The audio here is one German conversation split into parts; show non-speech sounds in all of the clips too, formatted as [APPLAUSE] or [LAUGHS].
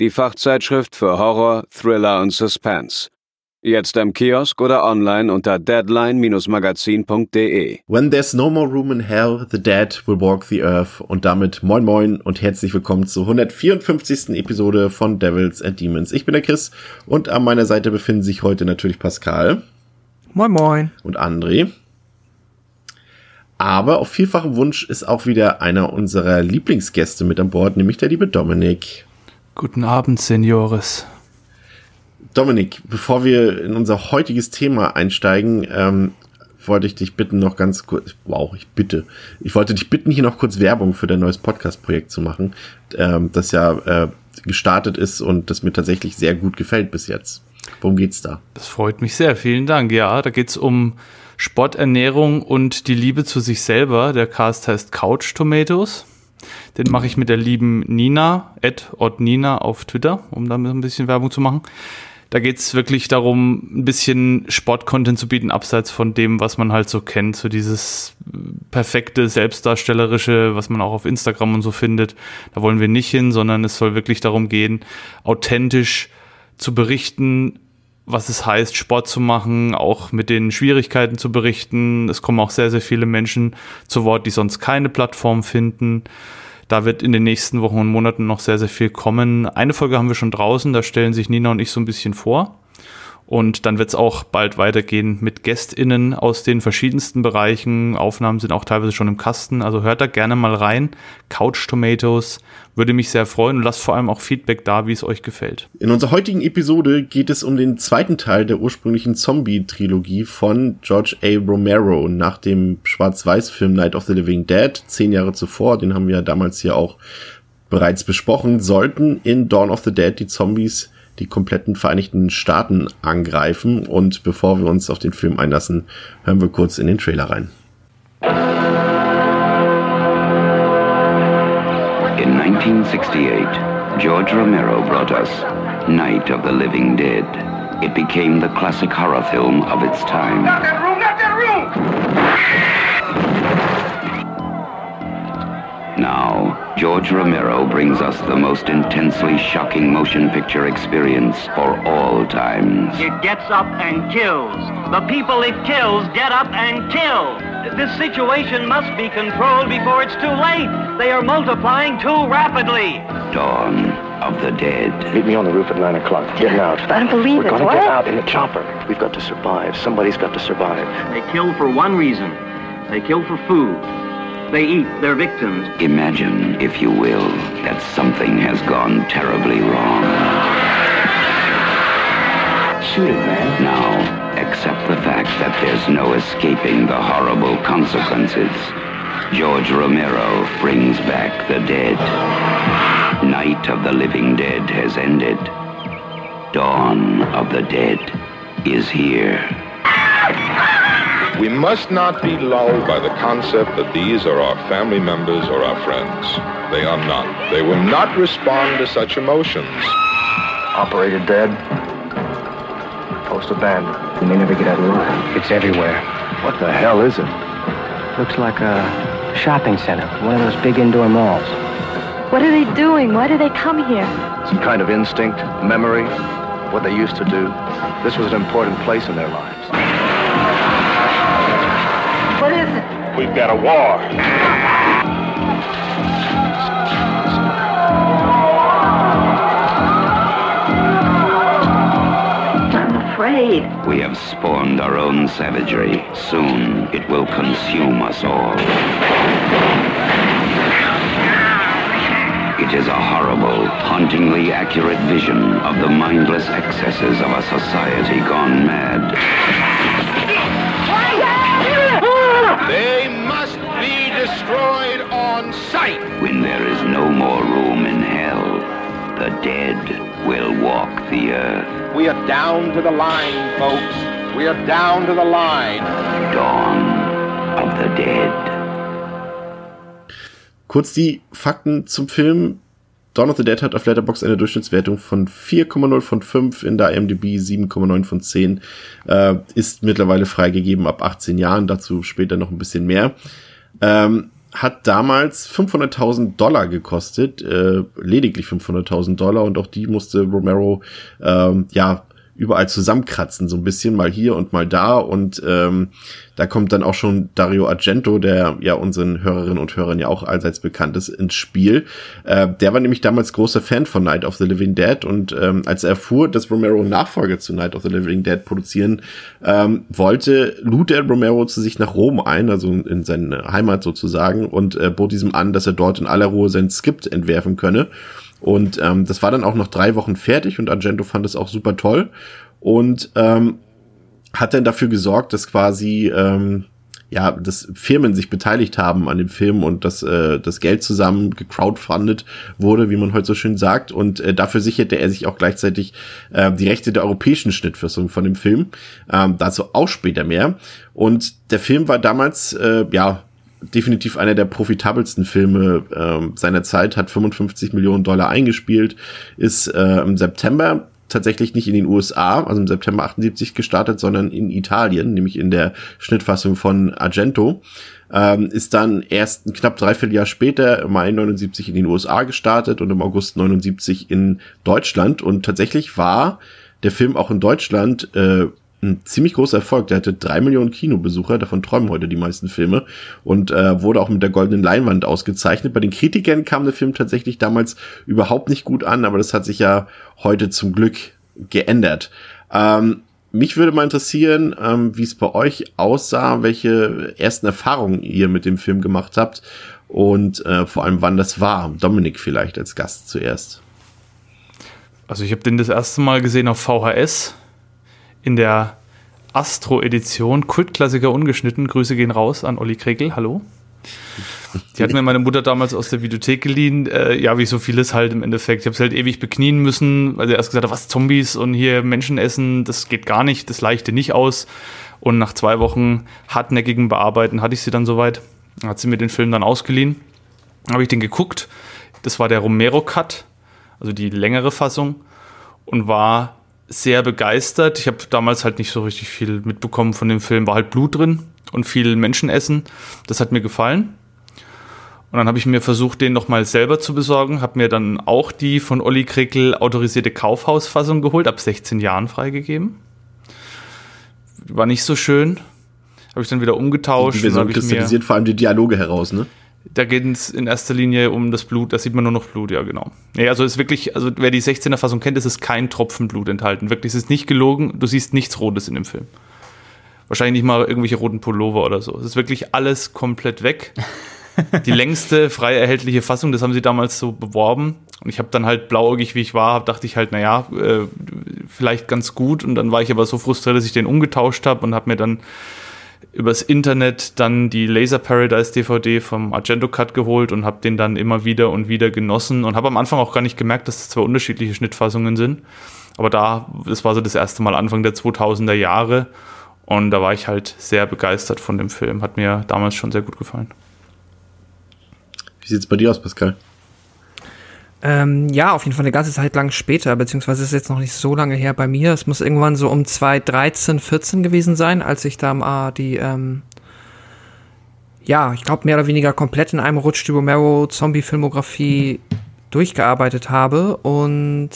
die Fachzeitschrift für Horror, Thriller und Suspense. Jetzt im Kiosk oder online unter deadline-magazin.de. When there's no more room in hell, the dead will walk the earth. Und damit moin moin und herzlich willkommen zur 154. Episode von Devils and Demons. Ich bin der Chris und an meiner Seite befinden sich heute natürlich Pascal. Moin moin. Und André. Aber auf vielfachen Wunsch ist auch wieder einer unserer Lieblingsgäste mit an Bord, nämlich der liebe Dominik. Guten Abend, Seniores. Dominik, bevor wir in unser heutiges Thema einsteigen, ähm, wollte ich dich bitten, noch ganz kurz, wow, ich bitte, ich wollte dich bitten, hier noch kurz Werbung für dein neues Podcast-Projekt zu machen, ähm, das ja äh, gestartet ist und das mir tatsächlich sehr gut gefällt bis jetzt. Worum geht's da? Das freut mich sehr, vielen Dank. Ja, da geht's um Sporternährung und die Liebe zu sich selber. Der Cast heißt Couch Tomatoes. Den mache ich mit der lieben Nina, Nina auf Twitter, um damit ein bisschen Werbung zu machen. Da geht's wirklich darum, ein bisschen Sportcontent zu bieten, abseits von dem, was man halt so kennt. So dieses perfekte, selbstdarstellerische, was man auch auf Instagram und so findet. Da wollen wir nicht hin, sondern es soll wirklich darum gehen, authentisch zu berichten, was es heißt, Sport zu machen, auch mit den Schwierigkeiten zu berichten. Es kommen auch sehr, sehr viele Menschen zu Wort, die sonst keine Plattform finden. Da wird in den nächsten Wochen und Monaten noch sehr, sehr viel kommen. Eine Folge haben wir schon draußen, da stellen sich Nina und ich so ein bisschen vor. Und dann wird es auch bald weitergehen mit GästInnen aus den verschiedensten Bereichen. Aufnahmen sind auch teilweise schon im Kasten. Also hört da gerne mal rein. Couch Tomatoes würde mich sehr freuen und lasst vor allem auch Feedback da, wie es euch gefällt. In unserer heutigen Episode geht es um den zweiten Teil der ursprünglichen Zombie-Trilogie von George A. Romero nach dem Schwarz-Weiß-Film Night of the Living Dead, zehn Jahre zuvor. Den haben wir damals hier auch bereits besprochen. Sollten in Dawn of the Dead die Zombies die kompletten Vereinigten Staaten angreifen. Und bevor wir uns auf den Film einlassen, hören wir kurz in den Trailer rein. 1968, George Romero brought us Night of the Living Dead. It became the classic horror film of its time. Not that room, not that room! Now, George Romero brings us the most intensely shocking motion picture experience for all times. It gets up and kills. The people it kills get up and kill. This situation must be controlled before it's too late. They are multiplying too rapidly. Dawn of the Dead. Meet me on the roof at 9 o'clock. Getting out. I don't believe We're it. gonna get out in the chopper. We've got to survive. Somebody's got to survive. They kill for one reason. They kill for food. They eat their victims. Imagine, if you will, that something has gone terribly wrong. Shoot it, man. Now, accept the fact that there's no escaping the horrible consequences. George Romero brings back the dead. Night of the Living Dead has ended. Dawn of the Dead is here. We must not be lulled by the concept that these are our family members or our friends. They are not. They will not respond to such emotions. Operator dead. Post abandoned. We may never get out of alive. It's everywhere. What the hell is it? Looks like a shopping center, one of those big indoor malls. What are they doing? Why do they come here? Some kind of instinct, memory, what they used to do. This was an important place in their lives. What is it? We've got a war. I'm afraid. We have spawned our own savagery. Soon it will consume us all. It is a horrible, hauntingly accurate vision of the mindless excesses of a society gone mad. They must be destroyed on sight. When there is no more room in hell, The dead will walk the earth. We are down to the line, folks. We are down to the line. Dawn of the Dead. Kurz die Fakten zum Film. Dawn of the Dead hat auf Letterboxd eine Durchschnittswertung von 4,0 von 5, in der IMDb 7,9 von 10. Äh, ist mittlerweile freigegeben ab 18 Jahren, dazu später noch ein bisschen mehr. Ähm, hat damals 500.000 Dollar gekostet, äh, lediglich 500.000 Dollar und auch die musste Romero ähm, ja überall zusammenkratzen, so ein bisschen mal hier und mal da. Und ähm, da kommt dann auch schon Dario Argento, der ja unseren Hörerinnen und Hörern ja auch allseits bekannt ist, ins Spiel. Äh, der war nämlich damals großer Fan von Night of the Living Dead und ähm, als er erfuhr, dass Romero Nachfolger zu Night of the Living Dead produzieren ähm, wollte, lud er Romero zu sich nach Rom ein, also in seine Heimat sozusagen, und äh, bot diesem an, dass er dort in aller Ruhe sein Skript entwerfen könne. Und ähm, das war dann auch noch drei Wochen fertig und Argento fand es auch super toll und ähm, hat dann dafür gesorgt, dass quasi ähm, ja, dass Firmen sich beteiligt haben an dem Film und dass äh, das Geld zusammen gecrowdfundet wurde, wie man heute so schön sagt. Und äh, dafür sicherte er sich auch gleichzeitig äh, die Rechte der europäischen Schnittfassung von dem Film. Ähm, dazu auch später mehr. Und der Film war damals, äh, ja, definitiv einer der profitabelsten Filme ähm, seiner Zeit, hat 55 Millionen Dollar eingespielt, ist äh, im September tatsächlich nicht in den USA, also im September 78 gestartet, sondern in Italien, nämlich in der Schnittfassung von Argento. Ähm, ist dann erst knapp dreiviertel Jahr später, im Mai 79 in den USA gestartet und im August 79 in Deutschland. Und tatsächlich war der Film auch in Deutschland äh, ein ziemlich großer Erfolg. Der hatte drei Millionen Kinobesucher, davon träumen heute die meisten Filme und äh, wurde auch mit der goldenen Leinwand ausgezeichnet. Bei den Kritikern kam der Film tatsächlich damals überhaupt nicht gut an, aber das hat sich ja heute zum Glück geändert. Ähm, mich würde mal interessieren, ähm, wie es bei euch aussah, welche ersten Erfahrungen ihr mit dem Film gemacht habt und äh, vor allem wann das war. Dominik vielleicht als Gast zuerst. Also ich habe den das erste Mal gesehen auf VHS in der Astro-Edition, Kultklassiker ungeschnitten. Grüße gehen raus an Olli Krekel, hallo. Die hat mir meine Mutter damals aus der Videothek geliehen. Äh, ja, wie so vieles halt im Endeffekt. Ich habe es halt ewig beknien müssen, weil sie erst gesagt hat, was Zombies und hier Menschen essen, das geht gar nicht, das leichte nicht aus. Und nach zwei Wochen hartnäckigen Bearbeiten hatte ich sie dann soweit. Hat sie mir den Film dann ausgeliehen. Habe ich den geguckt. Das war der Romero-Cut, also die längere Fassung. Und war sehr begeistert. Ich habe damals halt nicht so richtig viel mitbekommen von dem Film. War halt Blut drin und viel Menschenessen. Das hat mir gefallen. Und dann habe ich mir versucht, den nochmal selber zu besorgen. Habe mir dann auch die von Olli Krickel autorisierte Kaufhausfassung geholt, ab 16 Jahren freigegeben. War nicht so schön. Habe ich dann wieder umgetauscht. Die Version kristallisiert vor allem die Dialoge heraus, ne? Da geht es in erster Linie um das Blut, da sieht man nur noch Blut, ja genau. Nee, also ist wirklich, also wer die 16er Fassung kennt, ist es kein Tropfen Blut enthalten. Wirklich, es ist nicht gelogen, du siehst nichts Rotes in dem Film. Wahrscheinlich nicht mal irgendwelche roten Pullover oder so. Es ist wirklich alles komplett weg. [LAUGHS] Die längste frei erhältliche Fassung, das haben sie damals so beworben. Und ich habe dann halt blauäugig, wie ich war, dachte ich halt, naja, äh, vielleicht ganz gut. Und dann war ich aber so frustriert, dass ich den umgetauscht habe und habe mir dann übers Internet dann die Laser Paradise DVD vom Argento Cut geholt und habe den dann immer wieder und wieder genossen und habe am Anfang auch gar nicht gemerkt, dass es das zwei unterschiedliche Schnittfassungen sind. Aber da, das war so das erste Mal Anfang der 2000er Jahre und da war ich halt sehr begeistert von dem Film. Hat mir damals schon sehr gut gefallen. Wie sieht es bei dir aus, Pascal? Ähm, ja, auf jeden Fall eine ganze Zeit lang später, beziehungsweise ist jetzt noch nicht so lange her bei mir. Es muss irgendwann so um 2013, 14 gewesen sein, als ich da mal die, ähm, ja, ich glaube mehr oder weniger komplett in einem Rutsch die Romero Zombie-Filmografie durchgearbeitet habe und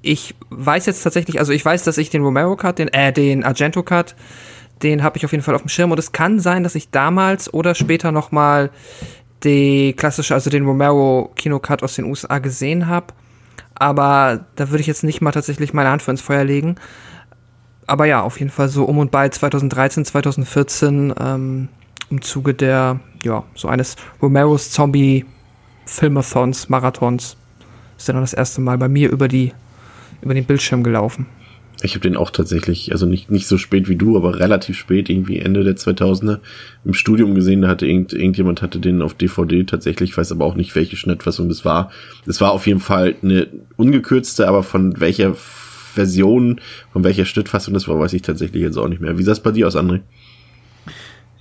ich weiß jetzt tatsächlich, also ich weiß, dass ich den Romero Cut, den, äh, den Argento Cut, den habe ich auf jeden Fall auf dem Schirm und es kann sein, dass ich damals oder später noch mal die klassische, also den Romero Kinocut aus den USA gesehen habe. Aber da würde ich jetzt nicht mal tatsächlich meine Hand für ins Feuer legen. Aber ja, auf jeden Fall so um und bei 2013, 2014 ähm, im Zuge der, ja, so eines Romeros Zombie Filmathons, Marathons ist dann das erste Mal bei mir über die, über den Bildschirm gelaufen. Ich habe den auch tatsächlich, also nicht, nicht so spät wie du, aber relativ spät, irgendwie Ende der 2000er im Studium gesehen. Da hatte irgend, irgendjemand hatte den auf DVD tatsächlich, ich weiß aber auch nicht, welche Schnittfassung das war. Es war auf jeden Fall eine ungekürzte, aber von welcher Version, von welcher Schnittfassung das war, weiß ich tatsächlich jetzt auch nicht mehr. Wie sah es bei dir aus, André?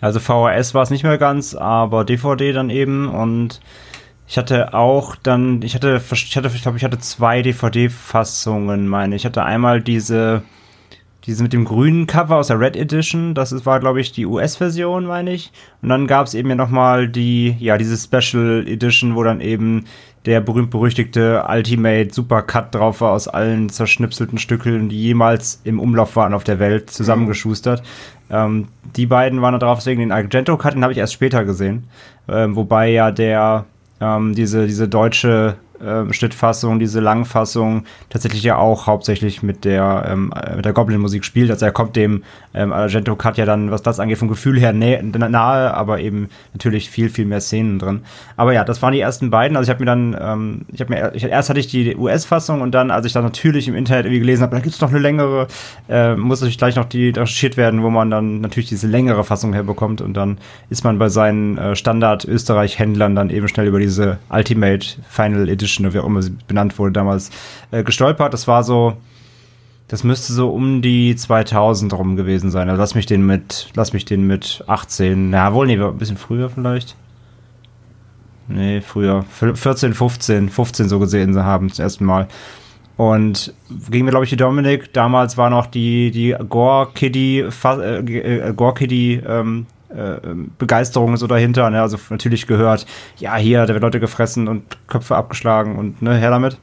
Also VHS war es nicht mehr ganz, aber DVD dann eben und ich hatte auch dann, ich hatte, ich hatte, ich glaube, ich hatte zwei DVD-Fassungen, meine ich. hatte einmal diese, diese mit dem grünen Cover aus der Red Edition, das war, glaube ich, die US-Version, meine ich. Und dann gab es eben ja nochmal die, ja, diese Special Edition, wo dann eben der berühmt-berüchtigte Ultimate Super Cut drauf war aus allen zerschnipselten Stückeln, die jemals im Umlauf waren auf der Welt, zusammengeschustert. Ähm, die beiden waren da drauf, deswegen den Argento Cut, den habe ich erst später gesehen. Ähm, wobei ja der ähm, diese, diese deutsche äh, Schnittfassung, diese Langfassung tatsächlich ja auch hauptsächlich mit der, ähm, äh, mit der Goblin-Musik spielt. Also er kommt dem ähm, Argento Cut ja dann, was das angeht, vom Gefühl her nahe, aber eben natürlich viel, viel mehr Szenen drin. Aber ja, das waren die ersten beiden. Also ich habe mir dann, ähm, ich habe mir, ich, erst hatte ich die US-Fassung und dann, als ich dann natürlich im Internet irgendwie gelesen habe, da gibt es noch eine längere, äh, muss natürlich gleich noch die recherchiert werden, wo man dann natürlich diese längere Fassung herbekommt und dann ist man bei seinen äh, Standard-Österreich-Händlern dann eben schnell über diese Ultimate Final Edition Edition, wie auch immer sie benannt wurde damals, äh, gestolpert. Das war so, das müsste so um die 2000 rum gewesen sein. Also lass mich den mit, lass mich den mit 18, ja wohl, nee, ein bisschen früher vielleicht. Nee, früher. 14, 15, 15 so gesehen haben, das erste Mal. Und ging mir, glaube ich, die Dominik. Damals war noch die, die Gore Kitty, äh, äh, Gore ähm, äh, Begeisterung so dahinter. Ne? Also natürlich gehört, ja, hier, da werden Leute gefressen und Köpfe abgeschlagen und ne, her damit.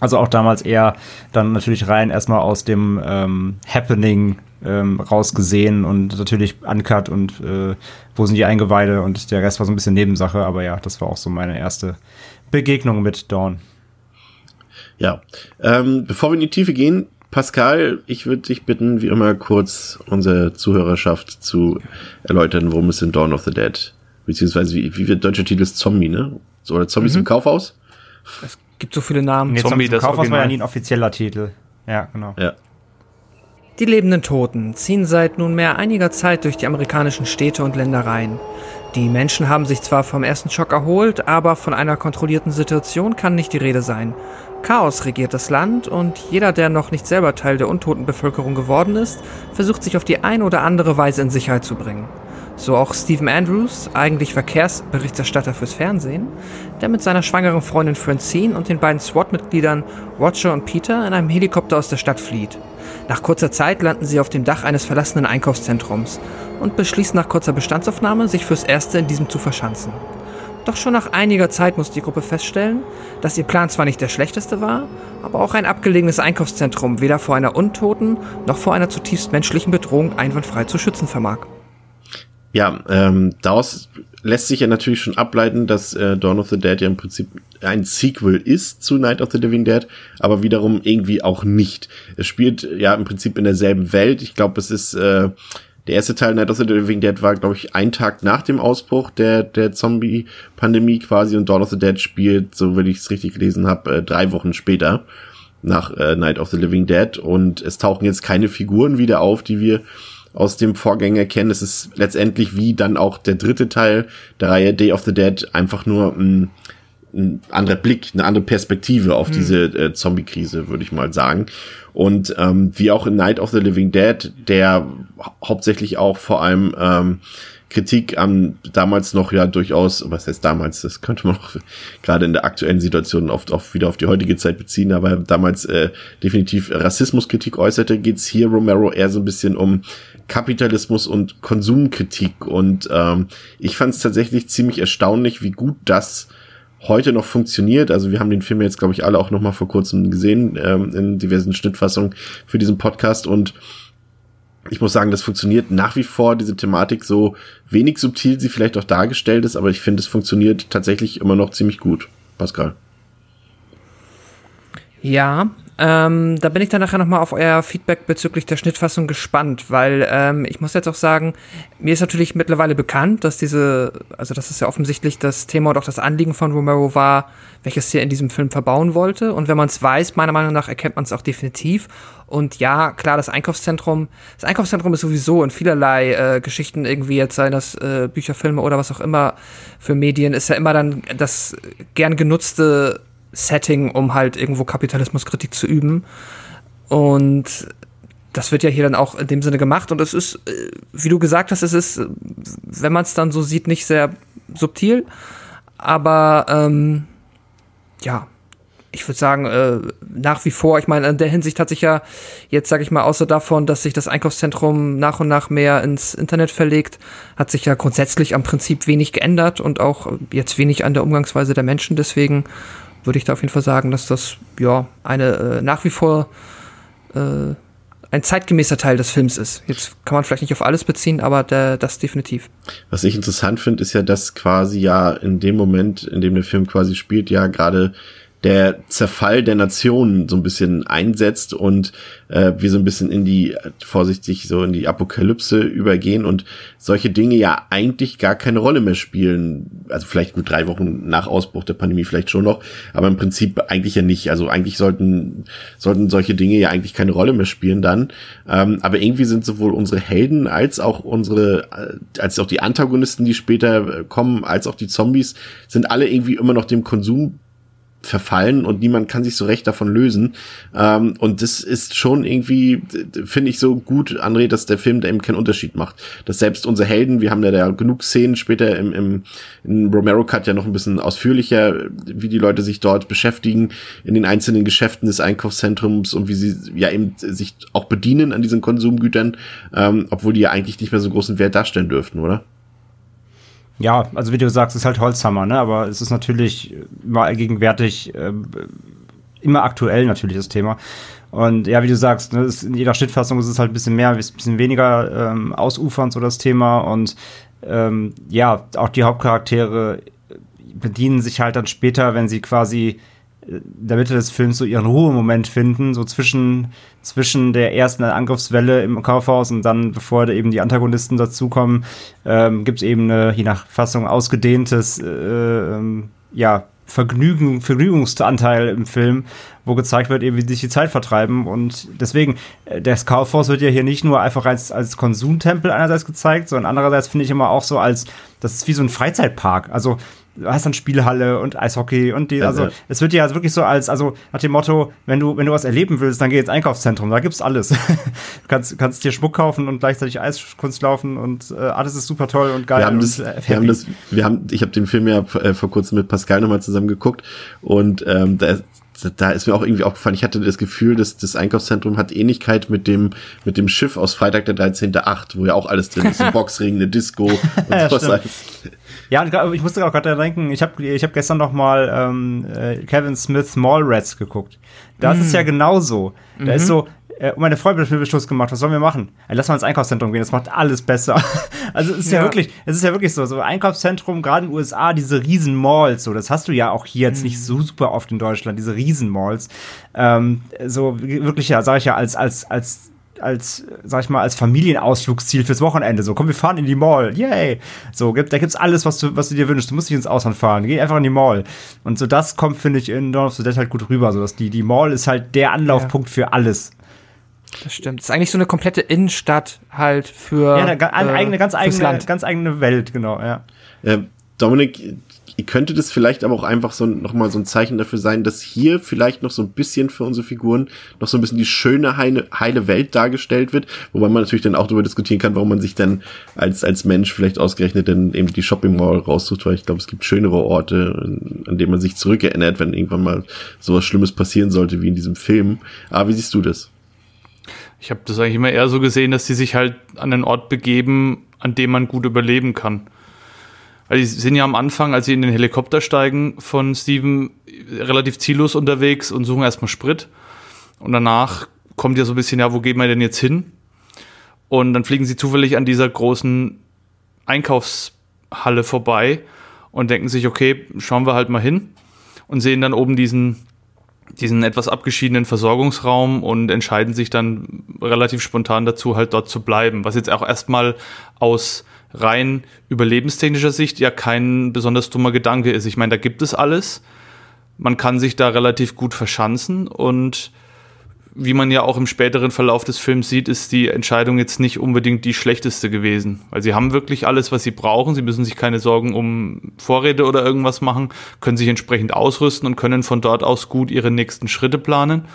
Also auch damals eher dann natürlich rein erstmal aus dem ähm, Happening ähm, rausgesehen und natürlich Uncut und äh, wo sind die Eingeweide und der Rest war so ein bisschen Nebensache, aber ja, das war auch so meine erste Begegnung mit Dawn. Ja, ähm, bevor wir in die Tiefe gehen, Pascal, ich würde dich bitten, wie immer kurz unsere Zuhörerschaft zu erläutern, worum es in Dawn of the Dead, beziehungsweise wie, wie wird deutscher Titel ist Zombie, ne? Oder Zombies mhm. im Kaufhaus? Es gibt so viele Namen. Nee, Zombie, das Kaufhaus war ja nie ein offizieller Titel. Ja, genau. Ja. Die lebenden Toten ziehen seit nunmehr einiger Zeit durch die amerikanischen Städte und Ländereien. Die Menschen haben sich zwar vom ersten Schock erholt, aber von einer kontrollierten Situation kann nicht die Rede sein. Chaos regiert das Land und jeder, der noch nicht selber Teil der untoten Bevölkerung geworden ist, versucht sich auf die eine oder andere Weise in Sicherheit zu bringen. So auch Stephen Andrews, eigentlich Verkehrsberichterstatter fürs Fernsehen, der mit seiner schwangeren Freundin Francine und den beiden SWAT-Mitgliedern Roger und Peter in einem Helikopter aus der Stadt flieht. Nach kurzer Zeit landen sie auf dem Dach eines verlassenen Einkaufszentrums und beschließen nach kurzer Bestandsaufnahme, sich fürs Erste in diesem zu verschanzen. Doch schon nach einiger Zeit muss die Gruppe feststellen, dass ihr Plan zwar nicht der schlechteste war, aber auch ein abgelegenes Einkaufszentrum weder vor einer untoten noch vor einer zutiefst menschlichen Bedrohung einwandfrei zu schützen vermag. Ja, ähm, daraus lässt sich ja natürlich schon ableiten, dass äh, Dawn of the Dead ja im Prinzip ein Sequel ist zu Night of the Living Dead, aber wiederum irgendwie auch nicht. Es spielt ja im Prinzip in derselben Welt. Ich glaube, es ist äh, der erste Teil Night of the Living Dead war, glaube ich, ein Tag nach dem Ausbruch der, der Zombie-Pandemie quasi und Dawn of the Dead spielt, so wenn ich es richtig gelesen habe, äh, drei Wochen später nach äh, Night of the Living Dead und es tauchen jetzt keine Figuren wieder auf, die wir aus dem Vorgänger kennen. Es ist letztendlich wie dann auch der dritte Teil der Reihe Day of the Dead einfach nur ein, ein anderer Blick, eine andere Perspektive auf mhm. diese äh, Zombie-Krise, würde ich mal sagen. Und ähm, wie auch in Night of the Living Dead, der hauptsächlich auch vor allem ähm, Kritik am damals noch ja durchaus, was heißt damals, das könnte man auch [LAUGHS] gerade in der aktuellen Situation oft auch wieder auf die heutige Zeit beziehen, aber damals äh, definitiv Rassismuskritik äußerte, geht's hier Romero eher so ein bisschen um Kapitalismus und Konsumkritik. Und ähm, ich fand es tatsächlich ziemlich erstaunlich, wie gut das heute noch funktioniert. Also wir haben den Film jetzt, glaube ich, alle auch noch mal vor kurzem gesehen ähm, in diversen Schnittfassungen für diesen Podcast und ich muss sagen, das funktioniert nach wie vor, diese Thematik, so wenig subtil sie vielleicht auch dargestellt ist, aber ich finde, es funktioniert tatsächlich immer noch ziemlich gut. Pascal. Ja, Ähm, da bin ich dann nachher nochmal auf euer Feedback bezüglich der Schnittfassung gespannt, weil ähm, ich muss jetzt auch sagen, mir ist natürlich mittlerweile bekannt, dass diese, also das ist ja offensichtlich das Thema und auch das Anliegen von Romero war, welches er in diesem Film verbauen wollte. Und wenn man es weiß, meiner Meinung nach erkennt man es auch definitiv. Und ja, klar, das Einkaufszentrum, das Einkaufszentrum ist sowieso in vielerlei äh, Geschichten irgendwie jetzt seien das äh, Bücher, Filme oder was auch immer für Medien, ist ja immer dann das gern genutzte Setting, um halt irgendwo Kapitalismuskritik zu üben. Und das wird ja hier dann auch in dem Sinne gemacht. Und es ist, äh, wie du gesagt hast, es ist, wenn man es dann so sieht, nicht sehr subtil. Aber ähm, ja, ich würde sagen, äh, nach wie vor, ich meine, in der Hinsicht hat sich ja jetzt, sage ich mal, außer davon, dass sich das Einkaufszentrum nach und nach mehr ins Internet verlegt, hat sich ja grundsätzlich am Prinzip wenig geändert und auch jetzt wenig an der Umgangsweise der Menschen. Deswegen würde ich da auf jeden Fall sagen, dass das ja eine äh, nach wie vor äh, ein zeitgemäßer Teil des Films ist. Jetzt kann man vielleicht nicht auf alles beziehen, aber der, das definitiv. Was ich interessant finde, ist ja, dass quasi ja in dem Moment, in dem der Film quasi spielt, ja gerade der Zerfall der Nationen so ein bisschen einsetzt und äh, wir so ein bisschen in die, vorsichtig, so in die Apokalypse übergehen und solche Dinge ja eigentlich gar keine Rolle mehr spielen. Also vielleicht gut drei Wochen nach Ausbruch der Pandemie vielleicht schon noch, aber im Prinzip eigentlich ja nicht. Also eigentlich sollten, sollten solche Dinge ja eigentlich keine Rolle mehr spielen dann. Ähm, aber irgendwie sind sowohl unsere Helden als auch unsere, äh, als auch die Antagonisten, die später kommen, als auch die Zombies, sind alle irgendwie immer noch dem Konsum verfallen und niemand kann sich so recht davon lösen. Ähm, und das ist schon irgendwie, finde ich so gut, André, dass der Film da eben keinen Unterschied macht. Dass selbst unsere Helden, wir haben ja da genug Szenen später im, im, im Romero Cut ja noch ein bisschen ausführlicher, wie die Leute sich dort beschäftigen in den einzelnen Geschäften des Einkaufszentrums und wie sie ja eben sich auch bedienen an diesen Konsumgütern, ähm, obwohl die ja eigentlich nicht mehr so großen Wert darstellen dürften, oder? Ja, also wie du sagst, ist halt Holzhammer, ne? Aber es ist natürlich immer gegenwärtig, äh, immer aktuell natürlich das Thema. Und ja, wie du sagst, ne, in jeder Schnittfassung ist es halt ein bisschen mehr, ein bisschen weniger ähm, ausufernd so das Thema. Und ähm, ja, auch die Hauptcharaktere bedienen sich halt dann später, wenn sie quasi der Mitte des Films so ihren Ruhemoment finden, so zwischen, zwischen der ersten Angriffswelle im Kaufhaus und dann, bevor eben die Antagonisten dazukommen, ähm, gibt es eben eine, je nach Fassung, ausgedehntes, äh, ähm, ja, Vergnügen, Vergnügungsanteil im Film, wo gezeigt wird, eben, wie sich die Zeit vertreiben. Und deswegen, äh, das Kaufhaus wird ja hier nicht nur einfach als, als Konsumtempel einerseits gezeigt, sondern andererseits finde ich immer auch so als, das ist wie so ein Freizeitpark. Also du hast dann Spielhalle und Eishockey und die, also es wird ja also wirklich so als, also nach dem Motto, wenn du, wenn du was erleben willst, dann geh ins Einkaufszentrum, da gibt's alles. [LAUGHS] du kannst, kannst dir Schmuck kaufen und gleichzeitig Eiskunst laufen und äh, alles ist super toll und geil. Wir haben das, wir haben das, wir haben, ich habe den Film ja äh, vor kurzem mit Pascal nochmal zusammen geguckt und ähm, da da ist mir auch irgendwie aufgefallen, ich hatte das Gefühl, dass das Einkaufszentrum hat Ähnlichkeit mit dem, mit dem Schiff aus Freitag der 13.8, wo ja auch alles drin ist, ein [LAUGHS] Boxring, eine Disco [LAUGHS] und ja, sowas alles. Ja, ich musste auch gerade denken, ich habe ich hab gestern noch mal ähm, äh, Kevin Smith Mallrats geguckt. Da mm. ist es ja genauso. Da mhm. ist so, äh, meine Freundin hat mir Beschluss gemacht, was sollen wir machen? Lass mal ins Einkaufszentrum gehen, das macht alles besser. [LAUGHS] also es ist ja. ja. wirklich, es ist ja wirklich so, so Einkaufszentrum, gerade in den USA, diese riesen Malls, so, das hast du ja auch hier jetzt nicht so super oft in Deutschland, diese riesen Malls. Ähm, so wirklich ja, sage ich ja, als, als, als als, sag ich mal, als Familienausflugsziel fürs Wochenende. So, komm, wir fahren in die Mall. Yay! So, gibt, da gibt's alles, was du, was du dir wünschst. Du musst nicht ins Ausland fahren. Geh einfach in die Mall. Und so, das kommt, finde ich, in Dawn of the Dead halt gut rüber. So, dass die, die Mall ist halt der Anlaufpunkt ja. für alles. Das stimmt. Das ist eigentlich so eine komplette Innenstadt halt für. Ja, eine, äh, eigene, ganz eigene, ganz eigene Welt, genau, ja. Äh, Dominik, könnte das vielleicht aber auch einfach so nochmal so ein Zeichen dafür sein, dass hier vielleicht noch so ein bisschen für unsere Figuren noch so ein bisschen die schöne, heile, heile Welt dargestellt wird, wobei man natürlich dann auch darüber diskutieren kann, warum man sich dann als, als Mensch vielleicht ausgerechnet dann eben die Shopping Mall raussucht, weil ich glaube, es gibt schönere Orte, an denen man sich zurückerinnert, wenn irgendwann mal sowas Schlimmes passieren sollte wie in diesem Film. Aber wie siehst du das? Ich habe das eigentlich immer eher so gesehen, dass die sich halt an einen Ort begeben, an dem man gut überleben kann. Weil die sind ja am Anfang, als sie in den Helikopter steigen von Steven, relativ ziellos unterwegs und suchen erstmal Sprit. Und danach kommt ja so ein bisschen, ja, wo gehen wir denn jetzt hin? Und dann fliegen sie zufällig an dieser großen Einkaufshalle vorbei und denken sich, okay, schauen wir halt mal hin und sehen dann oben diesen diesen etwas abgeschiedenen Versorgungsraum und entscheiden sich dann relativ spontan dazu, halt dort zu bleiben. Was jetzt auch erstmal aus rein überlebenstechnischer Sicht ja kein besonders dummer Gedanke ist. Ich meine, da gibt es alles. Man kann sich da relativ gut verschanzen und wie man ja auch im späteren Verlauf des Films sieht, ist die Entscheidung jetzt nicht unbedingt die schlechteste gewesen. Weil sie haben wirklich alles, was sie brauchen. Sie müssen sich keine Sorgen um Vorräte oder irgendwas machen, können sich entsprechend ausrüsten und können von dort aus gut ihre nächsten Schritte planen.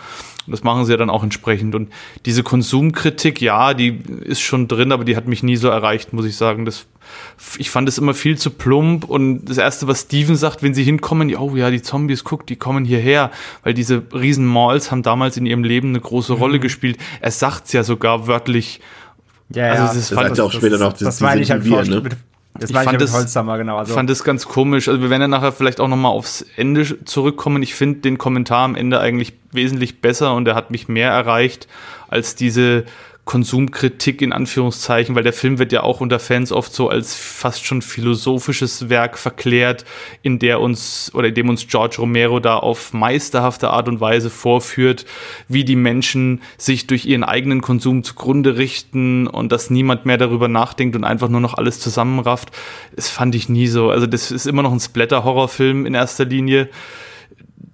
Das machen sie ja dann auch entsprechend. Und diese Konsumkritik, ja, die ist schon drin, aber die hat mich nie so erreicht, muss ich sagen. Das ich fand es immer viel zu plump und das erste, was Steven sagt, wenn sie hinkommen, oh ja, die Zombies, guck, die kommen hierher, weil diese riesen Malls haben damals in ihrem Leben eine große Rolle mhm. gespielt. Er sagt es ja sogar wörtlich. Ja, also das, das fand, auch das, später noch das, das meine ich halt ne? Das ich fand, es, Holzhammer, genau. Also. fand es ganz komisch. Also wir werden ja nachher vielleicht auch nochmal aufs Ende zurückkommen. Ich finde den Kommentar am Ende eigentlich wesentlich besser und er hat mich mehr erreicht als diese Konsumkritik in Anführungszeichen, weil der Film wird ja auch unter Fans oft so als fast schon philosophisches Werk verklärt, in der uns oder in dem uns George Romero da auf meisterhafte Art und Weise vorführt, wie die Menschen sich durch ihren eigenen Konsum zugrunde richten und dass niemand mehr darüber nachdenkt und einfach nur noch alles zusammenrafft. Das fand ich nie so. Also das ist immer noch ein Splatter-Horrorfilm in erster Linie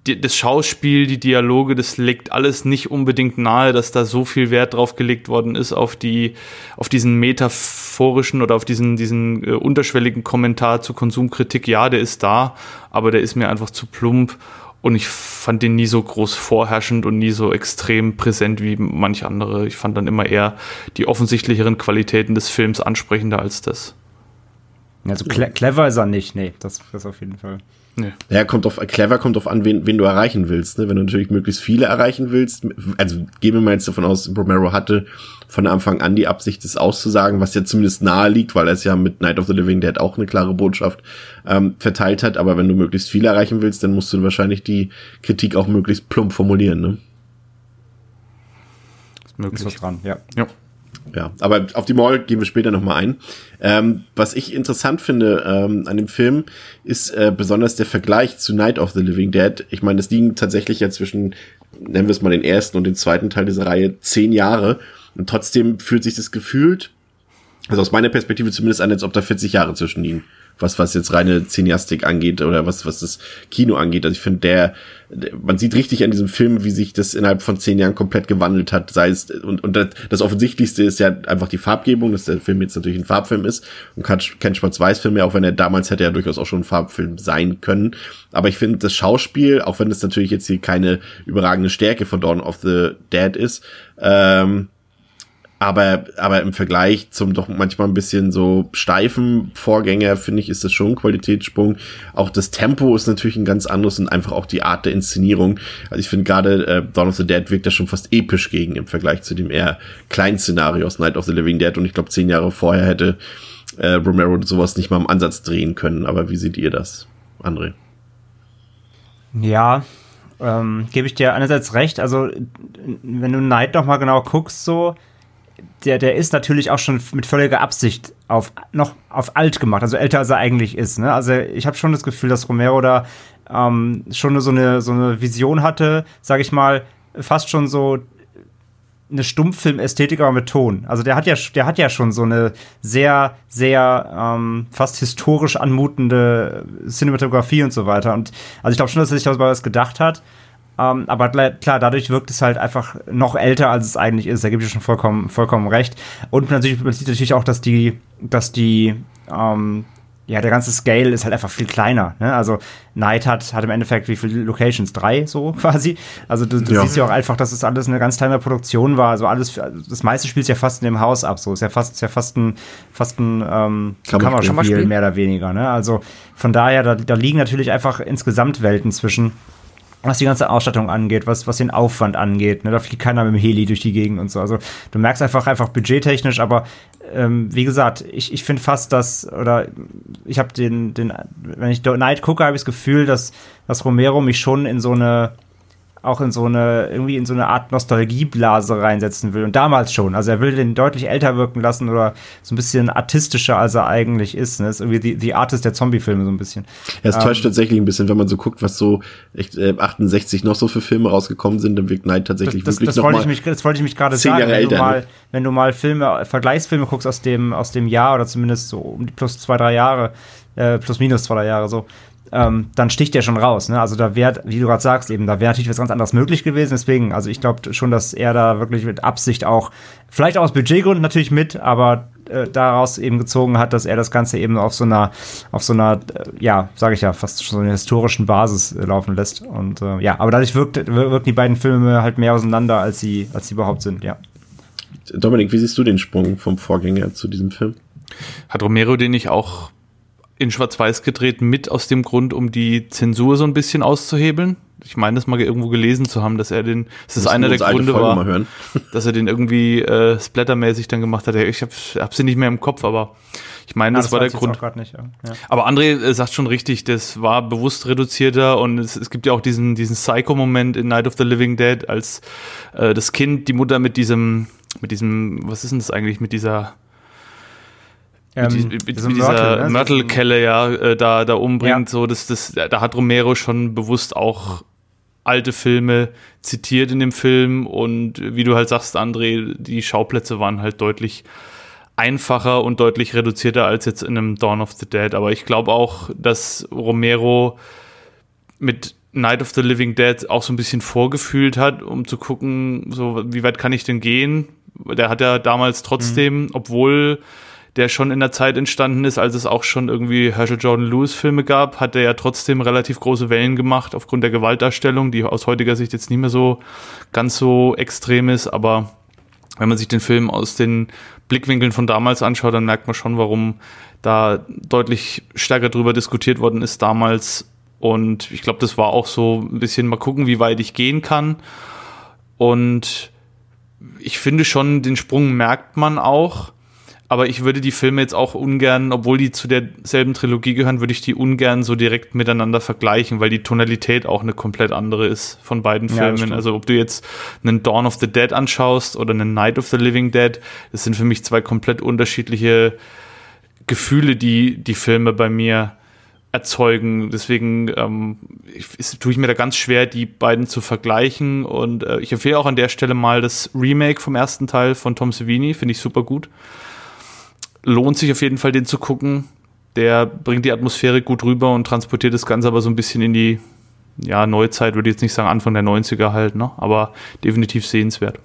die, das Schauspiel, die Dialoge, das legt alles nicht unbedingt nahe, dass da so viel Wert drauf gelegt worden ist auf die, auf diesen metaphorischen oder auf diesen, diesen äh, unterschwelligen Kommentar zur Konsumkritik. Ja, der ist da, aber der ist mir einfach zu plump und ich fand den nie so groß vorherrschend und nie so extrem präsent wie manch andere. Ich fand dann immer eher die offensichtlicheren Qualitäten des Films ansprechender als das. Also clever ist er nicht, nee, das ist auf jeden Fall. Nee. Ja, kommt auf, clever kommt auf an, wen, wen du erreichen willst. Ne? Wenn du natürlich möglichst viele erreichen willst, also gehen wir mal jetzt davon aus, Romero hatte von Anfang an die Absicht, das auszusagen, was ja zumindest nahe liegt, weil er es ja mit Night of the Living Dead auch eine klare Botschaft ähm, verteilt hat. Aber wenn du möglichst viel erreichen willst, dann musst du wahrscheinlich die Kritik auch möglichst plump formulieren. Ne? Ist möglich. Ist was dran, ja. ja. Ja, aber auf die Mall gehen wir später nochmal ein. Ähm, was ich interessant finde ähm, an dem Film ist äh, besonders der Vergleich zu Night of the Living Dead. Ich meine, es liegen tatsächlich ja zwischen, nennen wir es mal den ersten und den zweiten Teil dieser Reihe, zehn Jahre. Und trotzdem fühlt sich das gefühlt, also aus meiner Perspektive zumindest an, als ob da 40 Jahre zwischen liegen was, was jetzt reine Cineastik angeht oder was, was das Kino angeht. Also ich finde, der, man sieht richtig an diesem Film, wie sich das innerhalb von zehn Jahren komplett gewandelt hat. Sei es, und, und das, das Offensichtlichste ist ja einfach die Farbgebung, dass der Film jetzt natürlich ein Farbfilm ist und kein, kein Schwarz-Weiß-Film mehr, auch wenn er damals hätte ja durchaus auch schon ein Farbfilm sein können. Aber ich finde das Schauspiel, auch wenn es natürlich jetzt hier keine überragende Stärke von Dawn of the Dead ist, ähm, aber, aber im Vergleich zum doch manchmal ein bisschen so steifen Vorgänger, finde ich, ist das schon ein Qualitätssprung. Auch das Tempo ist natürlich ein ganz anderes und einfach auch die Art der Inszenierung. Also ich finde gerade äh, Dawn of the Dead wirkt da schon fast episch gegen im Vergleich zu dem eher kleinen Szenario aus Night of the Living Dead. Und ich glaube, zehn Jahre vorher hätte äh, Romero sowas nicht mal im Ansatz drehen können. Aber wie seht ihr das, André? Ja, ähm, gebe ich dir einerseits recht. Also, wenn du Night noch mal genau guckst, so, der, der ist natürlich auch schon mit völliger Absicht auf noch auf alt gemacht, also älter als er eigentlich ist. Ne? Also ich habe schon das Gefühl, dass Romero da ähm, schon so eine, so eine Vision hatte, sage ich mal, fast schon so eine Stummfilm-Ästhetik, aber mit Ton. Also der hat ja, der hat ja schon so eine sehr, sehr ähm, fast historisch anmutende Cinematografie und so weiter. Und also ich glaube schon, dass er sich darüber was gedacht hat. Ähm, aber klar, dadurch wirkt es halt einfach noch älter, als es eigentlich ist. Da gebe ich schon vollkommen, vollkommen recht. Und natürlich, man sieht natürlich auch, dass die, dass die, ähm, ja, der ganze Scale ist halt einfach viel kleiner. Ne? Also Night hat, hat im Endeffekt wie viele Locations? Drei, so [LAUGHS] quasi. Also du, du ja. siehst ja auch einfach, dass es alles eine ganz kleine Produktion war. Also alles, das meiste spielt ja fast in dem Haus ab. So ist ja fast, ist ja fast ein, fast ein ähm, Kammerspiel, Kammerspiel, mehr oder weniger. Ne? Also von daher, da, da liegen natürlich einfach insgesamt Welten zwischen was die ganze Ausstattung angeht, was, was den Aufwand angeht. Ne? Da fliegt keiner mit dem Heli durch die Gegend und so. Also du merkst einfach, einfach budgettechnisch, aber ähm, wie gesagt, ich, ich finde fast, dass, oder ich habe den, den, wenn ich Night gucke, habe ich das Gefühl, dass, dass Romero mich schon in so eine auch in so eine, irgendwie in so eine Art Nostalgieblase reinsetzen will. Und damals schon. Also er will den deutlich älter wirken lassen oder so ein bisschen artistischer, als er eigentlich ist. Ne? Das ist irgendwie die, die Artist der Zombie-Filme so ein bisschen. Ja, es ähm, täuscht tatsächlich ein bisschen, wenn man so guckt, was so echt, äh, 68 noch so für Filme rausgekommen sind, dann wirkt Night tatsächlich das, das, wirklich das wollte ich mich, Das wollte ich mich gerade sagen. Jahre wenn, älter, du mal, ne? wenn du mal Filme, Vergleichsfilme guckst aus dem, aus dem Jahr oder zumindest so um die plus zwei, drei Jahre, äh, plus minus zwei, drei Jahre so, ähm, dann sticht der schon raus. Ne? Also da wäre, wie du gerade sagst, eben, da wäre natürlich was ganz anderes möglich gewesen. Deswegen, also ich glaube schon, dass er da wirklich mit Absicht auch, vielleicht auch aus Budgetgründen natürlich mit, aber äh, daraus eben gezogen hat, dass er das Ganze eben auf so einer, auf so einer, äh, ja, sage ich ja, fast schon so einer historischen Basis äh, laufen lässt. Und äh, ja, aber dadurch wirkt, wirken die beiden Filme halt mehr auseinander, als sie, als sie überhaupt sind, ja. Dominik, wie siehst du den Sprung vom Vorgänger zu diesem Film? Hat Romero den nicht auch in Schwarz-Weiß gedreht, mit aus dem Grund, um die Zensur so ein bisschen auszuhebeln. Ich meine, das mal irgendwo gelesen zu haben, dass er den, dass das einer der Gründe war, [LAUGHS] dass er den irgendwie äh, splattermäßig dann gemacht hat. Ich habe hab sie nicht mehr im Kopf, aber ich meine, das, das war der Grund. Nicht, ja. Ja. Aber André äh, sagt schon richtig, das war bewusst reduzierter und es, es gibt ja auch diesen, diesen Psycho-Moment in Night of the Living Dead, als äh, das Kind die Mutter mit diesem, mit diesem, was ist denn das eigentlich, mit dieser ähm, mit, mit, mit dieser ne? Mörtelkelle ja äh, da, da umbringt. Ja. So, das, das, da hat Romero schon bewusst auch alte Filme zitiert in dem Film und wie du halt sagst, André, die Schauplätze waren halt deutlich einfacher und deutlich reduzierter als jetzt in einem Dawn of the Dead. Aber ich glaube auch, dass Romero mit Night of the Living Dead auch so ein bisschen vorgefühlt hat, um zu gucken, so wie weit kann ich denn gehen. Der hat ja damals trotzdem, mhm. obwohl der schon in der Zeit entstanden ist, als es auch schon irgendwie Herschel Jordan Lewis Filme gab, hat er ja trotzdem relativ große Wellen gemacht aufgrund der Gewaltdarstellung, die aus heutiger Sicht jetzt nicht mehr so ganz so extrem ist, aber wenn man sich den Film aus den Blickwinkeln von damals anschaut, dann merkt man schon, warum da deutlich stärker drüber diskutiert worden ist damals. Und ich glaube, das war auch so ein bisschen mal gucken, wie weit ich gehen kann. Und ich finde schon, den Sprung merkt man auch aber ich würde die Filme jetzt auch ungern, obwohl die zu derselben Trilogie gehören, würde ich die ungern so direkt miteinander vergleichen, weil die Tonalität auch eine komplett andere ist von beiden Filmen. Ja, also ob du jetzt einen Dawn of the Dead anschaust oder einen Night of the Living Dead, das sind für mich zwei komplett unterschiedliche Gefühle, die die Filme bei mir erzeugen. Deswegen ähm, ich, tue ich mir da ganz schwer, die beiden zu vergleichen. Und äh, ich empfehle auch an der Stelle mal das Remake vom ersten Teil von Tom Savini, finde ich super gut lohnt sich auf jeden Fall, den zu gucken. Der bringt die Atmosphäre gut rüber und transportiert das Ganze aber so ein bisschen in die ja, Neuzeit, würde ich jetzt nicht sagen, Anfang der 90er halt, ne? aber definitiv sehenswert.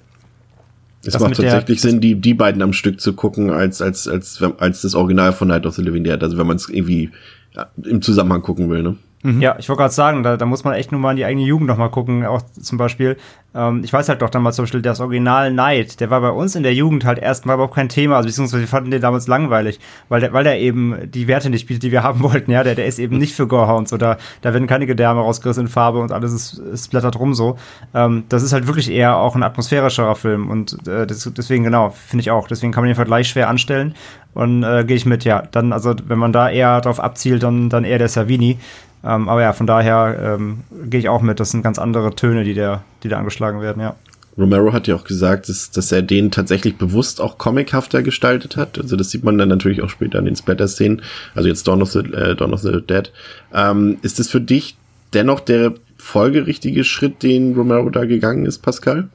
Es das macht tatsächlich Sinn, die, die beiden am Stück zu gucken, als, als, als, als das Original von Night of the Living Dead. Also wenn man es irgendwie ja, im Zusammenhang gucken will, ne? Mhm. Ja, ich wollte gerade sagen, da, da muss man echt nur mal in die eigene Jugend noch mal gucken. Auch zum Beispiel, ähm, ich weiß halt doch damals zum Beispiel, das Original Night, der war bei uns in der Jugend halt erstmal überhaupt kein Thema. Also beziehungsweise wir fanden den damals langweilig, weil der, weil der eben die Werte nicht bietet, die wir [LAUGHS] haben wollten. Ja, der, der ist eben nicht für Gorehounds oder da werden keine Gedärme rausgerissen in Farbe und alles ist, ist blättert rum so. Ähm, das ist halt wirklich eher auch ein atmosphärischerer Film und äh, das, deswegen genau, finde ich auch. Deswegen kann man den Vergleich schwer anstellen und äh, gehe ich mit, ja. Dann, also wenn man da eher drauf abzielt, dann, dann eher der Savini. Ähm, aber ja, von daher ähm, gehe ich auch mit. Das sind ganz andere Töne, die da, die da angeschlagen werden, ja. Romero hat ja auch gesagt, dass, dass er den tatsächlich bewusst auch comichafter gestaltet hat. Also das sieht man dann natürlich auch später in den Splatter-Szenen. Also jetzt Dawn of the, äh, Dawn of the Dead. Ähm, ist es für dich dennoch der folgerichtige Schritt, den Romero da gegangen ist, Pascal?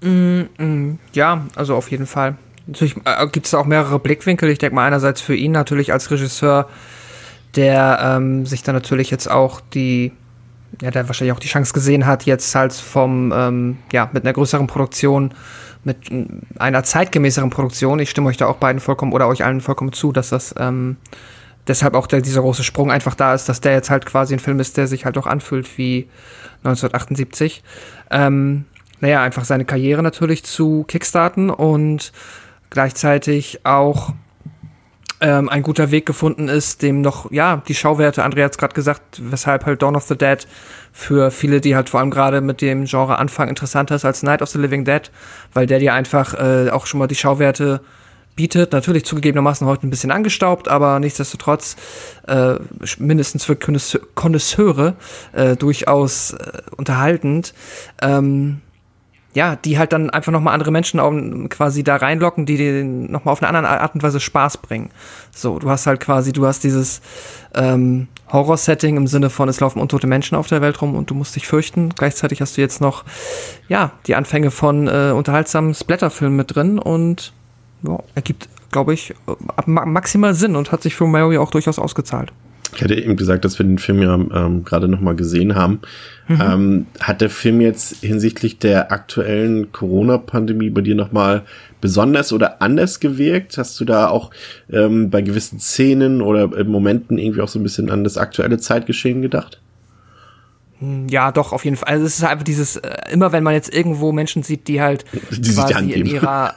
Mm, mm, ja, also auf jeden Fall. Natürlich äh, gibt es auch mehrere Blickwinkel. Ich denke mal einerseits für ihn natürlich als Regisseur der ähm, sich dann natürlich jetzt auch die, ja, der wahrscheinlich auch die Chance gesehen hat, jetzt halt vom, ähm, ja, mit einer größeren Produktion, mit einer zeitgemäßeren Produktion, ich stimme euch da auch beiden vollkommen oder euch allen vollkommen zu, dass das, ähm, deshalb auch der, dieser große Sprung einfach da ist, dass der jetzt halt quasi ein Film ist, der sich halt auch anfühlt wie 1978. Ähm, naja, einfach seine Karriere natürlich zu kickstarten und gleichzeitig auch ähm, ein guter Weg gefunden ist, dem noch, ja, die Schauwerte, Andrea hat gerade gesagt, weshalb halt Dawn of the Dead für viele, die halt vor allem gerade mit dem Genre anfangen, interessanter ist als Night of the Living Dead, weil der dir einfach äh, auch schon mal die Schauwerte bietet. Natürlich zugegebenermaßen heute ein bisschen angestaubt, aber nichtsdestotrotz äh, mindestens für Konnoisseure äh, durchaus äh, unterhaltend. Ähm, ja, die halt dann einfach nochmal andere Menschen auf, quasi da reinlocken, die dir nochmal auf eine andere Art und Weise Spaß bringen. So, du hast halt quasi, du hast dieses ähm, Horror-Setting im Sinne von, es laufen untote Menschen auf der Welt rum und du musst dich fürchten. Gleichzeitig hast du jetzt noch, ja, die Anfänge von äh, unterhaltsamen Splatterfilmen mit drin und ja, ergibt, glaube ich, maximal Sinn und hat sich für Mary auch durchaus ausgezahlt. Ich hatte eben gesagt, dass wir den Film ja ähm, gerade nochmal gesehen haben. Mhm. Ähm, hat der Film jetzt hinsichtlich der aktuellen Corona-Pandemie bei dir nochmal besonders oder anders gewirkt? Hast du da auch ähm, bei gewissen Szenen oder Momenten irgendwie auch so ein bisschen an das aktuelle Zeitgeschehen gedacht? Hm, ja, doch, auf jeden Fall. Also es ist einfach dieses, äh, immer wenn man jetzt irgendwo Menschen sieht, die halt [LAUGHS] die quasi in ihrer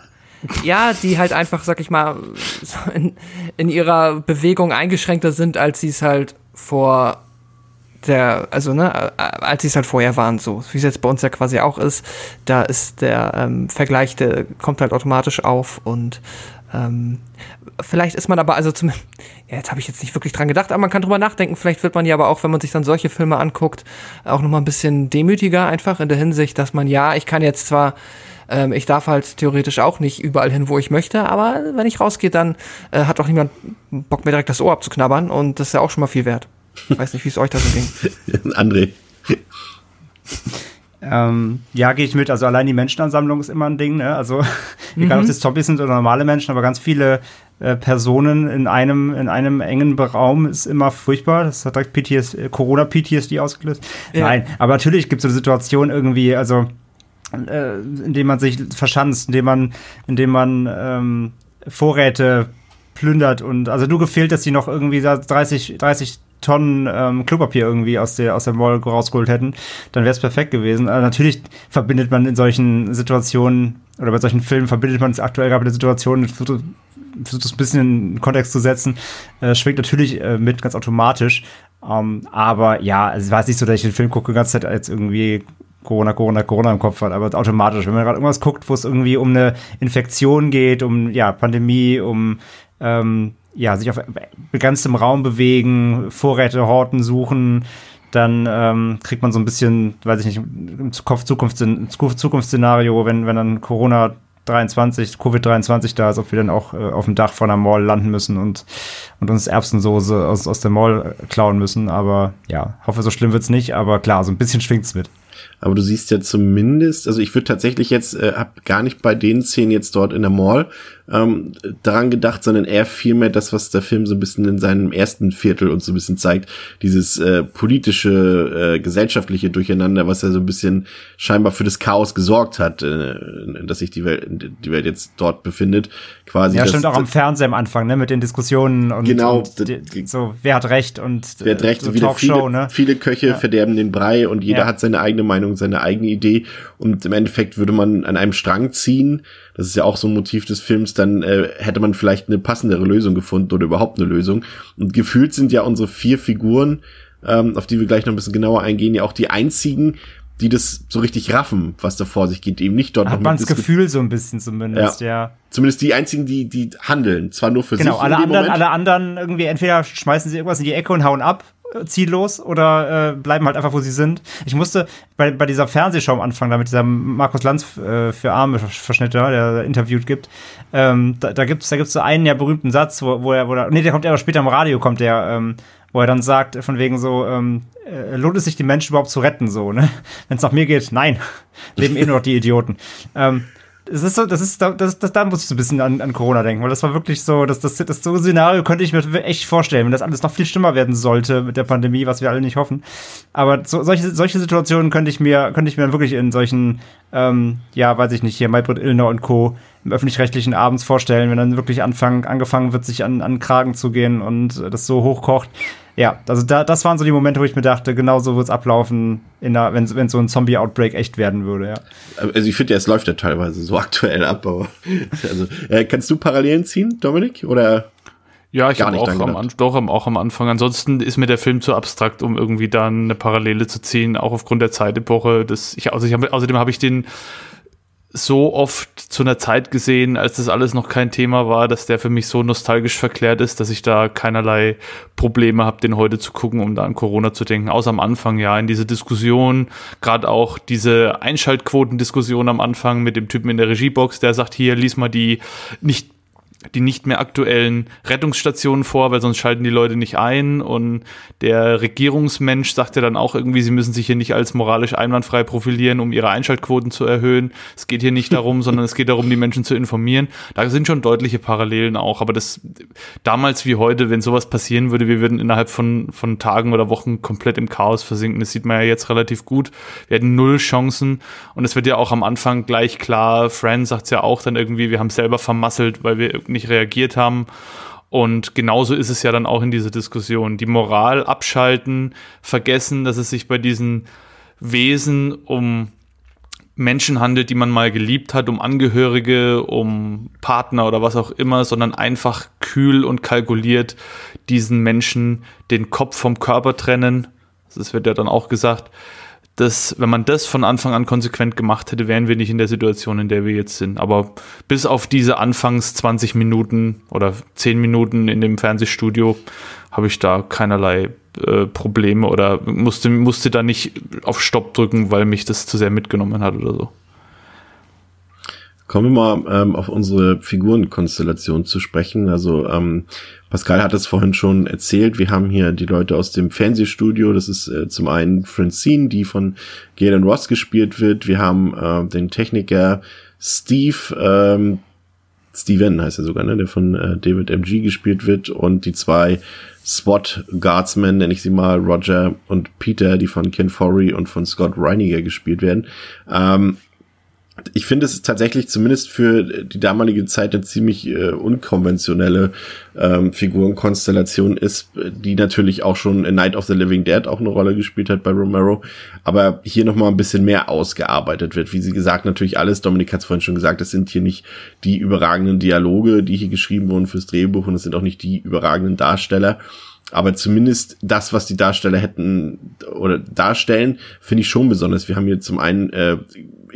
[LAUGHS] ja, die halt einfach, sag ich mal, [LAUGHS] in, in ihrer Bewegung eingeschränkter sind, als sie es halt vor der, also ne, als sie es halt vorher waren, so wie es jetzt bei uns ja quasi auch ist, da ist der ähm, Vergleich, der kommt halt automatisch auf und ähm, vielleicht ist man aber also zum, [LAUGHS] ja, jetzt habe ich jetzt nicht wirklich dran gedacht, aber man kann drüber nachdenken. Vielleicht wird man ja aber auch, wenn man sich dann solche Filme anguckt, auch noch mal ein bisschen demütiger einfach in der Hinsicht, dass man ja, ich kann jetzt zwar ähm, ich darf halt theoretisch auch nicht überall hin, wo ich möchte, aber wenn ich rausgehe, dann äh, hat auch niemand Bock mir direkt das Ohr abzuknabbern und das ist ja auch schon mal viel wert. Ich weiß nicht, wie es euch da so ging. [LAUGHS] André. Ähm, ja, gehe ich mit. Also allein die Menschenansammlung ist immer ein Ding. Ne? Also [LAUGHS] egal, mhm. ob es Zombies sind oder normale Menschen, aber ganz viele äh, Personen in einem in einem engen Raum ist immer furchtbar. Das hat direkt PTS, Corona PTSD ausgelöst. Ja. Nein, aber natürlich gibt es so eine Situation irgendwie. Also äh, indem man sich verschanzt, indem man, indem man ähm, Vorräte plündert und also du gefehlt, dass die noch irgendwie 30, 30 Tonnen ähm, Klopapier irgendwie aus der, aus der Mall rausgeholt hätten, dann wäre es perfekt gewesen. Also natürlich verbindet man in solchen Situationen oder bei solchen Filmen verbindet man es aktuell gerade mit der Situation, versucht es ein bisschen in den Kontext zu setzen, äh, schwingt natürlich äh, mit, ganz automatisch. Ähm, aber ja, es war nicht so, dass ich den Film gucke, die ganze Zeit als irgendwie Corona, Corona, Corona im Kopf hat, aber automatisch. Wenn man gerade irgendwas guckt, wo es irgendwie um eine Infektion geht, um ja, Pandemie, um ähm, ja, sich auf begrenztem Raum bewegen, Vorräte horten, suchen, dann ähm, kriegt man so ein bisschen, weiß ich nicht, im Zukunftsszenario, wenn, wenn dann Corona 23, Covid-23 da ist, ob wir dann auch äh, auf dem Dach von der Mall landen müssen und, und uns Erbsensoße aus, aus der Mall klauen müssen. Aber ja, hoffe, so schlimm wird's nicht. Aber klar, so ein bisschen schwingt's mit. Aber du siehst ja zumindest, also ich würde tatsächlich jetzt, äh, hab gar nicht bei den Szenen jetzt dort in der Mall ähm, daran gedacht, sondern eher vielmehr das, was der Film so ein bisschen in seinem ersten Viertel uns so ein bisschen zeigt, dieses äh, politische, äh, gesellschaftliche Durcheinander, was ja so ein bisschen scheinbar für das Chaos gesorgt hat, äh, dass sich die Welt, die Welt jetzt dort befindet. Quasi ja, stimmt auch am Fernseher am Anfang, ne, mit den Diskussionen und, genau, und die, so, wer hat Recht und wer hat Recht so wieder viele, ne? viele Köche ja. verderben den Brei und jeder ja. hat seine eigene Meinung, seine eigene Idee und im Endeffekt würde man an einem Strang ziehen, das ist ja auch so ein Motiv des Films, dann äh, hätte man vielleicht eine passendere Lösung gefunden oder überhaupt eine Lösung. Und gefühlt sind ja unsere vier Figuren, ähm, auf die wir gleich noch ein bisschen genauer eingehen, ja auch die einzigen, die das so richtig raffen, was da vor sich geht, eben nicht dort Hat man das Gefühl so ein bisschen zumindest, ja. ja. Zumindest die einzigen, die, die handeln, zwar nur für genau, sich. Genau, alle anderen, alle anderen irgendwie entweder schmeißen sie irgendwas in die Ecke und hauen ab ziellos oder äh, bleiben halt einfach, wo sie sind. Ich musste bei, bei dieser Fernsehshow am Anfang, da mit dieser Markus Lanz äh, für Arme Verschnitte, der interviewt gibt, ähm, da, da gibt es da gibt's so einen ja berühmten Satz, wo, wo er, wo er, nee, der kommt aber später im Radio, kommt der, ähm, wo er dann sagt, von wegen so, ähm, äh, lohnt es sich, die Menschen überhaupt zu retten, so, ne? [LAUGHS] Wenn es nach mir geht, nein, [LAUGHS] leben eh nur noch die Idioten. Ähm, es ist so, das ist, das, das, das, da muss ich so ein bisschen an, an Corona denken, weil das war wirklich so, das, das, das so Szenario könnte ich mir echt vorstellen, wenn das alles noch viel schlimmer werden sollte mit der Pandemie, was wir alle nicht hoffen. Aber so, solche, solche Situationen könnte ich mir, könnte ich mir wirklich in solchen, ähm, ja, weiß ich nicht, hier Maybrit Illner und Co. im öffentlich-rechtlichen abends vorstellen, wenn dann wirklich anfangen, angefangen wird, sich an, an Kragen zu gehen und das so hochkocht ja, also da, das waren so die Momente, wo ich mir dachte, genau so wird es ablaufen, in der, wenn, wenn so ein Zombie-Outbreak echt werden würde, ja. Also ich finde ja, es läuft ja teilweise so [LAUGHS] aktuell ab, aber also, äh, kannst du Parallelen ziehen, Dominik? Oder ja, ich habe auch, am, doch, auch am Anfang. Ansonsten ist mir der Film zu abstrakt, um irgendwie dann eine Parallele zu ziehen, auch aufgrund der Zeitepoche. Das, ich, also ich hab, außerdem habe ich den so oft zu einer Zeit gesehen, als das alles noch kein Thema war, dass der für mich so nostalgisch verklärt ist, dass ich da keinerlei Probleme habe, den heute zu gucken, um da an Corona zu denken. Außer am Anfang, ja, in diese Diskussion, gerade auch diese Einschaltquotendiskussion am Anfang mit dem Typen in der Regiebox, der sagt, hier, lies mal die nicht die nicht mehr aktuellen Rettungsstationen vor, weil sonst schalten die Leute nicht ein. Und der Regierungsmensch sagt ja dann auch irgendwie, sie müssen sich hier nicht als moralisch einwandfrei profilieren, um ihre Einschaltquoten zu erhöhen. Es geht hier nicht darum, [LAUGHS] sondern es geht darum, die Menschen zu informieren. Da sind schon deutliche Parallelen auch. Aber das damals wie heute, wenn sowas passieren würde, wir würden innerhalb von, von Tagen oder Wochen komplett im Chaos versinken. Das sieht man ja jetzt relativ gut. Wir hätten null Chancen. Und es wird ja auch am Anfang gleich klar, Fran sagt es ja auch dann irgendwie, wir haben selber vermasselt, weil wir nicht reagiert haben. Und genauso ist es ja dann auch in dieser Diskussion. Die Moral abschalten, vergessen, dass es sich bei diesen Wesen um Menschen handelt, die man mal geliebt hat, um Angehörige, um Partner oder was auch immer, sondern einfach kühl und kalkuliert diesen Menschen den Kopf vom Körper trennen. Das wird ja dann auch gesagt das, wenn man das von Anfang an konsequent gemacht hätte, wären wir nicht in der Situation, in der wir jetzt sind. Aber bis auf diese Anfangs 20 Minuten oder 10 Minuten in dem Fernsehstudio habe ich da keinerlei äh, Probleme oder musste, musste da nicht auf Stopp drücken, weil mich das zu sehr mitgenommen hat oder so. Kommen wir mal ähm, auf unsere Figurenkonstellation zu sprechen. Also ähm, Pascal hat es vorhin schon erzählt. Wir haben hier die Leute aus dem Fernsehstudio. Das ist äh, zum einen Francine, die von Galen Ross gespielt wird. Wir haben äh, den Techniker Steve, ähm, Steven heißt er sogar, ne, der von äh, David MG gespielt wird. Und die zwei SWAT Guardsmen, nenne ich sie mal, Roger und Peter, die von Ken Forey und von Scott Reiniger gespielt werden. Ähm, ich finde, es tatsächlich zumindest für die damalige Zeit eine ziemlich äh, unkonventionelle ähm, Figurenkonstellation ist, die natürlich auch schon in Night of the Living Dead auch eine Rolle gespielt hat bei Romero, aber hier nochmal ein bisschen mehr ausgearbeitet wird. Wie sie gesagt, natürlich alles, Dominik hat es vorhin schon gesagt, es sind hier nicht die überragenden Dialoge, die hier geschrieben wurden fürs Drehbuch und es sind auch nicht die überragenden Darsteller. Aber zumindest das, was die Darsteller hätten oder darstellen, finde ich schon besonders. Wir haben hier zum einen äh,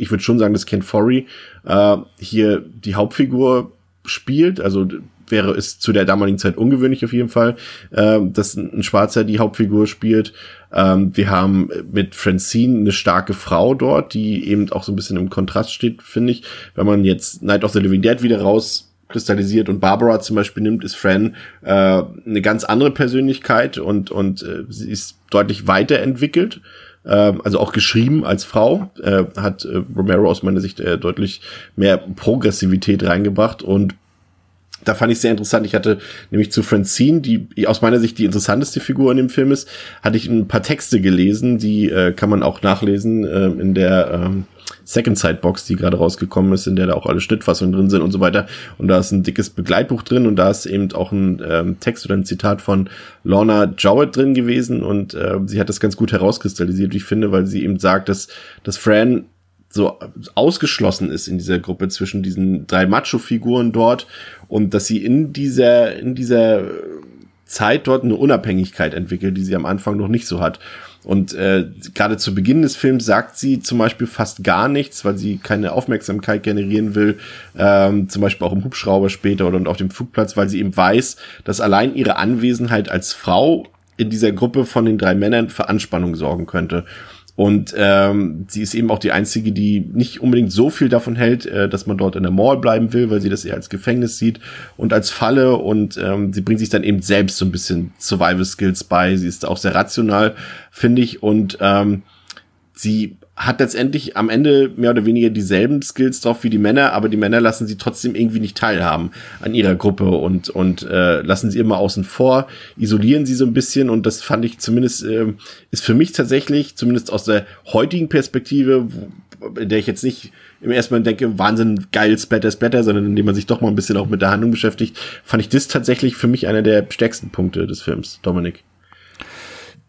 ich würde schon sagen, dass Ken Forey äh, hier die Hauptfigur spielt. Also wäre es zu der damaligen Zeit ungewöhnlich auf jeden Fall, äh, dass ein Schwarzer die Hauptfigur spielt. Ähm, wir haben mit Francine eine starke Frau dort, die eben auch so ein bisschen im Kontrast steht, finde ich. Wenn man jetzt Night of the Living Dead wieder rauskristallisiert und Barbara zum Beispiel nimmt, ist Fran äh, eine ganz andere Persönlichkeit und, und äh, sie ist deutlich weiterentwickelt also auch geschrieben als Frau, äh, hat äh, Romero aus meiner Sicht äh, deutlich mehr Progressivität reingebracht und da fand ich sehr interessant. Ich hatte nämlich zu Francine, die aus meiner Sicht die interessanteste Figur in dem Film ist, hatte ich ein paar Texte gelesen, die äh, kann man auch nachlesen äh, in der ähm, Second Side Box, die gerade rausgekommen ist, in der da auch alle Schnittfassungen drin sind und so weiter. Und da ist ein dickes Begleitbuch drin und da ist eben auch ein ähm, Text oder ein Zitat von Lorna Jowett drin gewesen und äh, sie hat das ganz gut herauskristallisiert, wie ich finde, weil sie eben sagt, dass, dass Fran so ausgeschlossen ist in dieser Gruppe zwischen diesen drei Macho-Figuren dort und dass sie in dieser, in dieser Zeit dort eine Unabhängigkeit entwickelt, die sie am Anfang noch nicht so hat. Und äh, gerade zu Beginn des Films sagt sie zum Beispiel fast gar nichts, weil sie keine Aufmerksamkeit generieren will, ähm, zum Beispiel auch im Hubschrauber später oder auf dem Flugplatz, weil sie eben weiß, dass allein ihre Anwesenheit als Frau in dieser Gruppe von den drei Männern für Anspannung sorgen könnte. Und ähm, sie ist eben auch die einzige, die nicht unbedingt so viel davon hält, äh, dass man dort in der Mall bleiben will, weil sie das eher als Gefängnis sieht und als Falle. Und ähm, sie bringt sich dann eben selbst so ein bisschen Survival Skills bei. Sie ist auch sehr rational, finde ich. Und ähm, sie hat letztendlich am Ende mehr oder weniger dieselben Skills drauf wie die Männer, aber die Männer lassen sie trotzdem irgendwie nicht teilhaben an ihrer Gruppe und, und äh, lassen sie immer außen vor, isolieren sie so ein bisschen und das fand ich zumindest, äh, ist für mich tatsächlich, zumindest aus der heutigen Perspektive, in der ich jetzt nicht im ersten Mal denke, Wahnsinn, geil, Splatter, Splatter, sondern indem man sich doch mal ein bisschen auch mit der Handlung beschäftigt, fand ich das tatsächlich für mich einer der stärksten Punkte des Films, Dominik.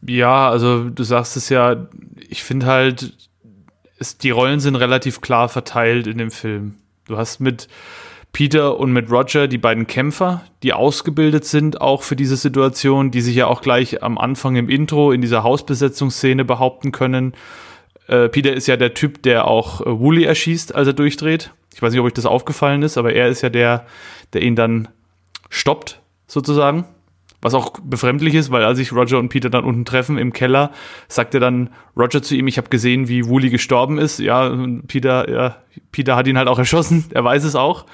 Ja, also du sagst es ja, ich finde halt, es, die Rollen sind relativ klar verteilt in dem Film. Du hast mit Peter und mit Roger die beiden Kämpfer, die ausgebildet sind auch für diese Situation, die sich ja auch gleich am Anfang im Intro in dieser Hausbesetzungsszene behaupten können. Äh, Peter ist ja der Typ, der auch äh, Wooly erschießt, als er durchdreht. Ich weiß nicht, ob euch das aufgefallen ist, aber er ist ja der, der ihn dann stoppt, sozusagen. Was auch befremdlich ist, weil als sich Roger und Peter dann unten treffen im Keller, sagt er dann Roger zu ihm, ich habe gesehen, wie Wooly gestorben ist. Ja, Peter, ja, Peter hat ihn halt auch erschossen, [LAUGHS] er weiß es auch.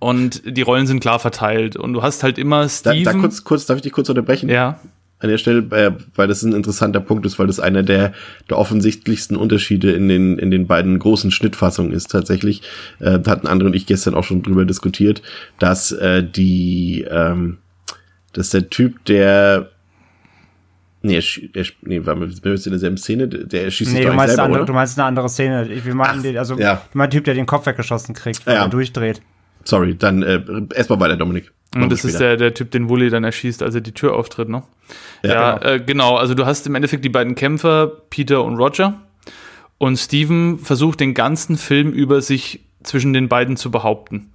Und die Rollen sind klar verteilt. Und du hast halt immer Steven. Da, da kurz, kurz, darf ich dich kurz unterbrechen? Ja. An der Stelle, äh, weil das ein interessanter Punkt ist, weil das einer der, der offensichtlichsten Unterschiede in den, in den beiden großen Schnittfassungen ist tatsächlich. Äh, hatten andere und ich gestern auch schon drüber diskutiert, dass äh, die, ähm, dass der Typ, der Nee, er, er, nee, war wir in derselben Szene, der schießt nee, sich du doch meinst selber, andere, oder? Du meinst eine andere Szene. Wir meinen Ach, den, also ja. du meinst Typ, der den Kopf weggeschossen kriegt, weil Ja. er durchdreht. Sorry, dann äh, erstmal weiter, Dominik. Und das ist der, der Typ, den Wooly dann erschießt, als er die Tür auftritt, ne? Ja, Ja, genau. Äh, genau. Also du hast im Endeffekt die beiden Kämpfer, Peter und Roger. Und Steven versucht den ganzen Film über sich zwischen den beiden zu behaupten.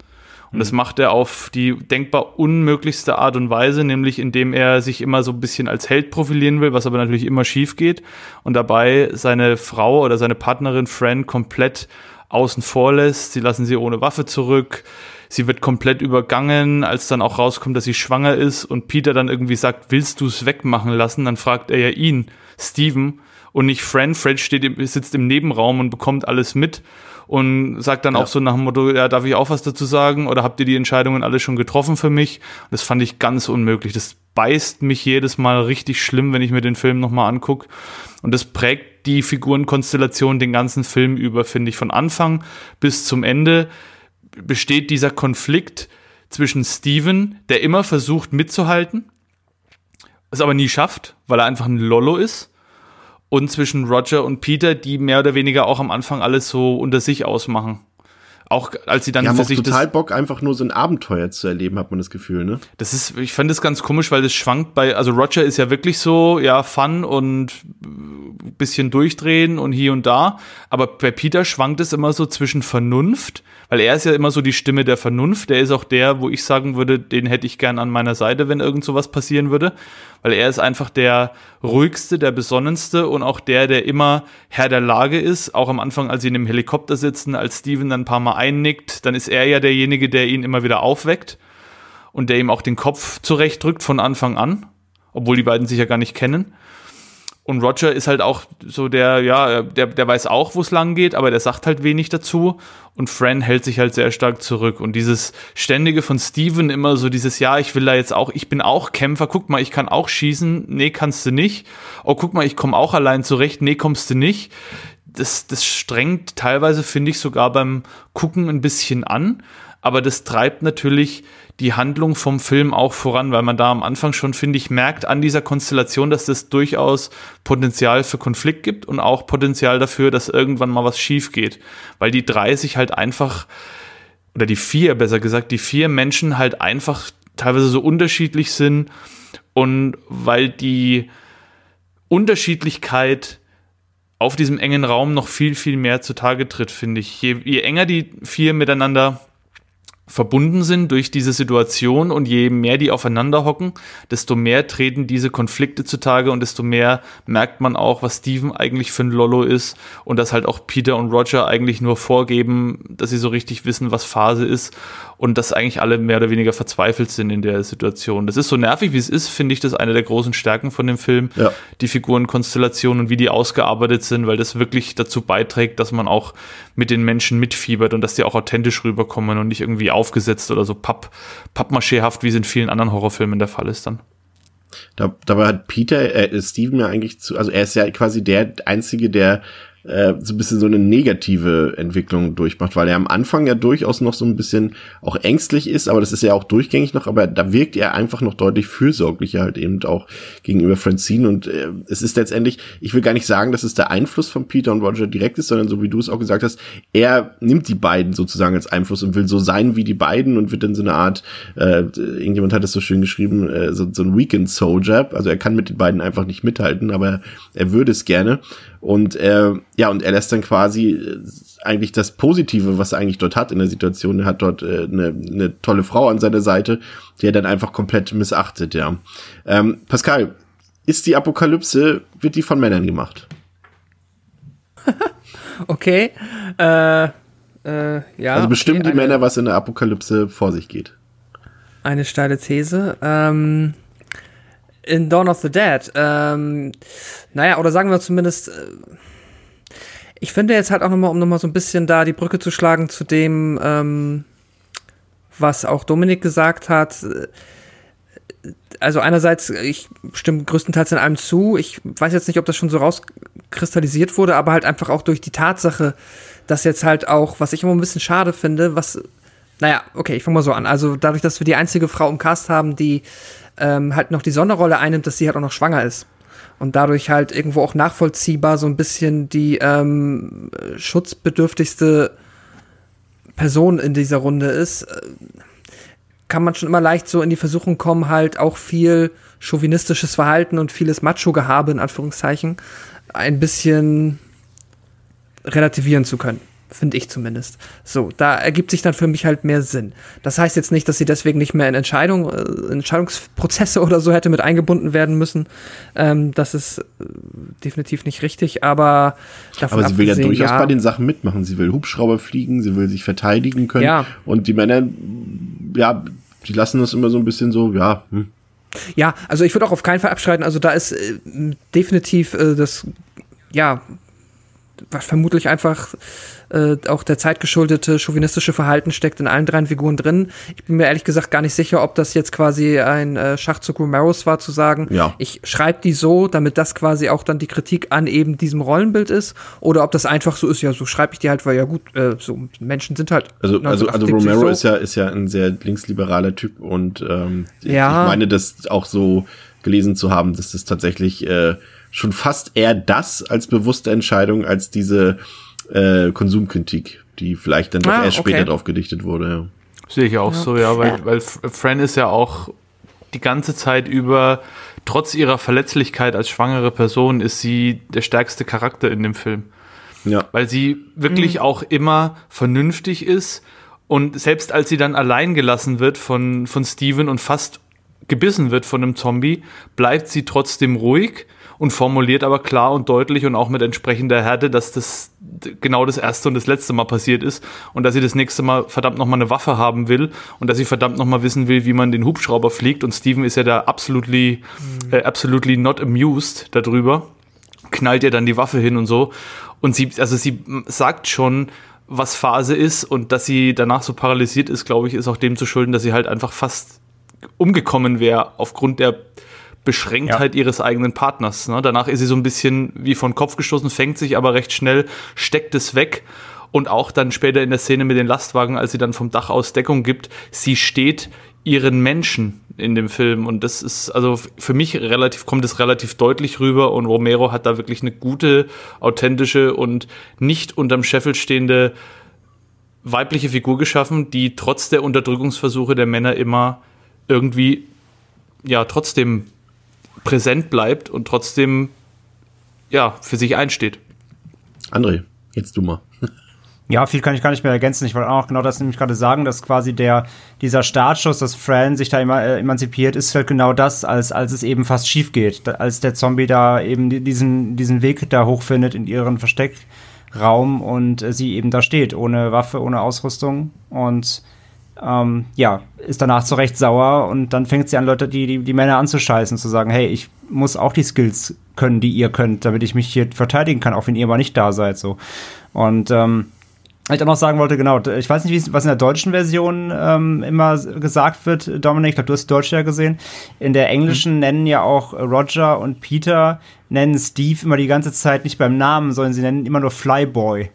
Und das macht er auf die denkbar unmöglichste Art und Weise, nämlich indem er sich immer so ein bisschen als Held profilieren will, was aber natürlich immer schief geht. Und dabei seine Frau oder seine Partnerin Fran komplett außen vor lässt. Sie lassen sie ohne Waffe zurück. Sie wird komplett übergangen, als dann auch rauskommt, dass sie schwanger ist und Peter dann irgendwie sagt, willst du es wegmachen lassen? Dann fragt er ja ihn, Steven, und nicht Fran. Fred steht im, sitzt im Nebenraum und bekommt alles mit und sagt dann auch so nach dem Motto, ja, darf ich auch was dazu sagen? Oder habt ihr die Entscheidungen alle schon getroffen für mich? Und das fand ich ganz unmöglich. Das beißt mich jedes Mal richtig schlimm, wenn ich mir den Film nochmal angucke. Und das prägt die Figurenkonstellation den ganzen Film über, finde ich. Von Anfang bis zum Ende besteht dieser Konflikt zwischen Steven, der immer versucht mitzuhalten, es aber nie schafft, weil er einfach ein Lollo ist, und zwischen Roger und Peter, die mehr oder weniger auch am Anfang alles so unter sich ausmachen. Auch als sie dann Die haben für sich total Bock, einfach nur so ein Abenteuer zu erleben, hat man das Gefühl, ne? das ist, ich fand das ganz komisch, weil das schwankt bei, also Roger ist ja wirklich so, ja, Fun und bisschen durchdrehen und hier und da. Aber bei Peter schwankt es immer so zwischen Vernunft, weil er ist ja immer so die Stimme der Vernunft. Der ist auch der, wo ich sagen würde, den hätte ich gern an meiner Seite, wenn irgend sowas passieren würde. Weil er ist einfach der ruhigste, der besonnenste und auch der, der immer Herr der Lage ist. Auch am Anfang, als sie in dem Helikopter sitzen, als Steven dann ein paar Mal einnickt, dann ist er ja derjenige, der ihn immer wieder aufweckt und der ihm auch den Kopf zurechtdrückt von Anfang an, obwohl die beiden sich ja gar nicht kennen. Und Roger ist halt auch so der, ja, der, der weiß auch, wo es lang geht, aber der sagt halt wenig dazu. Und Fran hält sich halt sehr stark zurück. Und dieses ständige von Steven immer so dieses, ja, ich will da jetzt auch, ich bin auch Kämpfer, guck mal, ich kann auch schießen, nee, kannst du nicht. Oh, guck mal, ich komme auch allein zurecht, nee, kommst du nicht. Das, das strengt teilweise, finde ich, sogar beim Gucken ein bisschen an. Aber das treibt natürlich die Handlung vom Film auch voran, weil man da am Anfang schon, finde ich, merkt an dieser Konstellation, dass das durchaus Potenzial für Konflikt gibt und auch Potenzial dafür, dass irgendwann mal was schief geht. Weil die drei sich halt einfach, oder die vier, besser gesagt, die vier Menschen halt einfach teilweise so unterschiedlich sind und weil die Unterschiedlichkeit auf diesem engen Raum noch viel, viel mehr zutage tritt, finde ich. Je, je enger die vier miteinander verbunden sind durch diese Situation und je mehr die aufeinander hocken, desto mehr treten diese Konflikte zutage und desto mehr merkt man auch, was Steven eigentlich für ein Lollo ist und dass halt auch Peter und Roger eigentlich nur vorgeben, dass sie so richtig wissen, was Phase ist und dass eigentlich alle mehr oder weniger verzweifelt sind in der Situation. Das ist so nervig, wie es ist, finde ich das eine der großen Stärken von dem Film, Ja. die Figurenkonstellation und wie die ausgearbeitet sind, weil das wirklich dazu beiträgt, dass man auch mit den Menschen mitfiebert und dass die auch authentisch rüberkommen und nicht irgendwie aufgesetzt oder so papp, pappmaschéhaft, wie es in vielen anderen Horrorfilmen der Fall ist dann. Da, dabei hat Peter, äh, Steven ja eigentlich zu, also er ist ja quasi der Einzige, der äh, so ein bisschen so eine negative Entwicklung durchmacht, weil er am Anfang ja durchaus noch so ein bisschen auch ängstlich ist, aber das ist ja auch durchgängig noch, aber da wirkt er einfach noch deutlich fürsorglicher halt eben auch gegenüber Francine und äh, es ist letztendlich, ich will gar nicht sagen, dass es der Einfluss von Peter und Roger direkt ist, sondern so wie du es auch gesagt hast, er nimmt die beiden sozusagen als Einfluss und will so sein wie die beiden und wird dann so eine Art, äh, irgendjemand hat es so schön geschrieben, äh, so, so ein Weekend Soldier, also er kann mit den beiden einfach nicht mithalten, aber er würde es gerne. Und äh, ja, und er lässt dann quasi äh, eigentlich das Positive, was er eigentlich dort hat in der Situation. Er hat dort äh, eine, eine tolle Frau an seiner Seite, die er dann einfach komplett missachtet, ja. Ähm, Pascal, ist die Apokalypse, wird die von Männern gemacht? [LAUGHS] okay. Äh, äh, ja. Also bestimmen okay, die Männer, was in der Apokalypse vor sich geht. Eine steile These. Ähm, in Dawn of the Dead. Ähm, naja, oder sagen wir zumindest. Ich finde jetzt halt auch nochmal, um nochmal so ein bisschen da die Brücke zu schlagen zu dem, ähm, was auch Dominik gesagt hat. Also einerseits, ich stimme größtenteils in allem zu. Ich weiß jetzt nicht, ob das schon so rauskristallisiert wurde, aber halt einfach auch durch die Tatsache, dass jetzt halt auch, was ich immer ein bisschen schade finde, was, naja, okay, ich fange mal so an. Also dadurch, dass wir die einzige Frau im Cast haben, die ähm, halt noch die Sonderrolle einnimmt, dass sie halt auch noch schwanger ist. Und dadurch halt irgendwo auch nachvollziehbar so ein bisschen die ähm, schutzbedürftigste Person in dieser Runde ist, äh, kann man schon immer leicht so in die Versuchung kommen, halt auch viel chauvinistisches Verhalten und vieles Macho-Gehabe in Anführungszeichen ein bisschen relativieren zu können. Finde ich zumindest. So, da ergibt sich dann für mich halt mehr Sinn. Das heißt jetzt nicht, dass sie deswegen nicht mehr in Entscheidung, äh, Entscheidungsprozesse [LAUGHS] oder so hätte mit eingebunden werden müssen. Ähm, das ist äh, definitiv nicht richtig, aber davon Aber sie will ja durchaus ja, bei den Sachen mitmachen. Sie will Hubschrauber fliegen, sie will sich verteidigen können. Ja. Und die Männer, ja, die lassen das immer so ein bisschen so, ja, hm. Ja, also ich würde auch auf keinen Fall abschreiten. Also da ist äh, definitiv äh, das, ja, vermutlich einfach äh, auch der zeitgeschuldete chauvinistische Verhalten steckt in allen drei Figuren drin. Ich bin mir ehrlich gesagt gar nicht sicher, ob das jetzt quasi ein äh, Schachzug Romeros war, zu sagen, ja. ich schreibe die so, damit das quasi auch dann die Kritik an eben diesem Rollenbild ist, oder ob das einfach so ist, ja, so schreibe ich die halt, weil ja gut, äh, so Menschen sind halt. Also, also, also Romero so. ist ja, ist ja ein sehr linksliberaler Typ und ähm, ja. ich meine, das auch so gelesen zu haben, dass das tatsächlich äh, schon fast eher das als bewusste Entscheidung als diese äh, Konsumkritik, die vielleicht dann doch ah, erst okay. später drauf gedichtet wurde. Ja. Sehe ich auch ja. so, ja, weil, weil Fran ist ja auch die ganze Zeit über, trotz ihrer Verletzlichkeit als schwangere Person, ist sie der stärkste Charakter in dem Film. Ja. Weil sie wirklich mhm. auch immer vernünftig ist und selbst als sie dann allein gelassen wird von, von Steven und fast gebissen wird von einem Zombie, bleibt sie trotzdem ruhig und formuliert aber klar und deutlich und auch mit entsprechender Härte, dass das genau das erste und das letzte Mal passiert ist und dass sie das nächste Mal verdammt nochmal eine Waffe haben will und dass sie verdammt nochmal wissen will, wie man den Hubschrauber fliegt und Steven ist ja da absolutely, mhm. äh, absolutely not amused darüber, knallt ihr dann die Waffe hin und so und sie, also sie sagt schon, was Phase ist und dass sie danach so paralysiert ist, glaube ich, ist auch dem zu schulden, dass sie halt einfach fast umgekommen wäre aufgrund der Beschränktheit ja. ihres eigenen Partners. Ne? Danach ist sie so ein bisschen wie von Kopf gestoßen, fängt sich aber recht schnell, steckt es weg. Und auch dann später in der Szene mit den Lastwagen, als sie dann vom Dach aus Deckung gibt, sie steht ihren Menschen in dem Film. Und das ist, also für mich relativ, kommt es relativ deutlich rüber und Romero hat da wirklich eine gute, authentische und nicht unterm Scheffel stehende weibliche Figur geschaffen, die trotz der Unterdrückungsversuche der Männer immer irgendwie ja trotzdem präsent bleibt und trotzdem ja für sich einsteht. André, jetzt du mal. [LAUGHS] Ja, viel kann ich gar nicht mehr ergänzen. Ich wollte auch genau das nämlich gerade sagen, dass quasi der, dieser Startschuss, dass Fran sich da immer äh, emanzipiert, ist halt genau das, als, als es eben fast schief geht. Als der Zombie da eben diesen, diesen Weg da hochfindet in ihren Versteckraum und äh, sie eben da steht, ohne Waffe, ohne Ausrüstung und ähm, ja, ist danach zu Recht sauer und dann fängt sie an, Leute, die, die, die Männer anzuscheißen, zu sagen, hey, ich muss auch die Skills können, die ihr könnt, damit ich mich hier verteidigen kann, auch wenn ihr mal nicht da seid, so. Und, ähm, ich auch noch sagen wollte, genau, ich weiß nicht, was in der deutschen Version ähm, immer gesagt wird, Dominik, ich glaube, du hast die deutsche ja gesehen. In der englischen mhm. nennen ja auch Roger und Peter, nennen Steve immer die ganze Zeit nicht beim Namen, sondern sie nennen immer nur Flyboy.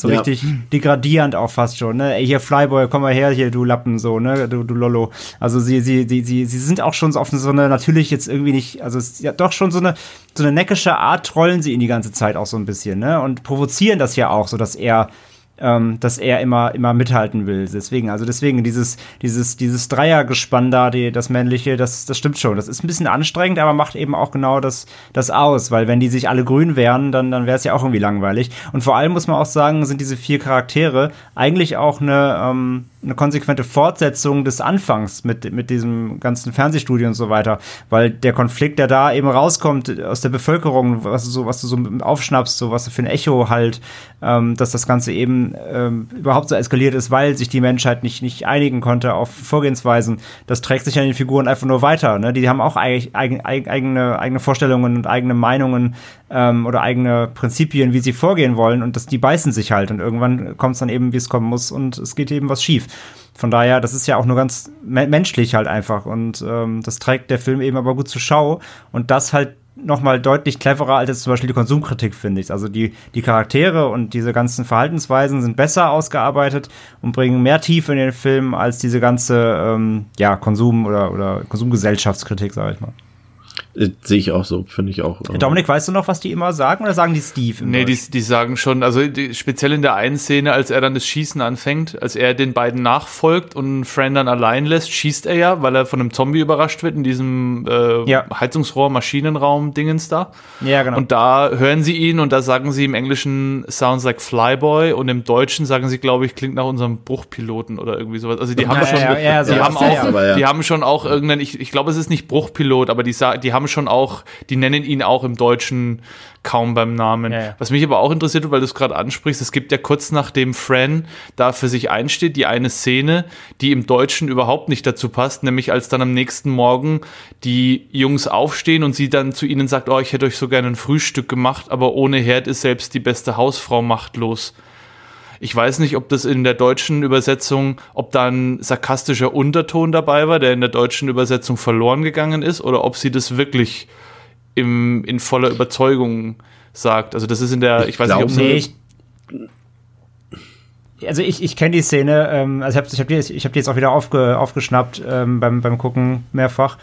So ja. richtig degradierend auch fast schon, ne? Ey, hier Flyboy, komm mal her, hier, du Lappen, so, ne? Du, du Lollo. Also sie, sie, sie, sie, sie sind auch schon so auf so eine, natürlich jetzt irgendwie nicht, also es ist ja doch schon so eine, so eine neckische Art trollen sie ihn die ganze Zeit auch so ein bisschen, ne? Und provozieren das ja auch, so dass er ähm, dass er immer, immer mithalten will. Deswegen, also deswegen, dieses, dieses, dieses Dreiergespann da, die, das männliche, das, das stimmt schon. Das ist ein bisschen anstrengend, aber macht eben auch genau das, das aus, weil wenn die sich alle grün wären, dann, dann wäre es ja auch irgendwie langweilig. Und vor allem muss man auch sagen, sind diese vier Charaktere eigentlich auch eine, ähm, eine konsequente Fortsetzung des Anfangs mit, mit diesem ganzen Fernsehstudio und so weiter. Weil der Konflikt, der da eben rauskommt aus der Bevölkerung, was du so, was du so aufschnappst, so was für ein Echo halt, ähm, dass das Ganze eben ähm, überhaupt so eskaliert ist, weil sich die Menschheit nicht, nicht einigen konnte auf Vorgehensweisen, das trägt sich an den Figuren einfach nur weiter. Ne? Die haben auch eigen, eigen, eigene, eigene Vorstellungen und eigene Meinungen ähm, oder eigene Prinzipien, wie sie vorgehen wollen und das, die beißen sich halt und irgendwann kommt es dann eben, wie es kommen muss und es geht eben was schief. Von daher, das ist ja auch nur ganz me menschlich halt einfach. Und ähm, das trägt der Film eben aber gut zur Schau. Und das halt noch mal deutlich cleverer als jetzt zum Beispiel die Konsumkritik, finde ich. Also die, die Charaktere und diese ganzen Verhaltensweisen sind besser ausgearbeitet und bringen mehr Tiefe in den Film als diese ganze ähm, ja, Konsum- oder, oder Konsumgesellschaftskritik, sage ich mal. Äh, Sehe ich auch so, finde ich auch. Äh, Dominik, weißt du noch, was die immer sagen oder sagen die Steve? Nee, die, die sagen schon, also die, speziell in der einen Szene, als er dann das Schießen anfängt, als er den beiden nachfolgt und Fran dann allein lässt, schießt er ja, weil er von einem Zombie überrascht wird in diesem äh, ja. Heizungsrohr, Maschinenraum Dingens da. Ja, genau. Und da hören sie ihn und da sagen sie im Englischen sounds like Flyboy und im Deutschen sagen sie, glaube ich, klingt nach unserem Bruchpiloten oder irgendwie sowas. Also die haben ja, schon, ja, die haben auch, die haben schon auch irgendeinen, ich, ich glaube, es ist nicht Bruchpilot, aber die, die haben schon auch, die nennen ihn auch im Deutschen kaum beim Namen. Ja, ja. Was mich aber auch interessiert, weil du es gerade ansprichst, es gibt ja kurz nachdem Fran da für sich einsteht, die eine Szene, die im Deutschen überhaupt nicht dazu passt, nämlich als dann am nächsten Morgen die Jungs aufstehen und sie dann zu ihnen sagt, oh, ich hätte euch so gerne ein Frühstück gemacht, aber ohne Herd ist selbst die beste Hausfrau machtlos. Ich weiß nicht, ob das in der deutschen Übersetzung, ob da ein sarkastischer Unterton dabei war, der in der deutschen Übersetzung verloren gegangen ist, oder ob sie das wirklich im, in voller Überzeugung sagt. Also das ist in der, ich, ich weiß nicht, ob nee, ich, also ich, ich kenne die Szene, ähm, also ich habe ich hab die, ich hab die jetzt auch wieder aufge, aufgeschnappt ähm, beim, beim Gucken mehrfach.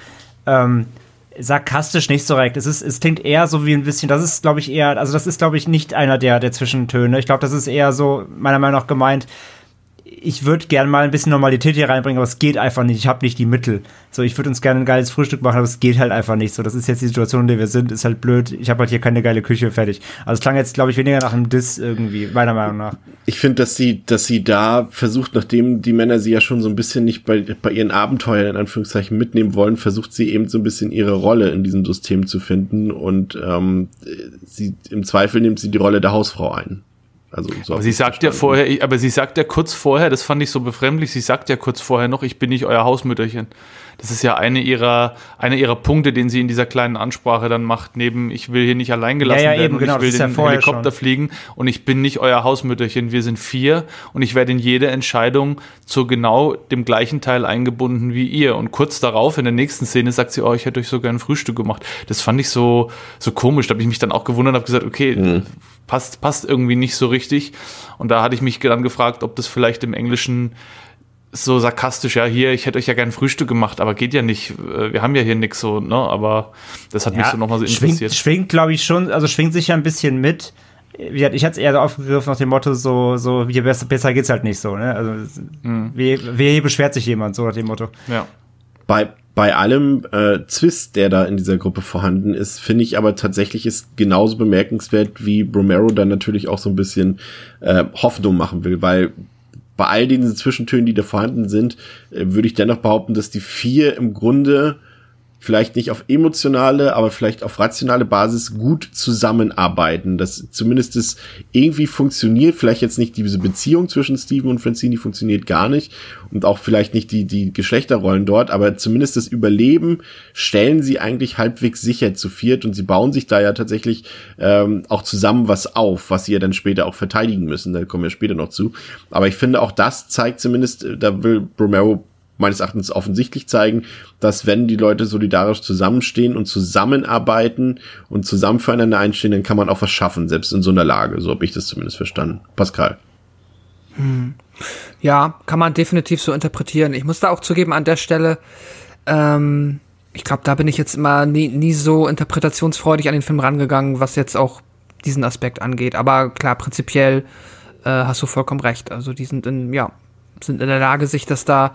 Ähm, sarkastisch nicht so recht. Es, ist, es klingt eher so wie ein bisschen, das ist, glaube ich, eher, also das ist, glaube ich, nicht einer der, der Zwischentöne. Ich glaube, das ist eher so, meiner Meinung nach gemeint, ich würde gerne mal ein bisschen Normalität hier reinbringen, aber es geht einfach nicht. Ich habe nicht die Mittel. So, ich würde uns gerne ein geiles Frühstück machen, aber es geht halt einfach nicht. So, das ist jetzt die Situation, in der wir sind, ist halt blöd. Ich habe halt hier keine geile Küche fertig. Also es klang jetzt, glaube ich, weniger nach einem Diss irgendwie, meiner Meinung nach. Ich finde, dass sie, dass sie da versucht, nachdem die Männer sie ja schon so ein bisschen nicht bei, bei ihren Abenteuern in Anführungszeichen mitnehmen wollen, versucht sie eben so ein bisschen ihre Rolle in diesem System zu finden und ähm, sie im Zweifel nimmt sie die Rolle der Hausfrau ein. Also so aber sie sagt ja vorher, aber sie sagt ja kurz vorher, das fand ich so befremdlich, sie sagt ja kurz vorher noch, ich bin nicht euer Hausmütterchen. Das ist ja eine ihrer, eine ihrer Punkte, den sie in dieser kleinen Ansprache dann macht, neben ich will hier nicht allein gelassen ja, ja, werden eben, genau, ich will den ja Helikopter schon. fliegen und ich bin nicht euer Hausmütterchen, wir sind vier und ich werde in jede Entscheidung zu genau dem gleichen Teil eingebunden wie ihr. Und kurz darauf, in der nächsten Szene, sagt sie, oh, ich hätte euch so gerne Frühstück gemacht. Das fand ich so, so komisch. Da habe ich mich dann auch gewundert, habe gesagt, okay, mhm passt, passt irgendwie nicht so richtig. Und da hatte ich mich dann gefragt, ob das vielleicht im Englischen so sarkastisch, ja, hier, ich hätte euch ja gern Frühstück gemacht, aber geht ja nicht. Äh, wir haben ja hier nichts so, ne? Aber das hat ja, mich so nochmal so interessiert. Schwingt, schwingt glaube ich, schon, also schwingt sich ja ein bisschen mit. Ich hatte es eher so aufgegriffen nach dem Motto, so, so, wie besser, besser geht's halt nicht so, ne? Also, mhm. wie, wie beschwert sich jemand, so nach dem Motto. Ja. Bei, bei allem äh, Zwist, der da in dieser Gruppe vorhanden ist, finde ich aber tatsächlich ist genauso bemerkenswert, wie Romero dann natürlich auch so ein bisschen äh, Hoffnung machen will, weil bei all diesen Zwischentönen, die da vorhanden sind, äh, würde ich dennoch behaupten, dass die vier im Grunde vielleicht nicht auf emotionale, aber vielleicht auf rationale Basis gut zusammenarbeiten, dass zumindest es irgendwie funktioniert, vielleicht jetzt nicht diese Beziehung zwischen Steven und Francine funktioniert gar nicht und auch vielleicht nicht die, die Geschlechterrollen dort, aber zumindest das Überleben stellen sie eigentlich halbwegs sicher zu viert und sie bauen sich da ja tatsächlich ähm, auch zusammen was auf, was sie ja dann später auch verteidigen müssen, da kommen wir später noch zu, aber ich finde auch das zeigt zumindest, äh, da will Romero meines Erachtens offensichtlich zeigen, dass wenn die Leute solidarisch zusammenstehen und zusammenarbeiten und zusammen füreinander einstehen, dann kann man auch was schaffen, selbst in so einer Lage. So habe ich das zumindest verstanden. Pascal. Hm. Ja, kann man definitiv so interpretieren. Ich muss da auch zugeben, an der Stelle, ähm, ich glaube, da bin ich jetzt immer nie, nie so interpretationsfreudig an den Film rangegangen, was jetzt auch diesen Aspekt angeht. Aber klar, prinzipiell äh, hast du vollkommen recht. Also die sind in, ja, sind in der Lage, sich das da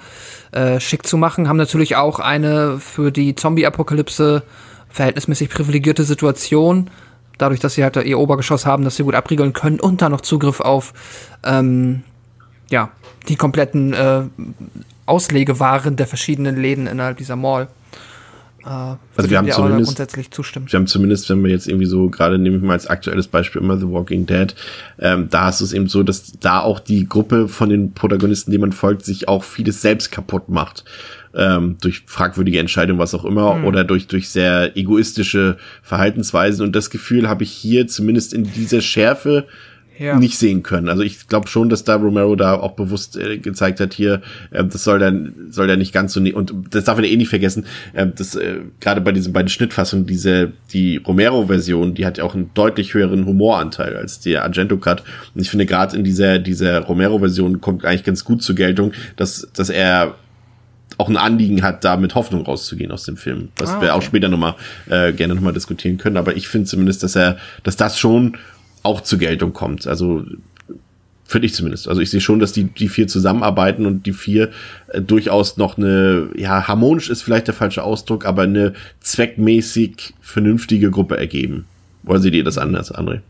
äh, schick zu machen, haben natürlich auch eine für die Zombie-Apokalypse verhältnismäßig privilegierte Situation, dadurch, dass sie halt ihr Obergeschoss haben, dass sie gut abriegeln können und dann noch Zugriff auf ähm, ja, die kompletten äh, Auslegewaren der verschiedenen Läden innerhalb dieser Mall. Äh, also wir haben zumindest grundsätzlich zustimmen. Wir haben zumindest, wenn wir jetzt irgendwie so gerade nehmen wir mal als aktuelles Beispiel immer The Walking Dead, ähm, da ist es eben so, dass da auch die Gruppe von den Protagonisten, denen man folgt, sich auch vieles selbst kaputt macht ähm, durch fragwürdige Entscheidungen, was auch immer, mhm. oder durch durch sehr egoistische Verhaltensweisen. Und das Gefühl habe ich hier zumindest in dieser Schärfe ja. nicht sehen können. Also ich glaube schon, dass da Romero da auch bewusst äh, gezeigt hat, hier, äh, das soll dann soll der nicht ganz so ne und das darf man eh nicht vergessen, äh, dass äh, gerade bei diesen beiden Schnittfassungen diese die Romero-Version, die hat ja auch einen deutlich höheren Humoranteil als der Argento Cut. Und ich finde gerade in dieser dieser Romero-Version kommt eigentlich ganz gut zur Geltung, dass dass er auch ein Anliegen hat, da mit Hoffnung rauszugehen aus dem Film. Was ah, okay. wir auch später nochmal äh, gerne nochmal diskutieren können. Aber ich finde zumindest, dass er, dass das schon auch zur Geltung kommt. Also finde ich zumindest. Also ich sehe schon, dass die, die vier zusammenarbeiten und die vier äh, durchaus noch eine, ja, harmonisch ist vielleicht der falsche Ausdruck, aber eine zweckmäßig vernünftige Gruppe ergeben. Wollen Sie dir das anders, André?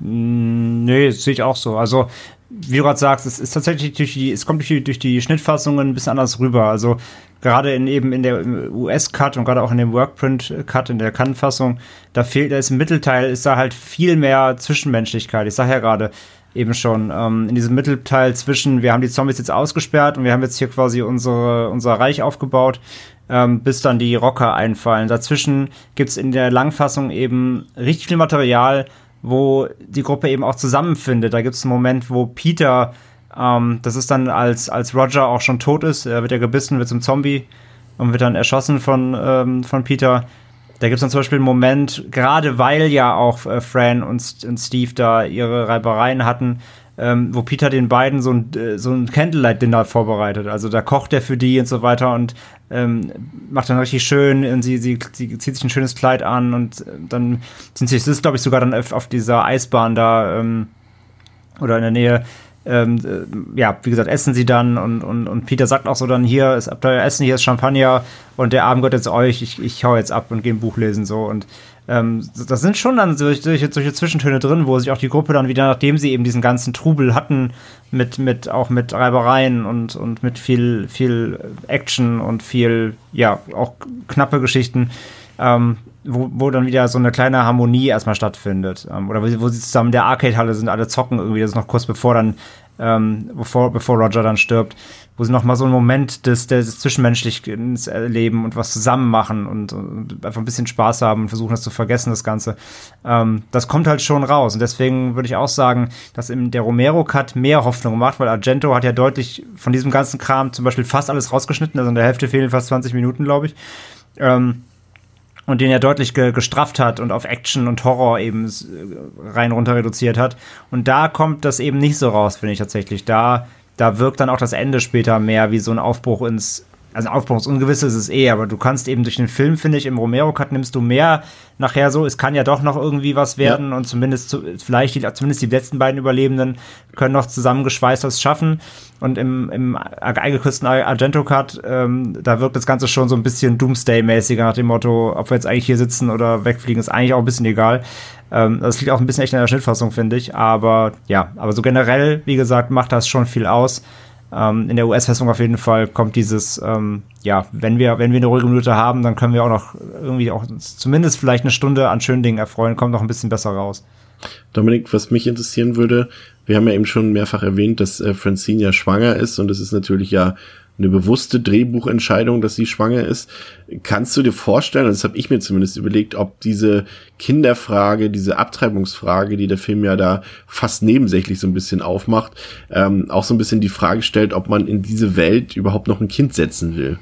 Mm, nee, sehe ich auch so. Also wie du gerade sagst, es ist tatsächlich durch die, es kommt durch die, durch die Schnittfassungen ein bisschen anders rüber. Also gerade in eben in der US-Cut und gerade auch in dem Workprint-Cut, in der Kann-Fassung, da fehlt, da ist im Mittelteil, ist da halt viel mehr Zwischenmenschlichkeit. Ich sag ja gerade eben schon, ähm, in diesem Mittelteil zwischen, wir haben die Zombies jetzt ausgesperrt und wir haben jetzt hier quasi unsere, unser Reich aufgebaut, ähm, bis dann die Rocker einfallen. Dazwischen gibt's in der Langfassung eben richtig viel Material, wo die Gruppe eben auch zusammenfindet. Da gibt es einen Moment, wo Peter, ähm, das ist dann als, als Roger auch schon tot ist, er wird ja gebissen, wird zum Zombie und wird dann erschossen von, ähm, von Peter. Da gibt es dann zum Beispiel einen Moment, gerade weil ja auch äh, Fran und, und Steve da ihre Reibereien hatten, ähm, wo Peter den beiden so ein, äh, so ein Candlelight-Dinner vorbereitet. Also da kocht er für die und so weiter und ähm, macht dann richtig schön und sie, sie, sie zieht sich ein schönes Kleid an und äh, dann sind sie, das ist glaube ich sogar dann auf, auf dieser Eisbahn da ähm, oder in der Nähe. Ähm, äh, ja, wie gesagt, essen sie dann und, und, und Peter sagt auch so dann, hier ist Abteil Essen, hier ist Champagner und der Abend gehört jetzt euch, ich, ich hau jetzt ab und gehe ein Buch lesen so. Und ähm, das sind schon dann solche, solche Zwischentöne drin, wo sich auch die Gruppe dann wieder, nachdem sie eben diesen ganzen Trubel hatten, mit, mit, auch mit Reibereien und, und mit viel, viel Action und viel, ja, auch knappe Geschichten, ähm, wo, wo dann wieder so eine kleine Harmonie erstmal stattfindet. Ähm, oder wo sie, wo sie zusammen in der Arcade-Halle sind, alle zocken irgendwie, das ist noch kurz bevor dann, ähm, bevor, bevor Roger dann stirbt wo sie noch mal so einen Moment des, des Zwischenmenschlichen erleben und was zusammen machen und, und, einfach ein bisschen Spaß haben und versuchen das zu vergessen, das Ganze. Ähm, das kommt halt schon raus. Und deswegen würde ich auch sagen, dass in der Romero-Cut mehr Hoffnung macht, weil Argento hat ja deutlich von diesem ganzen Kram zum Beispiel fast alles rausgeschnitten, also in der Hälfte fehlen fast 20 Minuten, glaube ich. Ähm, und den ja deutlich ge gestrafft hat und auf Action und Horror eben rein runter reduziert hat. Und da kommt das eben nicht so raus, finde ich tatsächlich. Da da wirkt dann auch das Ende später mehr wie so ein Aufbruch ins also Aufbruch ins Ungewisse ist es eh, aber du kannst eben durch den Film, finde ich, im Romero-Cut nimmst du mehr nachher so, es kann ja doch noch irgendwie was werden ja. und zumindest zu, vielleicht die, zumindest die letzten beiden Überlebenden können noch zusammengeschweißt was schaffen und im, im eingekürzten Argento-Cut, ähm, da wirkt das Ganze schon so ein bisschen Doomsday-mäßiger nach dem Motto, ob wir jetzt eigentlich hier sitzen oder wegfliegen, ist eigentlich auch ein bisschen egal. Ähm, das liegt auch ein bisschen echt in der Schnittfassung, finde ich, aber ja, aber so generell, wie gesagt, macht das schon viel aus. Ähm, in der US-Fassung auf jeden Fall kommt dieses, ähm, ja, wenn wir, wenn wir eine ruhige Minute haben, dann können wir auch noch irgendwie auch zumindest vielleicht eine Stunde an schönen Dingen erfreuen, kommt noch ein bisschen besser raus. Dominik, was mich interessieren würde, wir haben ja eben schon mehrfach erwähnt, dass äh, Francine ja schwanger ist und das ist natürlich ja eine bewusste Drehbuchentscheidung, dass sie schwanger ist. Kannst du dir vorstellen, das habe ich mir zumindest überlegt, ob diese Kinderfrage, diese Abtreibungsfrage, die der Film ja da fast nebensächlich so ein bisschen aufmacht, ähm, auch so ein bisschen die Frage stellt, ob man in diese Welt überhaupt noch ein Kind setzen will?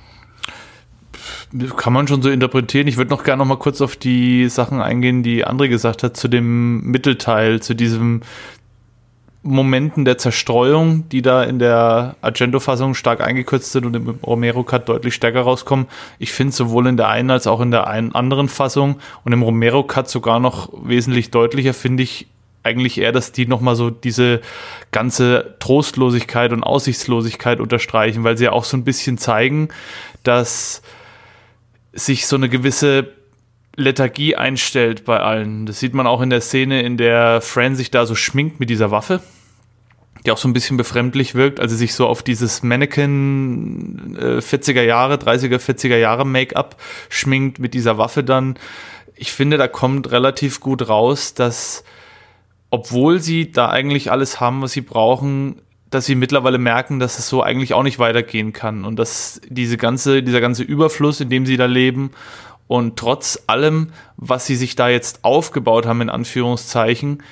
Kann man schon so interpretieren. Ich würde noch gerne noch mal kurz auf die Sachen eingehen, die André gesagt hat, zu dem Mittelteil, zu diesem Momenten der Zerstreuung, die da in der Argento-Fassung stark eingekürzt sind und im Romero-Cut deutlich stärker rauskommen. Ich finde sowohl in der einen als auch in der einen anderen Fassung und im Romero-Cut sogar noch wesentlich deutlicher, finde ich eigentlich eher, dass die nochmal so diese ganze Trostlosigkeit und Aussichtslosigkeit unterstreichen, weil sie ja auch so ein bisschen zeigen, dass sich so eine gewisse Lethargie einstellt bei allen. Das sieht man auch in der Szene, in der Fran sich da so schminkt mit dieser Waffe. Die auch so ein bisschen befremdlich wirkt, also sich so auf dieses Mannequin äh, 40er Jahre, 30er, 40er Jahre Make-up schminkt mit dieser Waffe dann. Ich finde, da kommt relativ gut raus, dass obwohl sie da eigentlich alles haben, was sie brauchen, dass sie mittlerweile merken, dass es so eigentlich auch nicht weitergehen kann und dass diese ganze, dieser ganze Überfluss, in dem sie da leben und trotz allem, was sie sich da jetzt aufgebaut haben, in Anführungszeichen,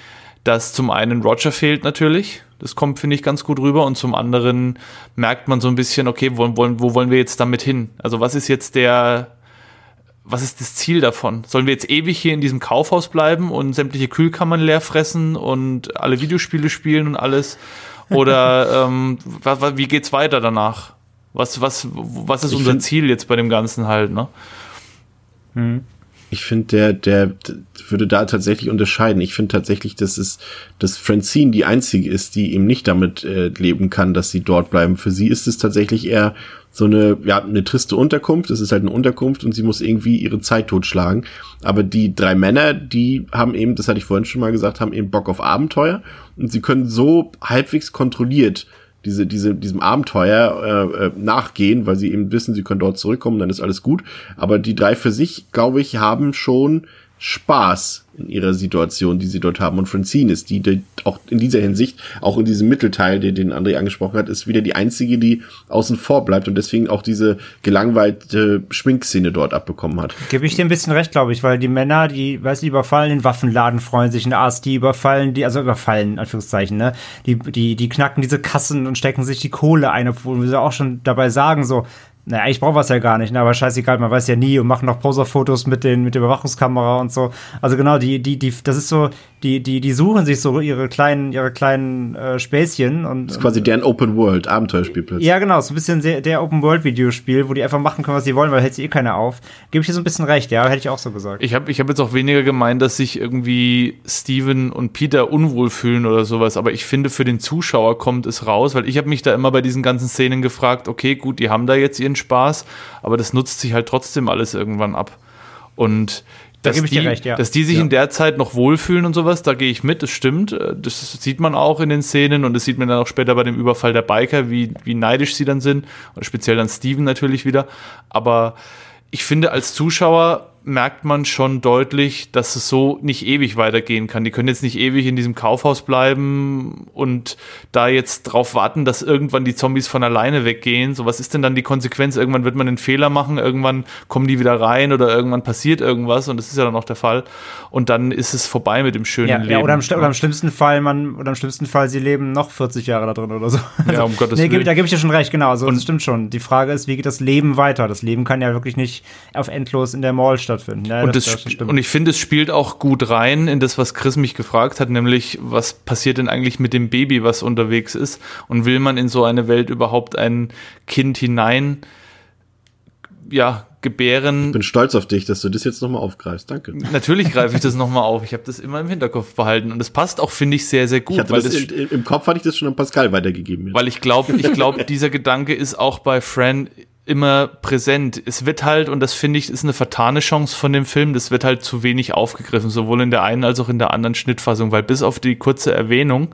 dass zum einen Roger fehlt natürlich, das kommt, finde ich, ganz gut rüber. Und zum anderen merkt man so ein bisschen, okay, wo, wo, wo wollen wir jetzt damit hin? Also was ist jetzt der, was ist das Ziel davon? Sollen wir jetzt ewig hier in diesem Kaufhaus bleiben und sämtliche Kühlkammern leer fressen und alle Videospiele spielen und alles? Oder [LAUGHS] ähm, wie geht's weiter danach? Was, was, was ist ich unser Ziel jetzt bei dem Ganzen halt, ne? Mhm ich finde, der, der würde da tatsächlich unterscheiden. Ich finde tatsächlich, dass es, dass Francine die einzige ist, die eben nicht damit äh, leben kann, dass sie dort bleiben. Für sie ist es tatsächlich eher so eine, ja, eine triste Unterkunft. Es ist halt eine Unterkunft und sie muss irgendwie ihre Zeit totschlagen. Aber die drei Männer, die haben eben, das hatte ich vorhin schon mal gesagt, haben eben Bock auf Abenteuer und sie können so halbwegs kontrolliert diese, diese, diesem Abenteuer äh, äh, nachgehen, weil sie eben wissen, sie können dort zurückkommen, dann ist alles gut. Aber die drei für sich, glaube ich, haben schon Spaß in ihrer Situation, die sie dort haben. Und Francine ist die, die auch in dieser Hinsicht, auch in diesem Mittelteil, den, den André angesprochen hat, ist wieder die einzige, die außen vor bleibt und deswegen auch diese gelangweilte Schminkszene dort abbekommen hat. Gebe ich dir ein bisschen recht, glaube ich, weil die Männer, die, du, die überfallen den Waffenladen, freuen sich in Ast, die überfallen, die, also überfallen, Anführungszeichen, ne? Die, die, die knacken diese Kassen und stecken sich die Kohle ein, obwohl wir auch schon dabei sagen, so, naja, ich brauche was ja gar nicht, ne? aber scheißegal, man weiß ja nie und machen noch Poserfotos mit den mit der Überwachungskamera und so. Also genau, die die die das ist so, die die die suchen sich so ihre kleinen ihre kleinen äh, Späßchen und das ist quasi deren Open World Abenteuerspielplatz. Ja, genau, so ein bisschen der, der Open World Videospiel, wo die einfach machen können, was sie wollen, weil hält sie eh keiner auf. Gebe ich dir so ein bisschen recht, ja, hätte ich auch so gesagt. Ich habe ich habe jetzt auch weniger gemeint, dass sich irgendwie Steven und Peter unwohl fühlen oder sowas, aber ich finde für den Zuschauer kommt es raus, weil ich habe mich da immer bei diesen ganzen Szenen gefragt, okay, gut, die haben da jetzt ihren Spaß, aber das nutzt sich halt trotzdem alles irgendwann ab. Und dass, da die, recht, ja. dass die sich ja. in der Zeit noch wohlfühlen und sowas, da gehe ich mit, das stimmt. Das sieht man auch in den Szenen und das sieht man dann auch später bei dem Überfall der Biker, wie, wie neidisch sie dann sind. Und speziell dann Steven natürlich wieder. Aber ich finde, als Zuschauer merkt man schon deutlich, dass es so nicht ewig weitergehen kann. Die können jetzt nicht ewig in diesem Kaufhaus bleiben und da jetzt drauf warten, dass irgendwann die Zombies von alleine weggehen. So, was ist denn dann die Konsequenz? Irgendwann wird man einen Fehler machen, irgendwann kommen die wieder rein oder irgendwann passiert irgendwas und das ist ja dann auch der Fall. Und dann ist es vorbei mit dem schönen ja, Leben. Ja, oder, im, oder im schlimmsten Fall, man, oder im schlimmsten Fall, sie leben noch 40 Jahre da drin oder so. Ja, um Gottes nee, Willen. Da gebe ich dir schon recht, genau. Also, und das stimmt schon. Die Frage ist, wie geht das Leben weiter? Das Leben kann ja wirklich nicht auf endlos in der Mall stattfinden. Ja, und, das, das, das und ich finde, es spielt auch gut rein in das, was Chris mich gefragt hat, nämlich, was passiert denn eigentlich mit dem Baby, was unterwegs ist? Und will man in so eine Welt überhaupt ein Kind hinein, ja, gebären? Ich bin stolz auf dich, dass du das jetzt nochmal aufgreifst. Danke. Natürlich [LAUGHS] greife ich das nochmal auf. Ich habe das immer im Hinterkopf behalten und es passt auch, finde ich, sehr, sehr gut. Ich weil das, das in, Im Kopf hatte ich das schon an Pascal weitergegeben. Jetzt. Weil ich glaube, ich glaube, [LAUGHS] dieser Gedanke ist auch bei Fran immer präsent. Es wird halt, und das finde ich, ist eine vertane Chance von dem Film, das wird halt zu wenig aufgegriffen, sowohl in der einen als auch in der anderen Schnittfassung, weil bis auf die kurze Erwähnung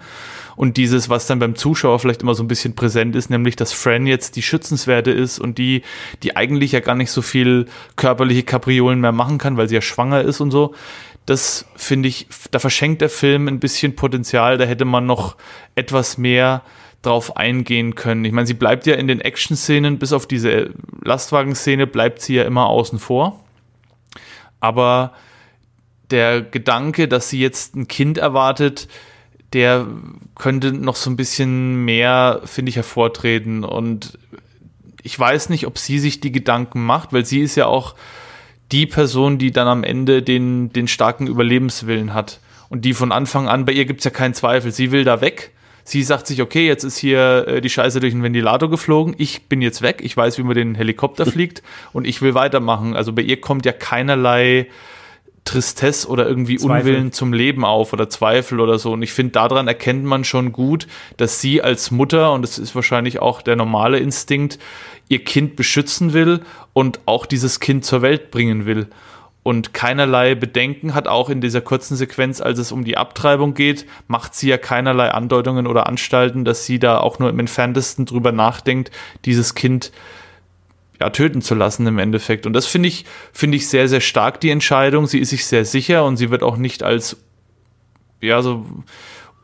und dieses, was dann beim Zuschauer vielleicht immer so ein bisschen präsent ist, nämlich, dass Fran jetzt die Schützenswerte ist und die, die eigentlich ja gar nicht so viel körperliche Kapriolen mehr machen kann, weil sie ja schwanger ist und so. Das finde ich, da verschenkt der Film ein bisschen Potenzial, da hätte man noch etwas mehr drauf eingehen können. Ich meine, sie bleibt ja in den Action-Szenen, bis auf diese Lastwagen-Szene, bleibt sie ja immer außen vor. Aber der Gedanke, dass sie jetzt ein Kind erwartet, der könnte noch so ein bisschen mehr, finde ich, hervortreten. Und ich weiß nicht, ob sie sich die Gedanken macht, weil sie ist ja auch die Person, die dann am Ende den, den starken Überlebenswillen hat. Und die von Anfang an, bei ihr gibt es ja keinen Zweifel. Sie will da weg Sie sagt sich, okay, jetzt ist hier äh, die Scheiße durch den Ventilator geflogen, ich bin jetzt weg, ich weiß, wie man den Helikopter [LAUGHS] fliegt und ich will weitermachen. Also bei ihr kommt ja keinerlei Tristesse oder irgendwie Zweifel. Unwillen zum Leben auf oder Zweifel oder so. Und ich finde, daran erkennt man schon gut, dass sie als Mutter, und das ist wahrscheinlich auch der normale Instinkt, ihr Kind beschützen will und auch dieses Kind zur Welt bringen will. Und keinerlei Bedenken hat, auch in dieser kurzen Sequenz, als es um die Abtreibung geht, macht sie ja keinerlei Andeutungen oder Anstalten, dass sie da auch nur im entferntesten drüber nachdenkt, dieses Kind ja, töten zu lassen im Endeffekt. Und das finde ich, finde ich sehr, sehr stark, die Entscheidung. Sie ist sich sehr sicher und sie wird auch nicht als, ja, so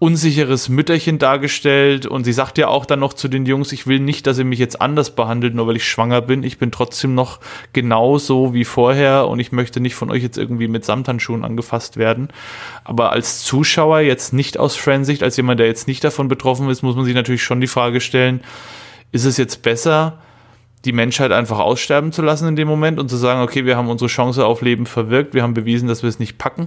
unsicheres Mütterchen dargestellt und sie sagt ja auch dann noch zu den Jungs, ich will nicht, dass ihr mich jetzt anders behandelt, nur weil ich schwanger bin. Ich bin trotzdem noch genauso wie vorher und ich möchte nicht von euch jetzt irgendwie mit Samthandschuhen angefasst werden. Aber als Zuschauer jetzt nicht aus Friendsicht, als jemand, der jetzt nicht davon betroffen ist, muss man sich natürlich schon die Frage stellen, ist es jetzt besser, die Menschheit einfach aussterben zu lassen in dem Moment und zu sagen, okay, wir haben unsere Chance auf Leben verwirkt, wir haben bewiesen, dass wir es nicht packen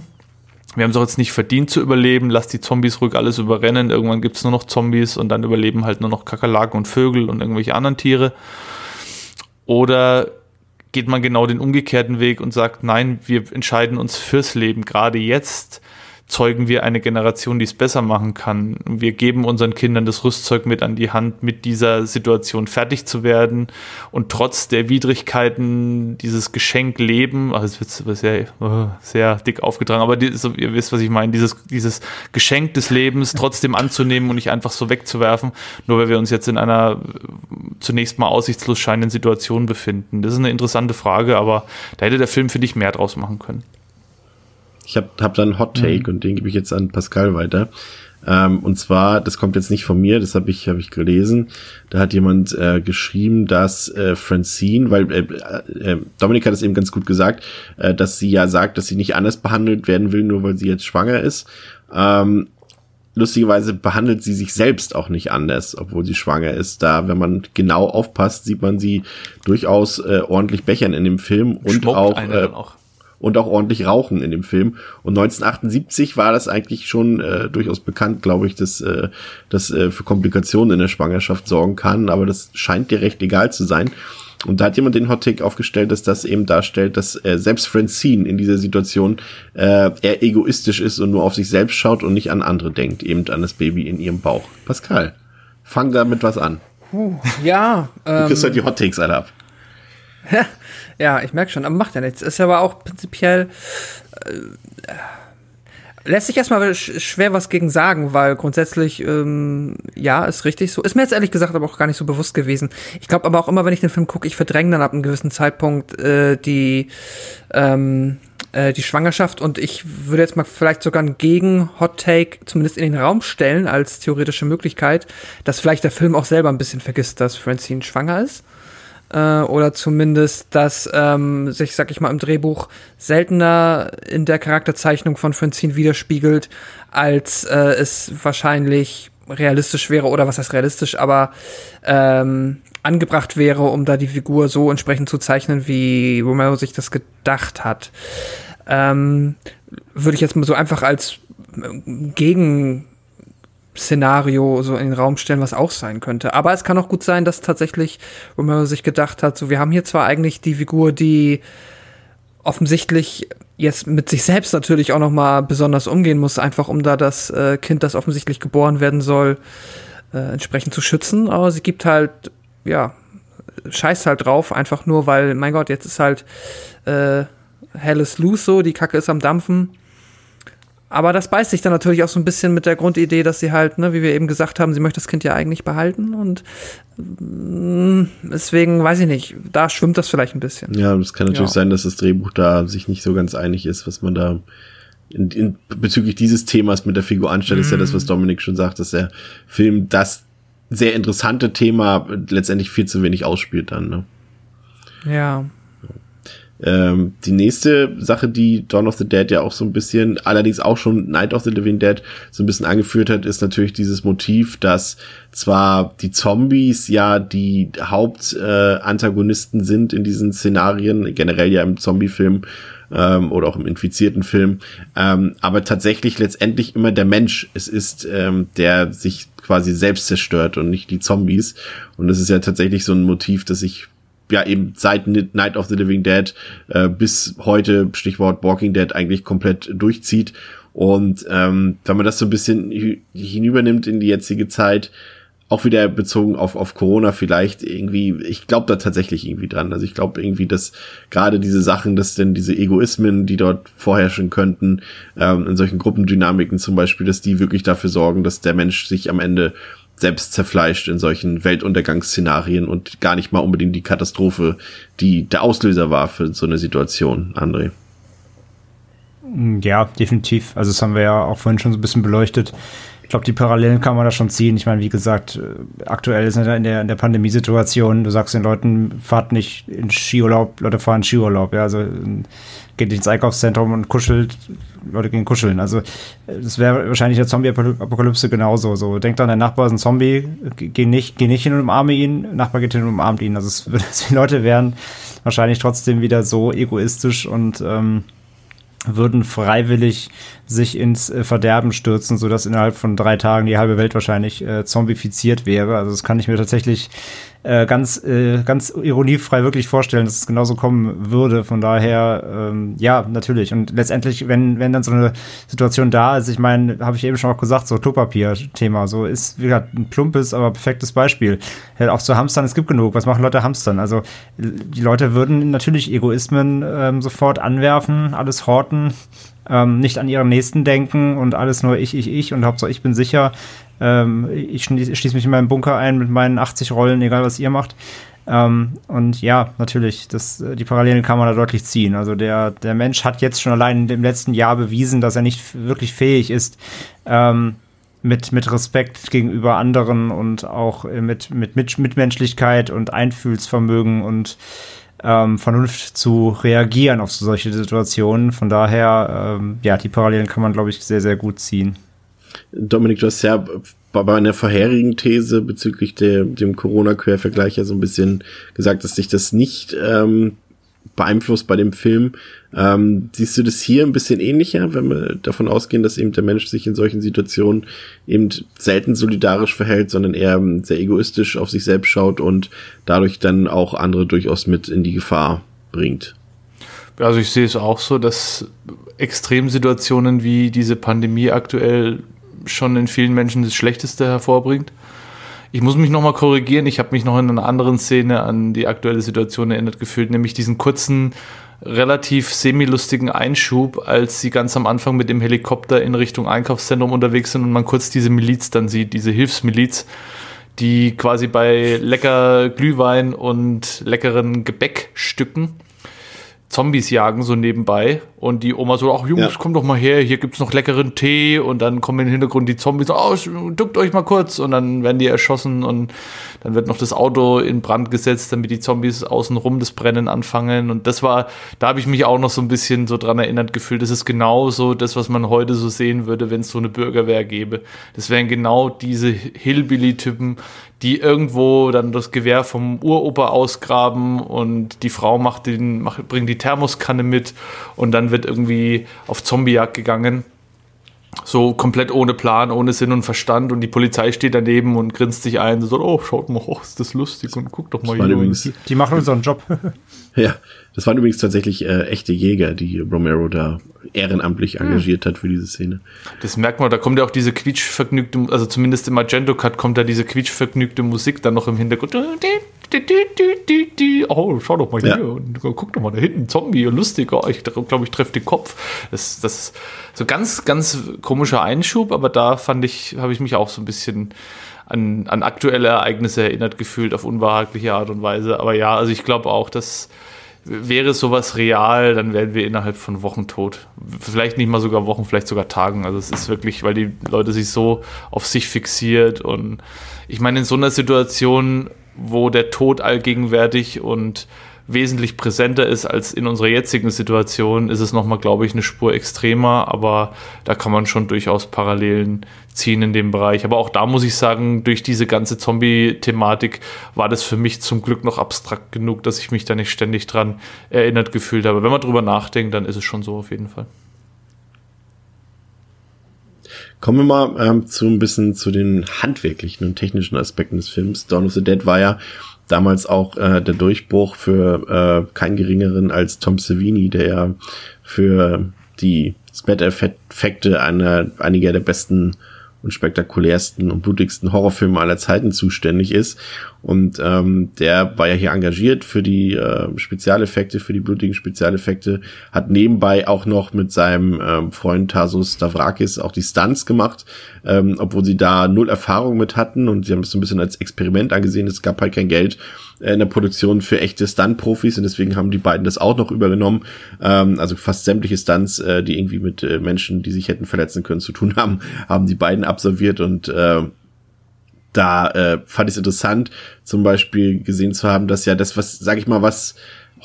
wir haben es auch jetzt nicht verdient zu überleben, lass die Zombies ruhig alles überrennen, irgendwann gibt es nur noch Zombies und dann überleben halt nur noch Kakerlaken und Vögel und irgendwelche anderen Tiere. Oder geht man genau den umgekehrten Weg und sagt, nein, wir entscheiden uns fürs Leben, gerade jetzt zeugen wir eine Generation, die es besser machen kann. Wir geben unseren Kindern das Rüstzeug mit an die Hand, mit dieser Situation fertig zu werden und trotz der Widrigkeiten dieses Geschenk leben, also es wird sehr, oh, sehr dick aufgetragen, aber ihr wisst, was ich meine, dieses, dieses Geschenk des Lebens trotzdem anzunehmen und nicht einfach so wegzuwerfen, nur weil wir uns jetzt in einer zunächst mal aussichtslos scheinenden Situation befinden. Das ist eine interessante Frage, aber da hätte der Film, finde ich, mehr draus machen können. Ich habe hab da einen Hot Take mhm. und den gebe ich jetzt an Pascal weiter. Ähm, und zwar, das kommt jetzt nicht von mir, das habe ich, hab ich gelesen. Da hat jemand äh, geschrieben, dass äh, Francine, weil äh, äh, Dominik hat es eben ganz gut gesagt, äh, dass sie ja sagt, dass sie nicht anders behandelt werden will, nur weil sie jetzt schwanger ist. Ähm, lustigerweise behandelt sie sich selbst auch nicht anders, obwohl sie schwanger ist. Da, wenn man genau aufpasst, sieht man sie durchaus äh, ordentlich bechern in dem Film und Schmuckt auch, äh, auch und auch ordentlich rauchen in dem Film. Und 1978 war das eigentlich schon äh, durchaus bekannt, glaube ich, dass äh, das äh, für Komplikationen in der Schwangerschaft sorgen kann. Aber das scheint dir recht egal zu sein. Und da hat jemand den Hottake aufgestellt, dass das eben darstellt, dass äh, selbst Francine in dieser Situation äh, eher egoistisch ist und nur auf sich selbst schaut und nicht an andere denkt, eben an das Baby in ihrem Bauch. Pascal, fang damit was an. Puh, ja. Du kriegst ähm, halt die Hottakes alle ab. Ja, ich merke schon, aber macht ja nichts. Ist aber auch prinzipiell. Äh, lässt sich erstmal schwer was gegen sagen, weil grundsätzlich, ähm, ja, ist richtig so. Ist mir jetzt ehrlich gesagt aber auch gar nicht so bewusst gewesen. Ich glaube aber auch immer, wenn ich den Film gucke, ich verdränge dann ab einem gewissen Zeitpunkt äh, die, ähm, äh, die Schwangerschaft und ich würde jetzt mal vielleicht sogar einen Gegen-Hot-Take zumindest in den Raum stellen als theoretische Möglichkeit, dass vielleicht der Film auch selber ein bisschen vergisst, dass Francine schwanger ist äh, oder zumindest, dass ähm, sich, sag ich mal, im Drehbuch seltener in der Charakterzeichnung von Francine widerspiegelt, als äh, es wahrscheinlich realistisch wäre oder was heißt realistisch, aber ähm, angebracht wäre, um da die Figur so entsprechend zu zeichnen, wie Romero sich das gedacht hat. Ähm, Würde ich jetzt mal so einfach als äh, Gegen Szenario so in den Raum stellen, was auch sein könnte. Aber es kann auch gut sein, dass tatsächlich Romero sich gedacht hat, so wir haben hier zwar eigentlich die Figur, die offensichtlich jetzt mit sich selbst natürlich auch noch mal besonders umgehen muss, einfach um da das äh, Kind, das offensichtlich geboren werden soll, äh, entsprechend zu schützen. Aber sie gibt halt, ja, scheißt halt drauf, einfach nur, weil, mein Gott, jetzt ist halt äh, hell is loose so, die Kacke ist am Dampfen aber das beißt sich dann natürlich auch so ein bisschen mit der Grundidee, dass sie halt, ne, wie wir eben gesagt haben, sie möchte das Kind ja eigentlich behalten und mm, deswegen weiß ich nicht, da schwimmt das vielleicht ein bisschen. Ja, es kann natürlich ja. sein, dass das Drehbuch da sich nicht so ganz einig ist, was man da in, in, bezüglich dieses Themas mit der Figur anstellt, mm. ist ja das, was mhm. Dominik schon sagt, dass der Film das sehr interessante Thema letztendlich viel zu wenig ausspielt dann, ne? Ja. Ähm, die nächste Sache, die Dawn of the Dead ja auch so ein bisschen, allerdings auch schon Night of the Living Dead so ein bisschen angeführt hat, ist natürlich dieses Motiv, dass zwar die Zombies ja die Hauptantagonisten äh, sind in diesen Szenarien, generell ja im Zombie-Film ähm, oder auch im infizierten Film, ähm, aber tatsächlich letztendlich immer der Mensch es ist, ähm, der sich quasi selbst zerstört und nicht die Zombies. Und das ist ja tatsächlich so ein Motiv, das ich ja eben seit Night of the Living Dead äh, bis heute, Stichwort Walking Dead, eigentlich komplett durchzieht. Und ähm, wenn man das so ein bisschen hinübernimmt in die jetzige Zeit, auch wieder bezogen auf, auf Corona vielleicht irgendwie, ich glaube da tatsächlich irgendwie dran. Also ich glaube irgendwie, dass gerade diese Sachen, dass denn diese Egoismen, die dort vorherrschen könnten, ähm, in solchen Gruppendynamiken zum Beispiel, dass die wirklich dafür sorgen, dass der Mensch sich am Ende selbst zerfleischt in solchen Weltuntergangsszenarien und gar nicht mal unbedingt die Katastrophe, die der Auslöser war für so eine Situation, André. Ja, definitiv. Also das haben wir ja auch vorhin schon so ein bisschen beleuchtet. Ich glaube, die Parallelen kann man da schon ziehen. Ich meine, wie gesagt, äh, aktuell ist in der, in der Pandemiesituation, du sagst den Leuten, fahrt nicht in Skiurlaub, Leute fahren Skiurlaub, ja, also geht nicht ins Einkaufszentrum und kuschelt, Leute gehen kuscheln. Also das wäre wahrscheinlich der Zombie-Apokalypse genauso. So, denkt an, der Nachbar ist ein Zombie, geh nicht, geh nicht hin und umarme ihn, Nachbar geht hin und umarmt ihn. Also es, [LAUGHS] die Leute wären wahrscheinlich trotzdem wieder so egoistisch und ähm, würden freiwillig sich ins äh, Verderben stürzen, sodass innerhalb von drei Tagen die halbe Welt wahrscheinlich äh, zombifiziert wäre. Also das kann ich mir tatsächlich äh, ganz, äh, ganz ironiefrei wirklich vorstellen, dass es genauso kommen würde. Von daher, ähm, ja, natürlich. Und letztendlich, wenn, wenn dann so eine Situation da ist, ich meine, habe ich eben schon auch gesagt, so Klopapier-Thema, so ist, wie gesagt, ein plumpes, aber perfektes Beispiel. Ja, auch zu Hamstern, es gibt genug. Was machen Leute Hamstern? Also die Leute würden natürlich Egoismen ähm, sofort anwerfen, alles horten, ähm, nicht an ihren Nächsten denken und alles nur ich, ich, ich und Hauptsache ich bin sicher. Ähm, ich schließe mich in meinen Bunker ein mit meinen 80 Rollen, egal was ihr macht. Ähm, und ja, natürlich, das, die Parallelen kann man da deutlich ziehen. Also der, der Mensch hat jetzt schon allein im letzten Jahr bewiesen, dass er nicht wirklich fähig ist, ähm, mit, mit Respekt gegenüber anderen und auch mit, mit, mit Mitmenschlichkeit und Einfühlsvermögen und ähm, Vernunft zu reagieren auf solche Situationen. Von daher, ähm, ja, die Parallelen kann man, glaube ich, sehr, sehr gut ziehen. Dominik, du hast ja bei einer vorherigen These bezüglich der, dem Corona-Quervergleich ja so ein bisschen gesagt, dass sich das nicht ähm, beeinflusst bei dem Film. Ähm, siehst du das hier ein bisschen ähnlicher, wenn wir davon ausgehen, dass eben der Mensch sich in solchen Situationen eben selten solidarisch verhält, sondern eher sehr egoistisch auf sich selbst schaut und dadurch dann auch andere durchaus mit in die Gefahr bringt? Also ich sehe es auch so, dass Extremsituationen wie diese Pandemie aktuell schon in vielen Menschen das Schlechteste hervorbringt. Ich muss mich nochmal korrigieren, ich habe mich noch in einer anderen Szene an die aktuelle Situation erinnert gefühlt, nämlich diesen kurzen, relativ semi-lustigen Einschub, als sie ganz am Anfang mit dem Helikopter in Richtung Einkaufszentrum unterwegs sind und man kurz diese Miliz dann sieht, diese Hilfsmiliz, die quasi bei lecker Glühwein und leckeren Gebäckstücken Zombies jagen so nebenbei und die Oma so, ach Jungs, ja. kommt doch mal her, hier gibt's noch leckeren Tee und dann kommen im Hintergrund die Zombies, oh, duckt euch mal kurz und dann werden die erschossen und dann wird noch das Auto in Brand gesetzt, damit die Zombies außenrum das Brennen anfangen und das war, da habe ich mich auch noch so ein bisschen so dran erinnert gefühlt, das ist genau so das, was man heute so sehen würde, wenn es so eine Bürgerwehr gäbe. Das wären genau diese Hillbilly-Typen, die irgendwo dann das Gewehr vom Uropa ausgraben und die Frau macht den, macht, bringt die Thermoskanne mit und dann wird irgendwie auf Zombiejagd gegangen. So komplett ohne Plan, ohne Sinn und Verstand und die Polizei steht daneben und grinst sich ein, so, oh, schaut mal, oh, ist das lustig und guck doch mal hier. Übrigens, die machen unseren Job. [LAUGHS] ja, das waren übrigens tatsächlich äh, echte Jäger, die Romero da ehrenamtlich hm. engagiert hat für diese Szene. Das merkt man, da kommt ja auch diese quietschvergnügte, also zumindest im Magento Cut kommt da diese quietschvergnügte Musik dann noch im Hintergrund. Oh, schau doch mal hier ja. und guck doch mal da hinten, Zombie, lustig, oh, ich glaube, ich treffe den Kopf. Das, das so ganz, ganz komischer Einschub, aber da fand ich, habe ich mich auch so ein bisschen an, an aktuelle Ereignisse erinnert gefühlt, auf unbehagliche Art und Weise. Aber ja, also ich glaube auch, dass wäre sowas real, dann wären wir innerhalb von Wochen tot. Vielleicht nicht mal sogar Wochen, vielleicht sogar Tagen. Also es ist wirklich, weil die Leute sich so auf sich fixiert und ich meine, in so einer Situation, wo der Tod allgegenwärtig und wesentlich präsenter ist als in unserer jetzigen Situation, ist es nochmal, glaube ich, eine Spur extremer, aber da kann man schon durchaus Parallelen ziehen in dem Bereich. Aber auch da muss ich sagen, durch diese ganze Zombie-Thematik war das für mich zum Glück noch abstrakt genug, dass ich mich da nicht ständig dran erinnert gefühlt habe. Wenn man drüber nachdenkt, dann ist es schon so auf jeden Fall. Kommen wir mal ähm, zu ein bisschen zu den handwerklichen und technischen Aspekten des Films. Dawn of the Dead war ja damals auch äh, der Durchbruch für äh, keinen geringeren als Tom Savini, der ja für die Spat-Effekte einer, einiger der besten und spektakulärsten und blutigsten Horrorfilme aller Zeiten zuständig ist. Und ähm, der war ja hier engagiert für die äh, Spezialeffekte, für die blutigen Spezialeffekte, hat nebenbei auch noch mit seinem ähm, Freund Tasos Stavrakis auch die Stunts gemacht, ähm, obwohl sie da null Erfahrung mit hatten und sie haben es so ein bisschen als Experiment angesehen. Es gab halt kein Geld äh, in der Produktion für echte Stunt-Profis und deswegen haben die beiden das auch noch übergenommen. Ähm, also fast sämtliche Stunts, äh, die irgendwie mit äh, Menschen, die sich hätten verletzen können, zu tun haben, haben die beiden absolviert und äh, da äh, fand ich es interessant, zum Beispiel gesehen zu haben, dass ja das, was, sag ich mal, was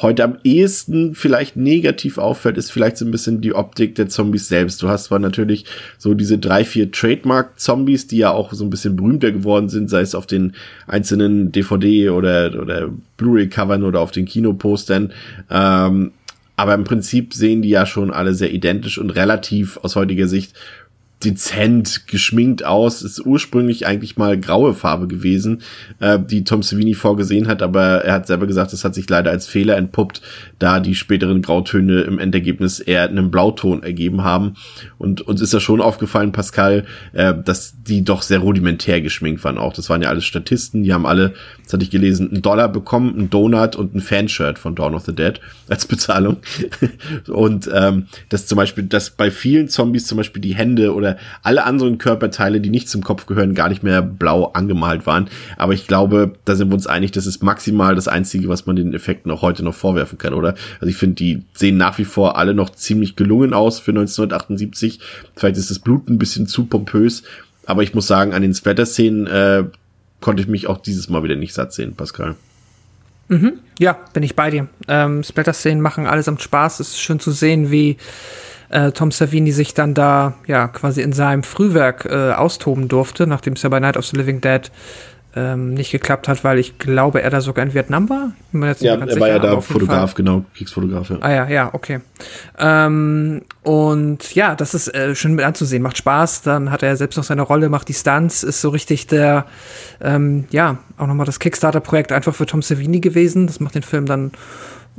heute am ehesten vielleicht negativ auffällt, ist vielleicht so ein bisschen die Optik der Zombies selbst. Du hast zwar natürlich so diese drei, vier Trademark-Zombies, die ja auch so ein bisschen berühmter geworden sind, sei es auf den einzelnen DVD oder, oder Blu-ray-Covern oder auf den Kinopostern. Ähm, aber im Prinzip sehen die ja schon alle sehr identisch und relativ aus heutiger Sicht dezent geschminkt aus. Ist ursprünglich eigentlich mal graue Farbe gewesen, äh, die Tom Savini vorgesehen hat, aber er hat selber gesagt, das hat sich leider als Fehler entpuppt, da die späteren Grautöne im Endergebnis eher einen Blauton ergeben haben. Und uns ist ja schon aufgefallen, Pascal, äh, dass die doch sehr rudimentär geschminkt waren auch. Das waren ja alles Statisten, die haben alle, das hatte ich gelesen, einen Dollar bekommen, einen Donut und ein Fanshirt von Dawn of the Dead [LAUGHS] als Bezahlung. und ähm, das zum Beispiel, dass bei vielen Zombies zum Beispiel die Hände oder alle anderen Körperteile, die nicht zum Kopf gehören, gar nicht mehr blau angemalt waren. Aber ich glaube, da sind wir uns einig, das ist maximal das Einzige, was man den Effekten auch heute noch vorwerfen kann, oder? Also ich finde, die sehen nach wie vor alle noch ziemlich gelungen aus für 1978. Vielleicht ist das Blut ein bisschen zu pompös, aber ich muss sagen, an den Splatter-Szenen äh, konnte ich mich auch dieses Mal wieder nicht satt sehen, Pascal. Mhm. Ja, bin ich bei dir. Ähm, Splatter-Szenen machen allesamt Spaß. Es ist schön zu sehen, wie äh, Tom Savini sich dann da ja quasi in seinem Frühwerk äh, austoben durfte, nachdem es ja bei Night of the Living Dead ähm, nicht geklappt hat, weil ich glaube, er da sogar in Vietnam war. ja, er war ja da Fotograf, Fall. genau, Kriegsfotograf. Ja. Ah ja, ja, okay. Ähm, und ja, das ist äh, schön mit anzusehen, macht Spaß. Dann hat er selbst noch seine Rolle, macht die Stunts, ist so richtig der, ähm, ja, auch nochmal das Kickstarter-Projekt einfach für Tom Savini gewesen. Das macht den Film dann,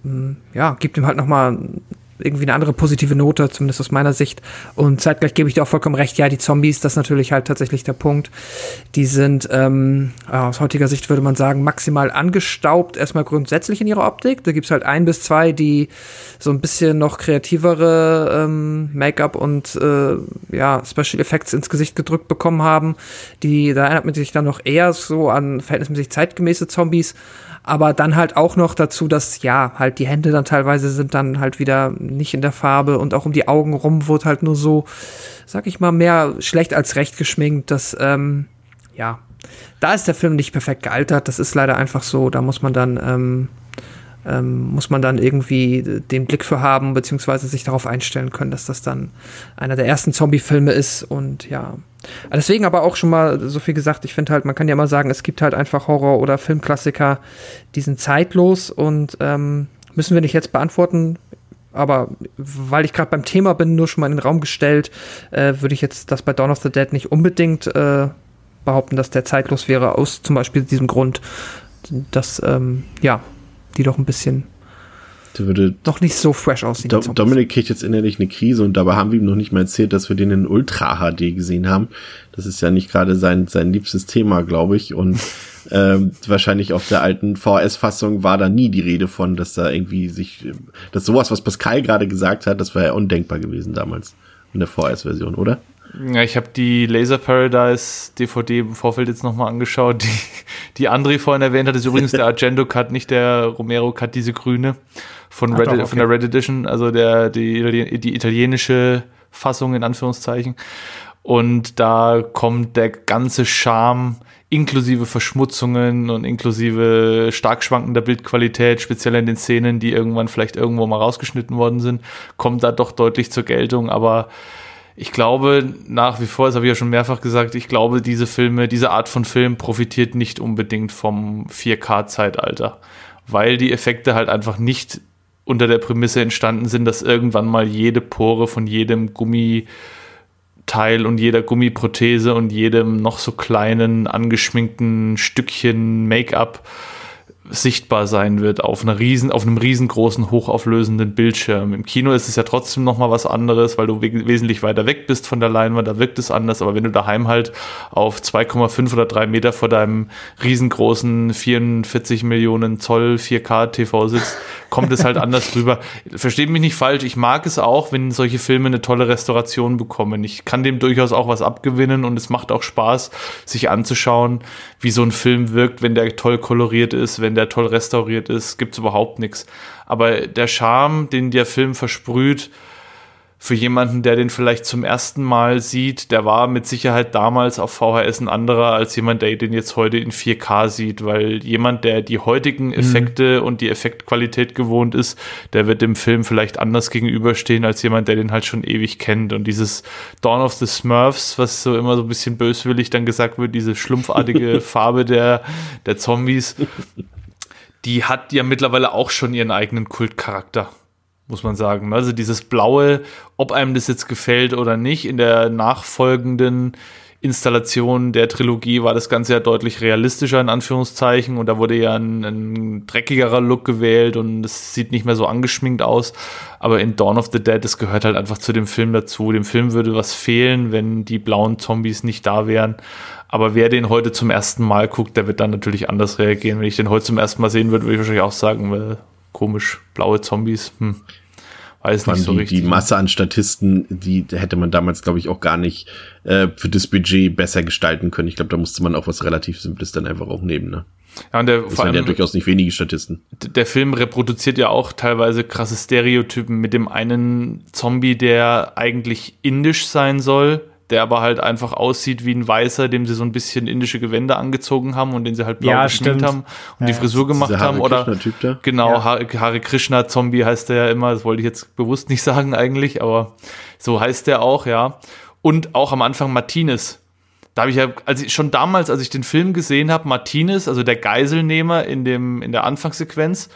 ähm, ja, gibt ihm halt nochmal irgendwie eine andere positive Note, zumindest aus meiner Sicht. Und zeitgleich gebe ich dir auch vollkommen recht, ja, die Zombies, das ist natürlich halt tatsächlich der Punkt. Die sind ähm, aus heutiger Sicht würde man sagen, maximal angestaubt, erstmal grundsätzlich in ihrer Optik. Da gibt's halt ein bis zwei, die so ein bisschen noch kreativere ähm, Make-up und äh, ja, Special Effects ins Gesicht gedrückt bekommen haben. Die, da erinnert man sich dann noch eher so an verhältnismäßig zeitgemäße Zombies aber dann halt auch noch dazu, dass ja, halt die Hände dann teilweise sind dann halt wieder nicht in der Farbe und auch um die Augen rum wird halt nur so, sag ich mal, mehr schlecht als recht geschminkt, dass, ähm, ja, da ist der Film nicht perfekt gealtert, das ist leider einfach so, da muss man dann, ähm, ähm, muss man dann irgendwie den Blick für haben, beziehungsweise sich darauf einstellen können, dass das dann einer der ersten Zombie-Filme ist und ja, Deswegen aber auch schon mal so viel gesagt, ich finde halt, man kann ja mal sagen, es gibt halt einfach Horror- oder Filmklassiker, die sind zeitlos und ähm, müssen wir nicht jetzt beantworten. Aber weil ich gerade beim Thema bin, nur schon mal in den Raum gestellt, äh, würde ich jetzt das bei Dawn of the Dead nicht unbedingt äh, behaupten, dass der zeitlos wäre, aus zum Beispiel diesem Grund, dass, ähm, ja, die doch ein bisschen würde doch nicht so fresh aussehen. Do Dominik kriegt jetzt innerlich eine Krise und dabei haben wir ihm noch nicht mal erzählt, dass wir den in Ultra HD gesehen haben. Das ist ja nicht gerade sein, sein liebstes Thema, glaube ich. Und [LAUGHS] ähm, wahrscheinlich auf der alten VS-Fassung war da nie die Rede von, dass da irgendwie sich, dass sowas, was Pascal gerade gesagt hat, das war ja undenkbar gewesen damals in der VS-Version, oder? Ja, ich habe die Laser Paradise DVD im Vorfeld jetzt nochmal angeschaut. Die, die André vorhin erwähnt hat, ist übrigens der [LAUGHS] Argento Cut, nicht der Romero Cut, diese grüne von, Red, doch, okay. von der Red Edition, also der, die, die italienische Fassung in Anführungszeichen. Und da kommt der ganze Charme inklusive Verschmutzungen und inklusive stark schwankender Bildqualität, speziell in den Szenen, die irgendwann vielleicht irgendwo mal rausgeschnitten worden sind, kommt da doch deutlich zur Geltung. Aber ich glaube nach wie vor, das habe ich ja schon mehrfach gesagt, ich glaube, diese Filme, diese Art von Film profitiert nicht unbedingt vom 4K-Zeitalter, weil die Effekte halt einfach nicht unter der Prämisse entstanden sind, dass irgendwann mal jede Pore von jedem Gummiteil und jeder Gummiprothese und jedem noch so kleinen angeschminkten Stückchen Make-up sichtbar sein wird auf einer riesen, auf einem riesengroßen hochauflösenden Bildschirm. Im Kino ist es ja trotzdem noch mal was anderes, weil du we wesentlich weiter weg bist von der Leinwand, da wirkt es anders. Aber wenn du daheim halt auf 2,5 oder 3 Meter vor deinem riesengroßen 44 Millionen Zoll 4K TV sitzt, kommt es halt anders rüber. Versteht mich nicht falsch, ich mag es auch, wenn solche Filme eine tolle Restauration bekommen. Ich kann dem durchaus auch was abgewinnen und es macht auch Spaß, sich anzuschauen, wie so ein Film wirkt, wenn der toll koloriert ist, wenn der toll restauriert ist, gibt es überhaupt nichts. Aber der Charme, den der Film versprüht, für jemanden, der den vielleicht zum ersten Mal sieht, der war mit Sicherheit damals auf VHS ein anderer als jemand, der den jetzt heute in 4K sieht, weil jemand, der die heutigen mhm. Effekte mhm. und die Effektqualität gewohnt ist, der wird dem Film vielleicht anders gegenüberstehen als jemand, der den halt schon ewig kennt. Und dieses Dawn of the Smurfs, was so immer so ein bisschen böswillig dann gesagt wird, diese schlumpfartige [LAUGHS] Farbe der, der Zombies, die hat ja mittlerweile auch schon ihren eigenen Kultcharakter muss man sagen. Also dieses Blaue, ob einem das jetzt gefällt oder nicht, in der nachfolgenden Installation der Trilogie war das Ganze ja deutlich realistischer in Anführungszeichen und da wurde ja ein, ein dreckigerer Look gewählt und es sieht nicht mehr so angeschminkt aus. Aber in Dawn of the Dead, das gehört halt einfach zu dem Film dazu. Dem Film würde was fehlen, wenn die blauen Zombies nicht da wären. Aber wer den heute zum ersten Mal guckt, der wird dann natürlich anders reagieren. Wenn ich den heute zum ersten Mal sehen würde, würde ich wahrscheinlich auch sagen, komisch, blaue Zombies, hm, weiß nicht so die, richtig. Die Masse an Statisten, die hätte man damals, glaube ich, auch gar nicht äh, für das Budget besser gestalten können. Ich glaube, da musste man auch was relativ Simples dann einfach auch nehmen, ne? Ja, und der, das waren ja durchaus nicht wenige Statisten. Der Film reproduziert ja auch teilweise krasse Stereotypen mit dem einen Zombie, der eigentlich indisch sein soll, der aber halt einfach aussieht wie ein Weißer, dem sie so ein bisschen indische Gewänder angezogen haben und den sie halt blau ja, geschminkt stimmt. haben und Ja, die Frisur gemacht haben. Oder Krishna-Typ da? genau, Ja. Hare, Hare Krishna Zombie heißt der ja immer, das wollte ich jetzt bewusst nicht [LAUGHS] sagen eigentlich, aber so heißt der auch, ja. Und auch am Anfang Martinez. Da habe ich ja, als ich schon damals, als ich den Film gesehen habe, Martinez, also der Geiselnehmer in dem in der Anfangssequenz,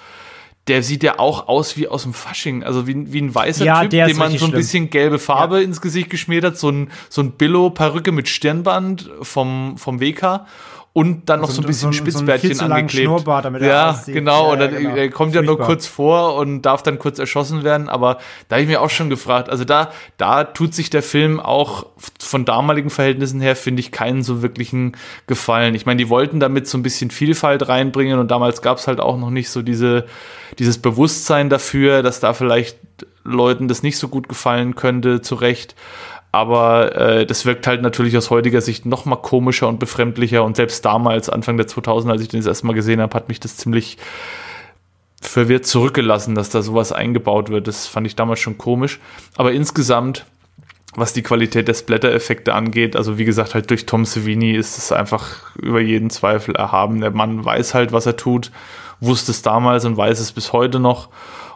der sieht ja auch aus wie aus dem Fasching, also wie, wie ein weißer Ja, Typ, dem man so ein schlimm. bisschen gelbe Farbe ins Gesicht geschmiert hat, so ein, so ein Billo-Perücke mit Stirnband vom, vom WK und dann noch so, ein bisschen so so Spitzbärtchen langen angeklebt. Er ja, genau, Ja, und dann, ja, genau. er kommt ja nur kurz vor und darf dann kurz erschossen werden, aber da habe ich mir auch schon gefragt, also da, da tut sich der Film auch von damaligen Verhältnissen her, finde ich, keinen so wirklichen Gefallen. Ich meine, die wollten damit so ein bisschen Vielfalt reinbringen und damals gab es halt auch noch nicht so diese, dieses Bewusstsein dafür, dass da vielleicht Leuten das nicht so gut gefallen könnte, zu Recht. Aber äh, das wirkt halt natürlich aus heutiger Sicht noch mal komischer und befremdlicher. Und selbst damals, Anfang der 2000, als ich den das erste Mal gesehen habe, hat mich das ziemlich verwirrt zurückgelassen, dass da sowas eingebaut wird. Das fand ich damals schon komisch. Aber insgesamt, was die Qualität der Splatter-Effekte angeht, also wie gesagt, halt durch Tom Savini ist es einfach über jeden Zweifel erhaben. Der Mann weiß halt, was er tut, wusste es damals und weiß es bis heute noch.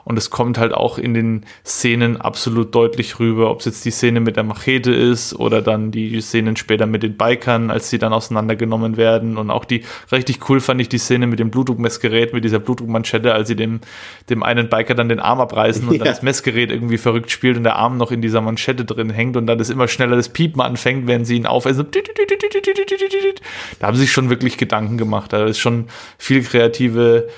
Und es kommt halt auch in den Szenen absolut deutlich rüber, ob es jetzt die Szene mit der Machete ist oder dann die Szenen später mit den Bikern, als sie dann auseinandergenommen werden. Und auch die, richtig cool fand ich die Szene mit dem Blutdruckmessgerät, mit dieser Blutdruckmanschette, als sie dem, dem einen Biker dann den Arm abreißen und dann Ja. das Messgerät irgendwie verrückt spielt und der Arm noch in dieser Manschette drin hängt und dann das immer schneller das Piepen anfängt, wenn sie ihn aufessen. Da haben sie sich schon wirklich Gedanken gemacht. Da ist schon viel kreative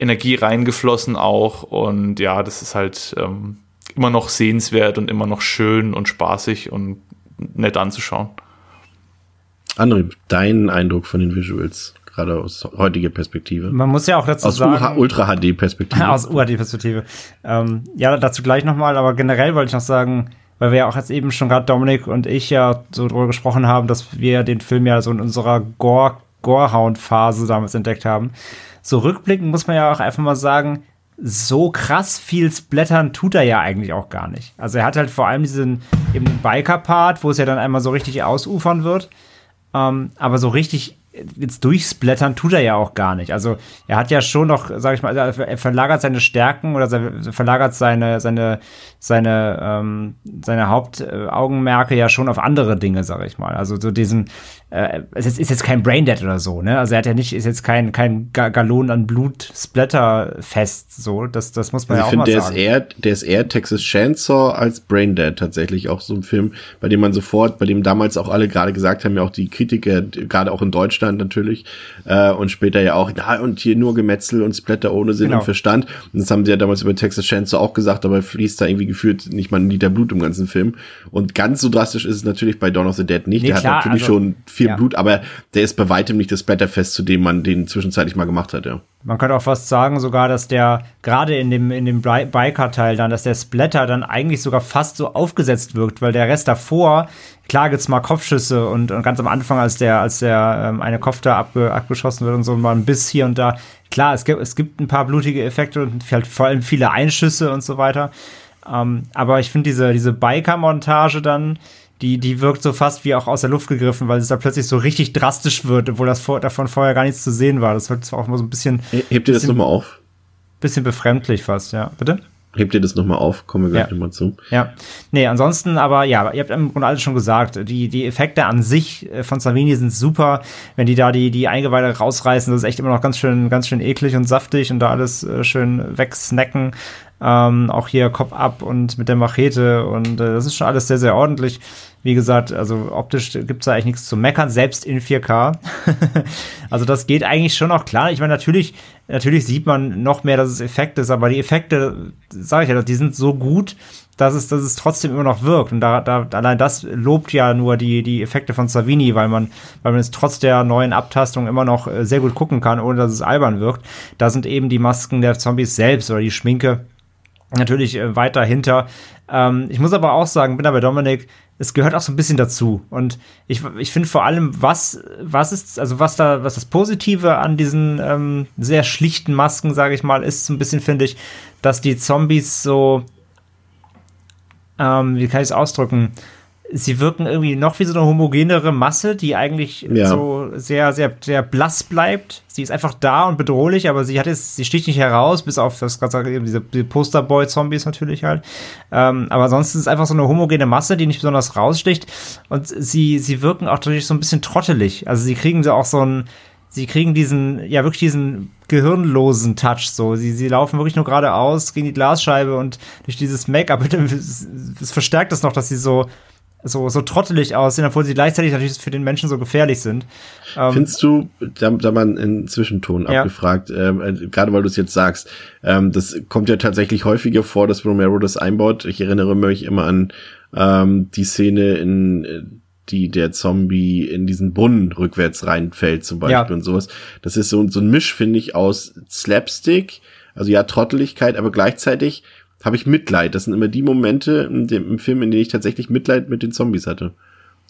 Energie reingeflossen auch. Und ja, das ist halt ähm, immer noch sehenswert und immer noch schön und spaßig und nett anzuschauen. André, dein Eindruck von den Visuals, gerade aus heutiger Perspektive. Man muss ja auch dazu Aus sagen. Ultra-HD-Perspektive. [LAUGHS] Aus UHD-Perspektive. Ähm, ja, dazu gleich nochmal, aber generell wollte ich noch sagen, weil wir ja auch jetzt eben schon gerade Dominik und ich ja so drüber gesprochen haben, dass wir den Film ja so in unserer Gore, Gorehound-Phase damals entdeckt haben. So rückblickend muss man ja auch einfach mal sagen, so krass viel Splattern tut er ja eigentlich auch gar nicht. Also er hat halt vor allem diesen den Biker-Part, wo es ja dann einmal so richtig ausufern wird. Ähm, aber so richtig jetzt durchsplattern tut er ja auch gar nicht. Also er hat ja schon noch, sag ich mal, er verlagert seine Stärken oder verlagert seine, seine, seine, ähm, seine Hauptaugenmerke ja schon auf andere Dinge, sag ich mal. Also so diesen, äh, es ist, ist jetzt kein Braindead oder so, ne? Also er hat ja nicht, ist jetzt kein, kein Ga Gallon an Blut Splatter-Fest, so. Das, das muss man also ja auch ich mal finde, sagen. der ist eher, der ist eher Texas Chainsaw als Braindead tatsächlich auch so ein Film, bei dem man sofort, bei dem damals auch alle gerade gesagt haben, ja auch die Kritiker, gerade auch in Deutschland natürlich, äh, und später ja auch, na, und hier nur Gemetzel und Splatter ohne Sinn Genau. und Verstand. Und das haben sie ja damals über Texas Chainsaw auch gesagt, aber fließt da irgendwie gefühlt nicht mal ein Liter Blut im ganzen Film. Und ganz so drastisch ist es natürlich bei Dawn of the Dead nicht. Nee, der klar, hat natürlich also- schon viel ja. Blut, aber der ist bei weitem nicht das Splatterfest, zu dem man den zwischenzeitlich mal gemacht hat, ja. Man könnte auch fast sagen sogar, dass der gerade in dem, in dem Bi- Biker-Teil dann, dass der Splatter dann eigentlich sogar fast so aufgesetzt wirkt, weil der Rest davor, klar gibt's mal Kopfschüsse und, und ganz am Anfang, als der, als der ähm, eine Kopf da abge, abgeschossen wird und so, mal ein Biss hier und da. Klar, es gibt, es gibt ein paar blutige Effekte und halt vor allem viele Einschüsse und so weiter. Ähm, aber ich finde diese, diese Biker-Montage dann, die, die wirkt so fast wie auch aus der Luft gegriffen, weil es da plötzlich so richtig drastisch wird, obwohl das vor, davon vorher gar nichts zu sehen war. Das wird zwar auch mal so ein bisschen. Hebt ihr das nochmal auf? Bisschen befremdlich fast, ja. Bitte? Hebt ihr das nochmal auf? Kommen wir gleich Ja. nochmal zu. Ja. Nee, ansonsten aber, ja, ihr habt im Grunde alles schon gesagt. Die, die Effekte an sich äh, von Savini sind super. Wenn die da die, die Eingeweide rausreißen, das ist echt immer noch ganz schön, ganz schön eklig und saftig und da alles äh, schön wegsnacken. Ähm, auch hier Kopf ab und mit der Machete und äh, das ist schon alles sehr, sehr ordentlich. Wie gesagt, also optisch gibt's da eigentlich nichts zu meckern, selbst in 4K. [LAUGHS] also das geht eigentlich schon auch klar. Ich meine, natürlich, natürlich sieht man noch mehr, dass es Effekt ist, aber die Effekte, sage ich ja, die sind so gut, dass es, dass es trotzdem immer noch wirkt. Und da, da, allein das lobt ja nur die, die Effekte von Savini, weil man, weil man es trotz der neuen Abtastung immer noch äh, sehr gut gucken kann, ohne dass es albern wirkt. Da sind eben die Masken der Zombies selbst oder die Schminke natürlich äh, weit dahinter. Ähm, ich muss aber auch sagen, bin da bei Dominik, es gehört auch so ein bisschen dazu. Und ich, ich finde vor allem, was, was ist, also was da, was das Positive an diesen ähm, sehr schlichten Masken, sage ich mal, ist so ein bisschen, finde ich, dass die Zombies so, ähm, wie kann ich es ausdrücken? Sie wirken irgendwie noch wie so eine homogenere Masse, die eigentlich Ja. so sehr, sehr, sehr blass bleibt. Sie ist einfach da und bedrohlich, aber sie hat jetzt, sie sticht nicht heraus, bis auf das gerade eben diese, Posterboy-Zombies natürlich halt. Ähm, aber sonst ist es einfach so eine homogene Masse, die nicht besonders raussticht. Und sie, sie wirken auch natürlich so ein bisschen trottelig. Also sie kriegen so auch so ein, sie kriegen diesen, ja wirklich diesen gehirnlosen Touch so. Sie, sie laufen wirklich nur geradeaus gegen die Glasscheibe und durch dieses Make-up, [LAUGHS] es verstärkt das noch, dass sie so, so, so trottelig aussehen, obwohl sie gleichzeitig natürlich für den Menschen so gefährlich sind. Ähm, Findest du, da, da mal einen Zwischenton Ja. abgefragt, ähm, äh, gerade weil du es jetzt sagst, ähm, das kommt ja tatsächlich häufiger vor, dass Romero das einbaut. Ich erinnere mich immer an ähm, die Szene, in äh, die der Zombie in diesen Brunnen rückwärts reinfällt zum Beispiel Ja. und sowas. Das ist so, so ein Misch, finde ich, aus Slapstick, also ja, Trotteligkeit, aber gleichzeitig habe ich Mitleid. Das sind immer die Momente dem, im Film, in denen ich tatsächlich Mitleid mit den Zombies hatte.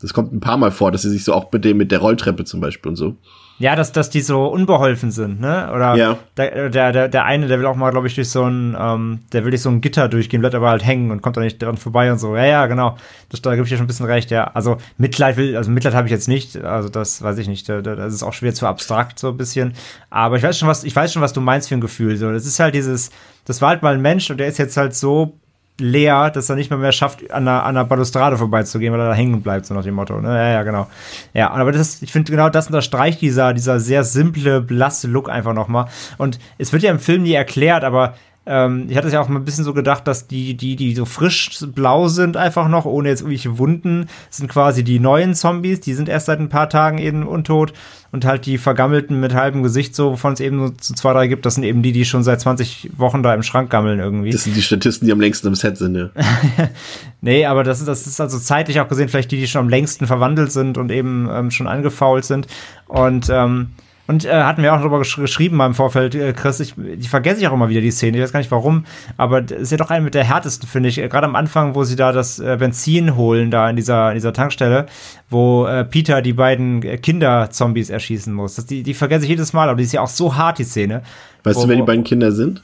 Das kommt ein paar Mal vor, dass sie sich so auch mit dem, mit der Rolltreppe zum Beispiel und so. Ja, dass, dass die so unbeholfen sind, ne? Oder Ja. der, der, der, eine, der will auch mal, glaube ich, durch so ein, ähm, der will durch so ein Gitter durchgehen, bleibt aber halt hängen und kommt da nicht dran vorbei und so. Ja, ja, genau. Das, da gebe ich dir schon ein bisschen recht, ja. Also Mitleid will, also Mitleid habe ich jetzt nicht, also das weiß ich nicht. Da- da- Das ist auch schwer zu abstrakt, so ein bisschen. Aber ich weiß schon, was, ich weiß schon, was du meinst für ein Gefühl. So, das ist halt dieses, das war halt mal ein Mensch und der ist jetzt halt so leer, dass er nicht mehr mehr schafft, an einer, an einer Balustrade vorbeizugehen, weil er da hängen bleibt, so nach dem Motto. Ne? Ja, ja, genau. Ja, aber das, ich finde genau das unterstreicht dieser, dieser sehr simple, blasse Look einfach nochmal. Und es wird ja im Film nie erklärt, aber ähm, ich hatte es ja auch mal ein bisschen so gedacht, dass die, die, die so frisch blau sind, einfach noch, ohne jetzt irgendwelche Wunden, sind quasi die neuen Zombies, die sind erst seit ein paar Tagen eben untot. Und halt die vergammelten mit halbem Gesicht, so wovon es eben so, zwei, drei gibt, das sind eben die, die schon seit 20 Wochen da im Schrank gammeln irgendwie. Das sind die Statisten, die am längsten im Set sind, ja. [LAUGHS] Nee, aber das, ist- das ist also zeitlich auch gesehen vielleicht die, die schon am längsten verwandelt sind und eben ähm, schon angefault sind. Und, ähm, und äh, hatten wir auch darüber gesch geschrieben mal im Vorfeld, äh, Chris, ich, die vergesse ich auch immer wieder, die Szene, ich weiß gar nicht warum, aber das ist ja doch eine mit der härtesten, finde ich. Äh, Gerade am Anfang, wo sie da das äh, Benzin holen, da in dieser, in dieser Tankstelle, wo äh, Peter die beiden äh, Kinder-Zombies erschießen muss. Das, die, die vergesse ich jedes Mal, aber die ist ja auch so hart, die Szene. Weißt Wo- du, wer die beiden Kinder sind?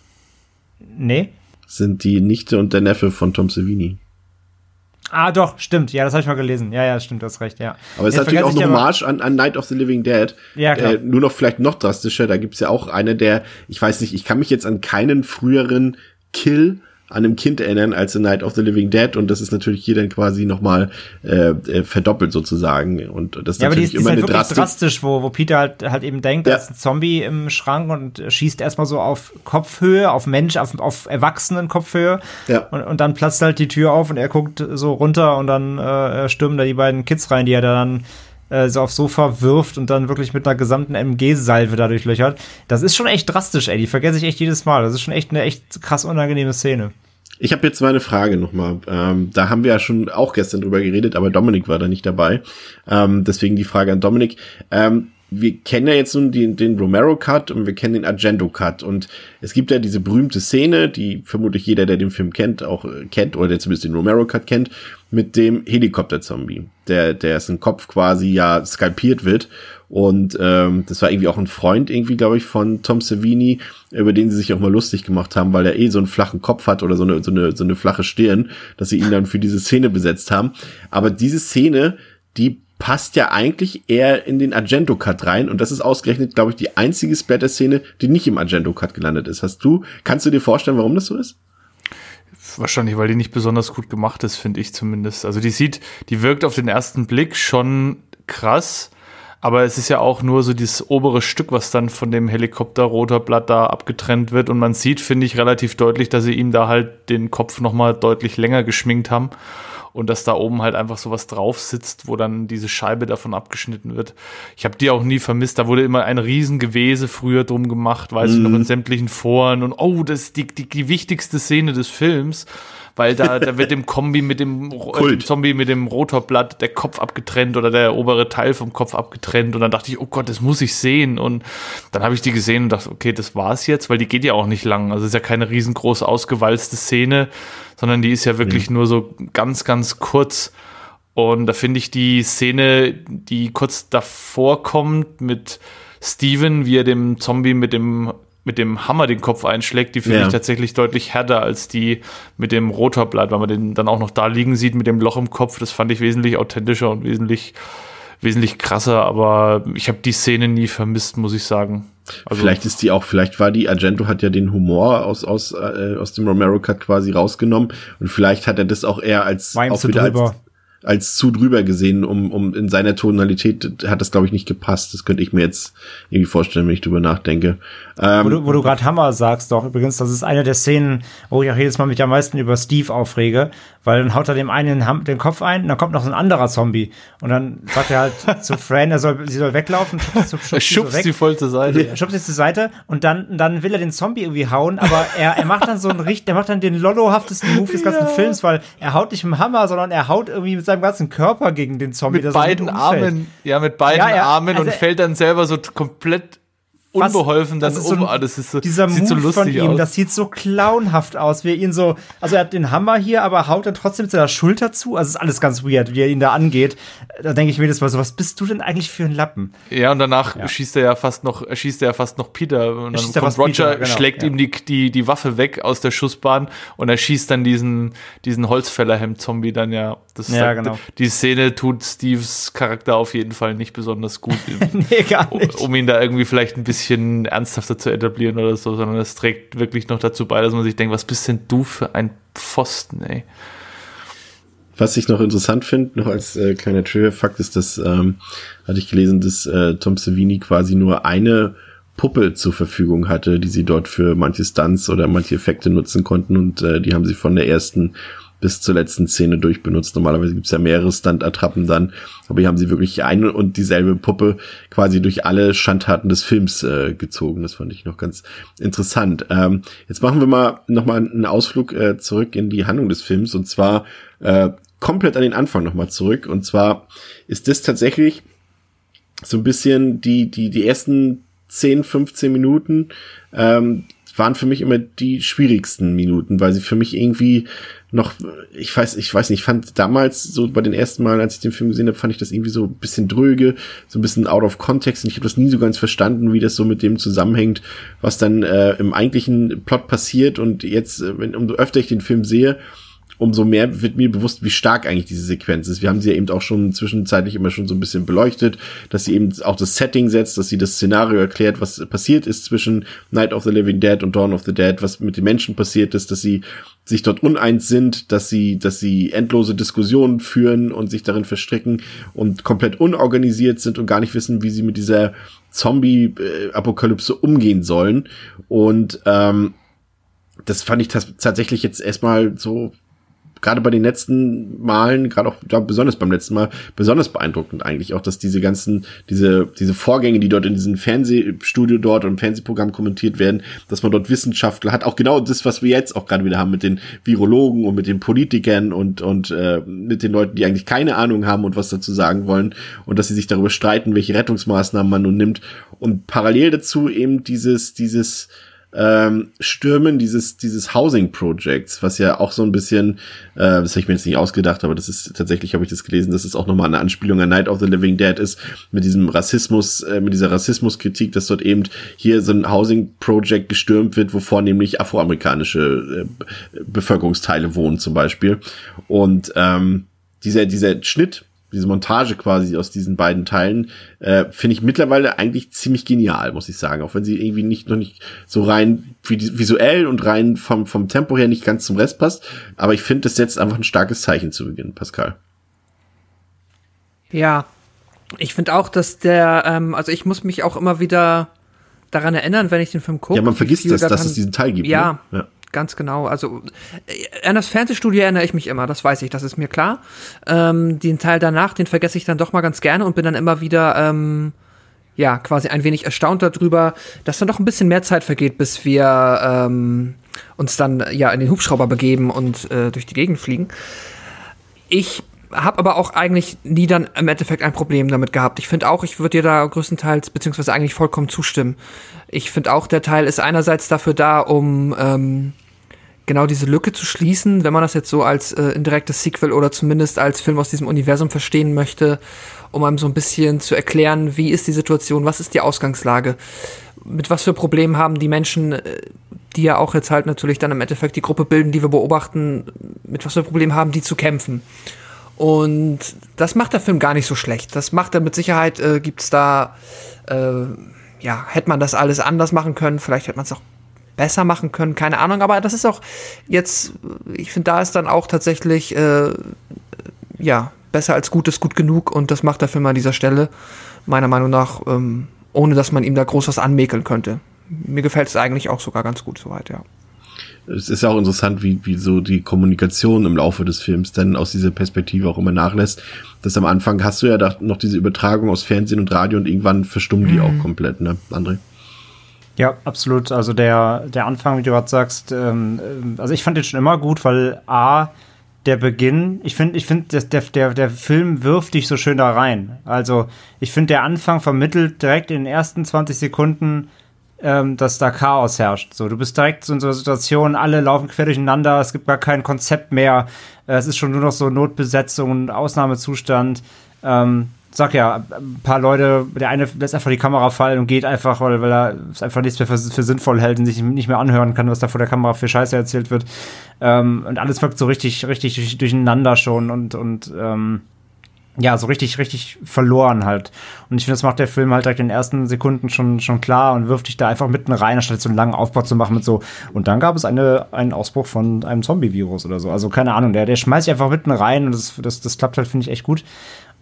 Nee? Sind die Nichte und der Neffe von Tom Savini. Ah, doch, stimmt. Ja, das habe ich mal gelesen. Ja, ja, stimmt, das ist recht, ja. Aber es ist natürlich auch eine Hommage an, an Night of the Living Dead. Ja, klar. Äh, nur noch vielleicht noch drastischer. Da gibt's ja auch eine der, ich weiß nicht, ich kann mich jetzt an keinen früheren Kill an einem Kind erinnern als The Night of the Living Dead und das ist natürlich hier dann quasi nochmal äh, äh, verdoppelt sozusagen und das ist ja, natürlich aber die ist, immer ist halt eine wirklich Drastik. drastisch, wo, wo Peter halt, halt eben denkt, Ja. da ist ein Zombie im Schrank und schießt erstmal so auf Kopfhöhe, auf Mensch, auf, auf Erwachsenen Kopfhöhe Ja. und, und dann platzt halt die Tür auf und er guckt so runter und dann äh, stürmen da die beiden Kids rein, die er dann äh, so aufs Sofa wirft und dann wirklich mit einer gesamten MG-Salve dadurch löchert. Das ist schon echt drastisch, ey. Die vergesse ich echt jedes Mal. Das ist schon echt eine echt krass unangenehme Szene. Ich habe jetzt mal eine Frage nochmal. Ähm, da haben wir ja schon auch gestern drüber geredet, aber Dominik war da nicht dabei. Ähm, deswegen die Frage an Dominik. Ähm, wir kennen ja jetzt nun den, den Romero-Cut und wir kennen den Argento-Cut. Und es gibt ja diese berühmte Szene, die vermutlich jeder, der den Film kennt, auch äh, kennt, oder der zumindest den Romero-Cut kennt, mit dem Helikopter-Zombie, der, der ist ein Kopf quasi ja skalpiert wird. Und ähm, das war irgendwie auch ein Freund, irgendwie, glaube ich, von Tom Savini, über den sie sich auch mal lustig gemacht haben, weil er eh so einen flachen Kopf hat oder so eine, so eine, so eine flache Stirn, dass sie ihn dann für diese Szene besetzt haben. Aber diese Szene, die passt ja eigentlich eher in den Argento-Cut rein und das ist ausgerechnet, glaube ich, die einzige Splatter-Szene, die nicht im Argento-Cut gelandet ist. Hast du, kannst du dir vorstellen, warum das so ist? Wahrscheinlich, weil die nicht besonders gut gemacht ist, finde ich zumindest. Also die sieht, die wirkt auf den ersten Blick schon krass, aber es ist ja auch nur so dieses obere Stück, was dann von dem Helikopter-Rotorblatt da abgetrennt wird und man sieht, finde ich, relativ deutlich, dass sie ihm da halt den Kopf nochmal deutlich länger geschminkt haben und dass da oben halt einfach sowas drauf sitzt, wo dann diese Scheibe davon abgeschnitten wird. Ich habe die auch nie vermisst. Da wurde immer ein Riesengewese früher drum gemacht, weiß ich noch in sämtlichen Foren. Und oh, das ist die, die, die wichtigste Szene des Films, weil da, da wird dem Kombi mit dem, äh, dem Zombie mit dem Rotorblatt der Kopf abgetrennt oder der obere Teil vom Kopf abgetrennt. Und dann dachte ich, oh Gott, das muss ich sehen. Und dann habe ich die gesehen und dachte, okay, das war's jetzt, weil die geht ja auch nicht lang. Also es ist ja keine riesengroß ausgewalzte Szene, sondern die ist ja wirklich nur so ganz, ganz kurz. Und da finde ich die Szene, die kurz davor kommt mit Steven, wie er dem Zombie mit dem mit dem Hammer den Kopf einschlägt, die finde Ja. ich tatsächlich deutlich härter als die mit dem Rotorblatt, weil man den dann auch noch da liegen sieht mit dem Loch im Kopf. Das fand ich wesentlich authentischer und wesentlich, wesentlich krasser, aber ich habe die Szene nie vermisst, muss ich sagen. Also, vielleicht ist die auch, vielleicht war die, Argento hat ja den Humor aus, aus, äh, aus dem Romero-Cut quasi rausgenommen und vielleicht hat er das auch eher als, ihm auch wieder als. Als zu drüber gesehen, um, um in seiner Tonalität hat das, glaube ich, nicht gepasst. Das könnte ich mir jetzt irgendwie vorstellen, wenn ich drüber nachdenke. Ähm, Wo du, wo du gerade Hammer sagst, doch übrigens, das ist eine der Szenen, wo ich auch jedes Mal mich am meisten über Steve aufrege, weil dann haut er dem einen den, Kopf ein und dann kommt noch so ein anderer Zombie und dann sagt er halt [LAUGHS] zu Fran, er soll, sie soll weglaufen, schubst, schubst, sie schubst so weg. die voll zur Seite. Er schubst sie zur Seite und dann, dann will er den Zombie irgendwie hauen, aber er, er macht dann so einen richtig, er macht dann den lollohaftesten Move des ganzen Films, weil er haut nicht mit dem Hammer, sondern er haut irgendwie mit seinem ganzen Körper gegen den Zombie. mit beiden. Armen, ja, mit beiden Ja, ja, Armen und also- fällt dann selber so komplett unbeholfen dann das ist so um. ein- Ah, das ist so, dieser sieht Move so lustig von ihm, aus. das sieht so clownhaft aus, wie er ihn so, also er hat den Hammer hier, aber haut dann trotzdem mit seiner Schulter zu. Also ist alles ganz weird, wie er ihn da angeht. Da denke ich mir das mal so, was bist du denn eigentlich für ein Lappen? Ja, und danach schießt er ja fast noch, schießt er ja fast noch Peter. Und dann kommt Roger, Peter, genau, schlägt ja. ihm die, die, die Waffe weg aus der Schussbahn und er schießt dann diesen, diesen Holzfällerhemd-Zombie dann ja. Das Ja, sagt- genau. Die Szene tut Steves Charakter auf jeden Fall nicht besonders gut, [LAUGHS] nee, gar nicht. um ihn da irgendwie vielleicht ein bisschen ernsthafter zu etablieren oder so, sondern es trägt wirklich noch dazu bei, dass man sich denkt, was bist denn du für ein Pfosten, ey. Was ich noch interessant finde, noch als äh, kleiner Trivia-Fakt, ist, dass, ähm, hatte ich gelesen, dass äh, Tom Savini quasi nur eine Puppe zur Verfügung hatte, die sie dort für manche Stunts oder manche Effekte nutzen konnten und äh, die haben sie von der ersten bis zur letzten Szene durchbenutzt. Normalerweise gibt's ja mehrere Stunt-Attrappen dann, aber hier haben sie wirklich eine und dieselbe Puppe quasi durch alle Schandtaten des Films äh, gezogen. Das fand ich noch ganz interessant. Ähm, jetzt machen wir mal nochmal einen Ausflug äh, zurück in die Handlung des Films und zwar äh, komplett an den Anfang nochmal zurück. Und zwar ist das tatsächlich so ein bisschen die, die, die ersten 10, 15 Minuten ähm, waren für mich immer die schwierigsten Minuten, weil sie für mich irgendwie noch, ich weiß, ich weiß nicht, ich fand damals so bei den ersten Malen, als ich den Film gesehen habe, fand ich das irgendwie so ein bisschen dröge, so ein bisschen out of context und ich habe das nie so ganz verstanden, wie das so mit dem zusammenhängt, was dann äh, im eigentlichen Plot passiert und jetzt, äh, wenn umso öfter ich den Film sehe, umso mehr wird mir bewusst, wie stark eigentlich diese Sequenz ist. Wir haben sie ja eben auch schon zwischenzeitlich immer schon so ein bisschen beleuchtet, dass sie eben auch das Setting setzt, dass sie das Szenario erklärt, was passiert ist zwischen Night of the Living Dead und Dawn of the Dead, was mit den Menschen passiert ist, dass sie sich dort uneins sind, dass sie, dass sie endlose Diskussionen führen und sich darin verstricken und komplett unorganisiert sind und gar nicht wissen, wie sie mit dieser Zombie-Apokalypse umgehen sollen. Und ähm, das fand ich tatsächlich jetzt erstmal so gerade bei den letzten Malen, gerade auch ja, besonders beim letzten Mal, besonders beeindruckend eigentlich auch, dass diese ganzen, diese, diese Vorgänge, die dort in diesem Fernsehstudio dort und Fernsehprogramm kommentiert werden, dass man dort Wissenschaftler hat, auch genau das, was wir jetzt auch gerade wieder haben mit den Virologen und mit den Politikern und, und äh, mit den Leuten, die eigentlich keine Ahnung haben und was dazu sagen wollen und dass sie sich darüber streiten, welche Rettungsmaßnahmen man nun nimmt. Und parallel dazu eben dieses, dieses, ähm, Stürmen dieses, dieses Housing Projects, was ja auch so ein bisschen, äh, das habe ich mir jetzt nicht ausgedacht, aber das ist tatsächlich, habe ich das gelesen, dass es auch nochmal eine Anspielung an Night of the Living Dead ist, mit diesem Rassismus, äh, mit dieser Rassismuskritik, dass dort eben hier so ein Housing Project gestürmt wird, wo vornehmlich afroamerikanische äh, Bevölkerungsteile wohnen zum Beispiel. Und ähm, dieser, dieser Schnitt diese Montage quasi aus diesen beiden Teilen, äh, finde ich mittlerweile eigentlich ziemlich genial, muss ich sagen. Auch wenn sie irgendwie nicht noch nicht so rein visuell und rein vom, vom Tempo her nicht ganz zum Rest passt. Aber ich finde, das setzt einfach ein starkes Zeichen zu Beginn, Pascal. Ja, ich finde auch, dass der, ähm, also ich muss mich auch immer wieder daran erinnern, wenn ich den Film gucke. Ja, man vergisst das, dass es diesen Teil gibt. Ja, ne? ja ganz genau. Also äh, an das Fernsehstudio erinnere ich mich immer, das weiß ich, das ist mir klar. Ähm, den Teil danach, den vergesse ich dann doch mal ganz gerne und bin dann immer wieder, ähm, ja, quasi ein wenig erstaunt darüber, dass dann doch ein bisschen mehr Zeit vergeht, bis wir ähm, uns dann ja in den Hubschrauber begeben und äh, durch die Gegend fliegen. Ich habe aber auch eigentlich nie dann im Endeffekt ein Problem damit gehabt. Ich finde auch, ich würde dir da größtenteils, beziehungsweise eigentlich vollkommen zustimmen. Ich finde auch, der Teil ist einerseits dafür da, um ähm, genau diese Lücke zu schließen, wenn man das jetzt so als äh, indirektes Sequel oder zumindest als Film aus diesem Universum verstehen möchte, um einem so ein bisschen zu erklären, wie ist die Situation, was ist die Ausgangslage, mit was für Problemen haben die Menschen, äh, die ja auch jetzt halt natürlich dann im Endeffekt die Gruppe bilden, die wir beobachten, mit was für Problemen haben die zu kämpfen. Und das macht der Film gar nicht so schlecht. Das macht er mit Sicherheit, äh, gibt's da, äh, ja, hätte man das alles anders machen können, vielleicht hätte man es auch besser machen können, keine Ahnung, aber das ist auch jetzt, ich finde, da ist dann auch tatsächlich, äh, ja, besser als gut ist gut genug und das macht der Film an dieser Stelle, meiner Meinung nach, ähm, ohne dass man ihm da groß was anmäkeln könnte. Mir gefällt es eigentlich auch sogar ganz gut soweit, ja. Es ist ja auch interessant, wie, wie so die Kommunikation im Laufe des Films dann aus dieser Perspektive auch immer nachlässt. Das am Anfang hast du ja noch diese Übertragung aus Fernsehen und Radio und irgendwann verstummen die mhm. auch komplett, ne, André? Ja, absolut. Also der, der Anfang, wie du gerade sagst, ähm, äh, also ich fand den schon immer gut, weil A, der Beginn, ich finde, ich finde, der, der, der Film wirft dich so schön da rein. Also ich finde, der Anfang vermittelt direkt in den ersten 20 Sekunden, ähm, dass da Chaos herrscht. So, du bist direkt in so einer Situation, alle laufen quer durcheinander, es gibt gar kein Konzept mehr, es ist schon nur noch so Notbesetzung und Ausnahmezustand. Ähm, sag ja, ein paar Leute, der eine lässt einfach die Kamera fallen und geht einfach, weil, weil er es einfach nichts mehr für, für, sinnvoll hält und sich nicht mehr anhören kann, was da vor der Kamera für Scheiße erzählt wird. Ähm, und alles wirkt so richtig, richtig durcheinander schon und, und ähm, ja, so richtig, richtig verloren halt. Und ich finde, das macht der Film halt direkt in den ersten Sekunden schon, schon klar und wirft dich da einfach mitten rein, anstatt so einen langen Aufbau zu machen mit so. Und dann gab es eine, einen Ausbruch von einem Zombie-Virus oder so. Also keine Ahnung, der, der schmeißt sich einfach mitten rein und das, das, das klappt halt, finde ich, echt gut.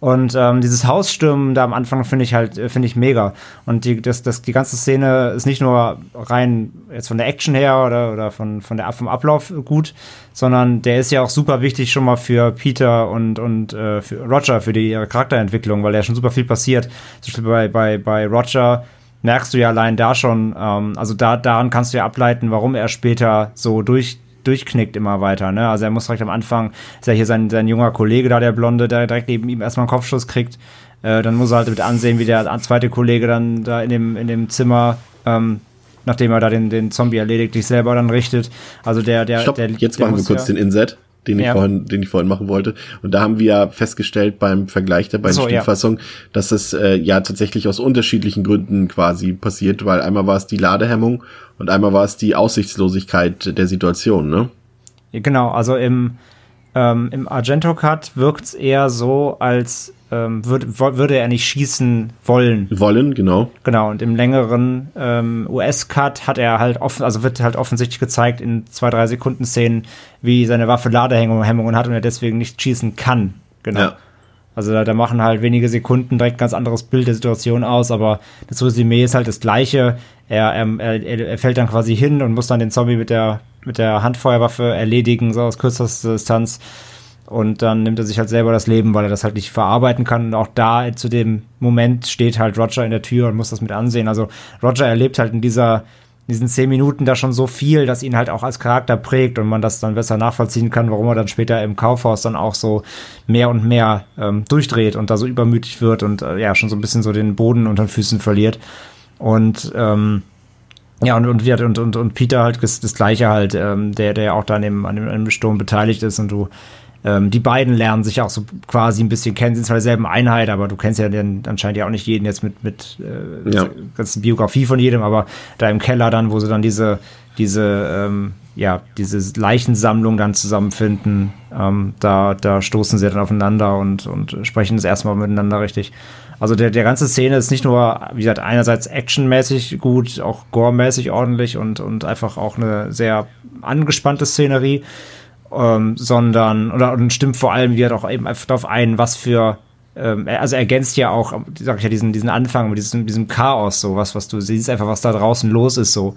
Und ähm, dieses Hausstürmen da am Anfang finde ich halt, äh, finde ich mega. Und die, das, das, die ganze Szene ist nicht nur rein jetzt von der Action her oder, oder von, von der, vom Ablauf gut, sondern der ist ja auch super wichtig schon mal für Peter und, und äh, für Roger, für die ihre Charakterentwicklung, weil da schon super viel passiert. Zum Beispiel bei, bei, bei Roger merkst du ja allein da schon, ähm, also da, daran kannst du ja ableiten, warum er später so durch durchknickt immer weiter. Ne? Also er muss direkt am Anfang, ist ja hier sein, sein junger Kollege da, der Blonde, der direkt neben ihm erstmal einen Kopfschuss kriegt. Äh, dann muss er halt mit ansehen, wie der zweite Kollege dann da in dem, in dem Zimmer, ähm, nachdem er da den, den Zombie erledigt, sich selber dann richtet. Also der, der, Stopp, der jetzt der machen wir kurz ja, den Inset den ich ja. vorhin, den ich vorhin machen wollte. Und da haben wir ja festgestellt beim Vergleich der beiden so, Stieffassungen, ja. dass es äh, ja tatsächlich aus unterschiedlichen Gründen quasi passiert, weil einmal war es die Ladehemmung und einmal war es die Aussichtslosigkeit der Situation, ne? Genau, also im Ähm, Im Argento-Cut wirkt es eher so, als ähm, würd, würde er nicht schießen wollen. Wollen, genau. Genau, und im längeren ähm, US-Cut hat er halt offen, also wird halt offensichtlich gezeigt in zwei, drei Sekunden Szenen, wie seine Waffe Ladehemmungen hat und er deswegen nicht schießen kann. Genau. Ja. Also da, da, machen halt wenige Sekunden direkt ganz anderes Bild der Situation aus, aber das Resümee ist halt das gleiche. Er, er, er, er fällt dann quasi hin und muss dann den Zombie mit der, mit der Handfeuerwaffe erledigen, so aus kürzester Distanz. Und dann nimmt er sich halt selber das Leben, weil er das halt nicht verarbeiten kann. Und auch da zu dem Moment steht halt Roger in der Tür und muss das mit ansehen. Also Roger erlebt halt in dieser, in diesen zehn Minuten da schon so viel, dass ihn halt auch als Charakter prägt und man das dann besser nachvollziehen kann, warum er dann später im Kaufhaus dann auch so mehr und mehr ähm, durchdreht und da so übermütig wird und äh, ja, schon so ein bisschen so den Boden unter den Füßen verliert. Und ähm, ja, und, und, und, und, Peter halt das, das Gleiche halt, ähm, der, der auch dann an dem, an dem Sturm beteiligt ist und du ähm, die beiden lernen sich auch so quasi ein bisschen kennen, sind zwar derselben Einheit, aber du kennst ja den, anscheinend ja auch nicht jeden jetzt mit, mit äh, ja. ganzen Biografie von jedem, aber da im Keller dann, wo sie dann diese, diese, ähm, ja, diese Leichensammlung dann zusammenfinden, ähm, da, da stoßen sie dann aufeinander und, und sprechen das erstmal miteinander richtig. Also der, der ganze Szene ist nicht nur, wie gesagt, einerseits actionmäßig gut, auch gore-mäßig ordentlich und, und einfach auch eine sehr angespannte Szenerie ähm, sondern, oder und stimmt vor allem wieder auch eben einfach darauf ein, was für ähm, also ergänzt ja auch, sag ich ja, diesen, diesen Anfang mit diesem, diesem Chaos, so was, was du siehst, einfach was da draußen los ist, so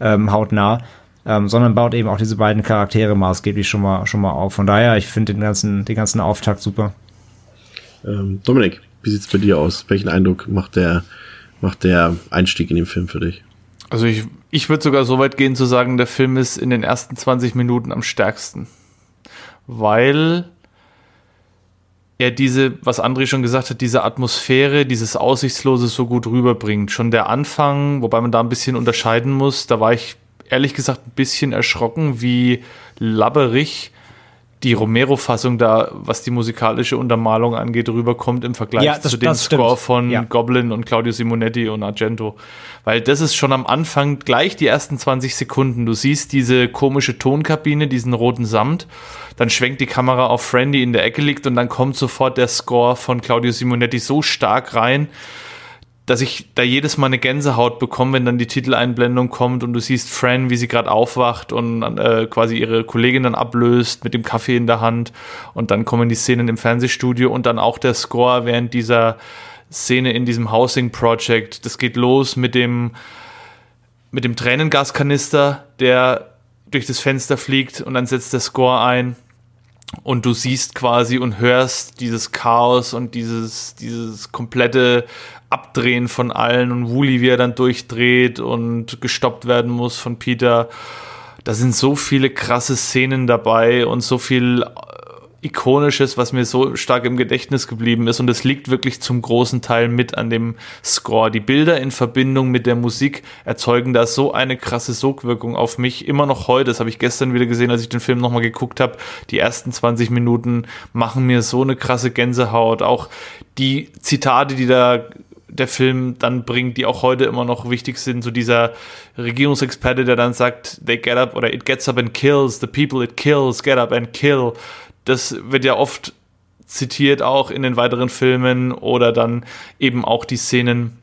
ähm, hautnah. Ähm, sondern baut eben auch diese beiden Charaktere maßgeblich schon mal, schon mal auf. Von daher, ich finde den ganzen, den ganzen Auftakt super. Ähm, Dominik, wie sieht's bei dir aus? Welchen Eindruck macht der, macht der Einstieg in den Film für dich? Also ich, ich würde sogar so weit gehen zu sagen, der Film ist in den ersten 20 Minuten am stärksten weil er diese, was André schon gesagt hat, diese Atmosphäre, dieses Aussichtslose so gut rüberbringt. Schon der Anfang, wobei man da ein bisschen unterscheiden muss, da war ich ehrlich gesagt ein bisschen erschrocken, wie labberig die Romero-Fassung da, was die musikalische Untermalung angeht, rüberkommt im Vergleich ja, das, zu dem Score von ja. Goblin und Claudio Simonetti und Argento. Weil das ist schon am Anfang gleich die ersten 20 Sekunden. Du siehst diese komische Tonkabine, diesen roten Samt, dann schwenkt die Kamera auf Friendly in der Ecke liegt und dann kommt sofort der Score von Claudio Simonetti so stark rein, dass ich da jedes Mal eine Gänsehaut bekomme, wenn dann die Titeleinblendung kommt und du siehst Fran, wie sie gerade aufwacht und äh, quasi ihre Kollegin dann ablöst mit dem Kaffee in der Hand und dann kommen die Szenen im Fernsehstudio und dann auch der Score während dieser Szene in diesem Housing Project. Das geht los mit dem mit dem Tränengaskanister, der durch das Fenster fliegt und dann setzt der Score ein und du siehst quasi und hörst dieses Chaos und dieses, dieses komplette Abdrehen von allen und Wooly, wie er dann durchdreht und gestoppt werden muss von Peter. Da sind so viele krasse Szenen dabei und so viel Ikonisches, was mir so stark im Gedächtnis geblieben ist. Und es liegt wirklich zum großen Teil mit an dem Score. Die Bilder in Verbindung mit der Musik erzeugen da so eine krasse Sogwirkung auf mich. Immer noch heute, das habe ich gestern wieder gesehen, als ich den Film nochmal geguckt habe. Die ersten 20 Minuten machen mir so eine krasse Gänsehaut. Auch die Zitate, die da der Film dann bringt, die auch heute immer noch wichtig sind. So dieser Regierungsexperte, der dann sagt, they get up oder it gets up and kills, the people it kills, get up and kill. Das wird ja oft zitiert auch in den weiteren Filmen oder dann eben auch die Szenen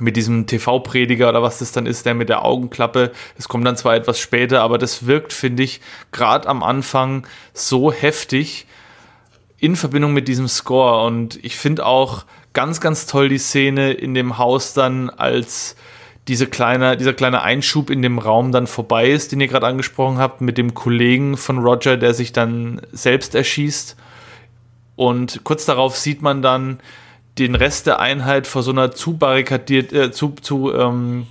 mit diesem TV-Prediger oder was das dann ist, der mit der Augenklappe. Das kommt dann zwar etwas später, aber das wirkt, finde ich, gerade am Anfang so heftig in Verbindung mit diesem Score. Und ich finde auch ganz, ganz toll die Szene in dem Haus dann, als diese kleine, dieser kleine Einschub in dem Raum dann vorbei ist, den ihr gerade angesprochen habt, mit dem Kollegen von Roger, der sich dann selbst erschießt. Und kurz darauf sieht man dann den Rest der Einheit vor so einer zu barrikadiert, äh, zu, zu, ähm,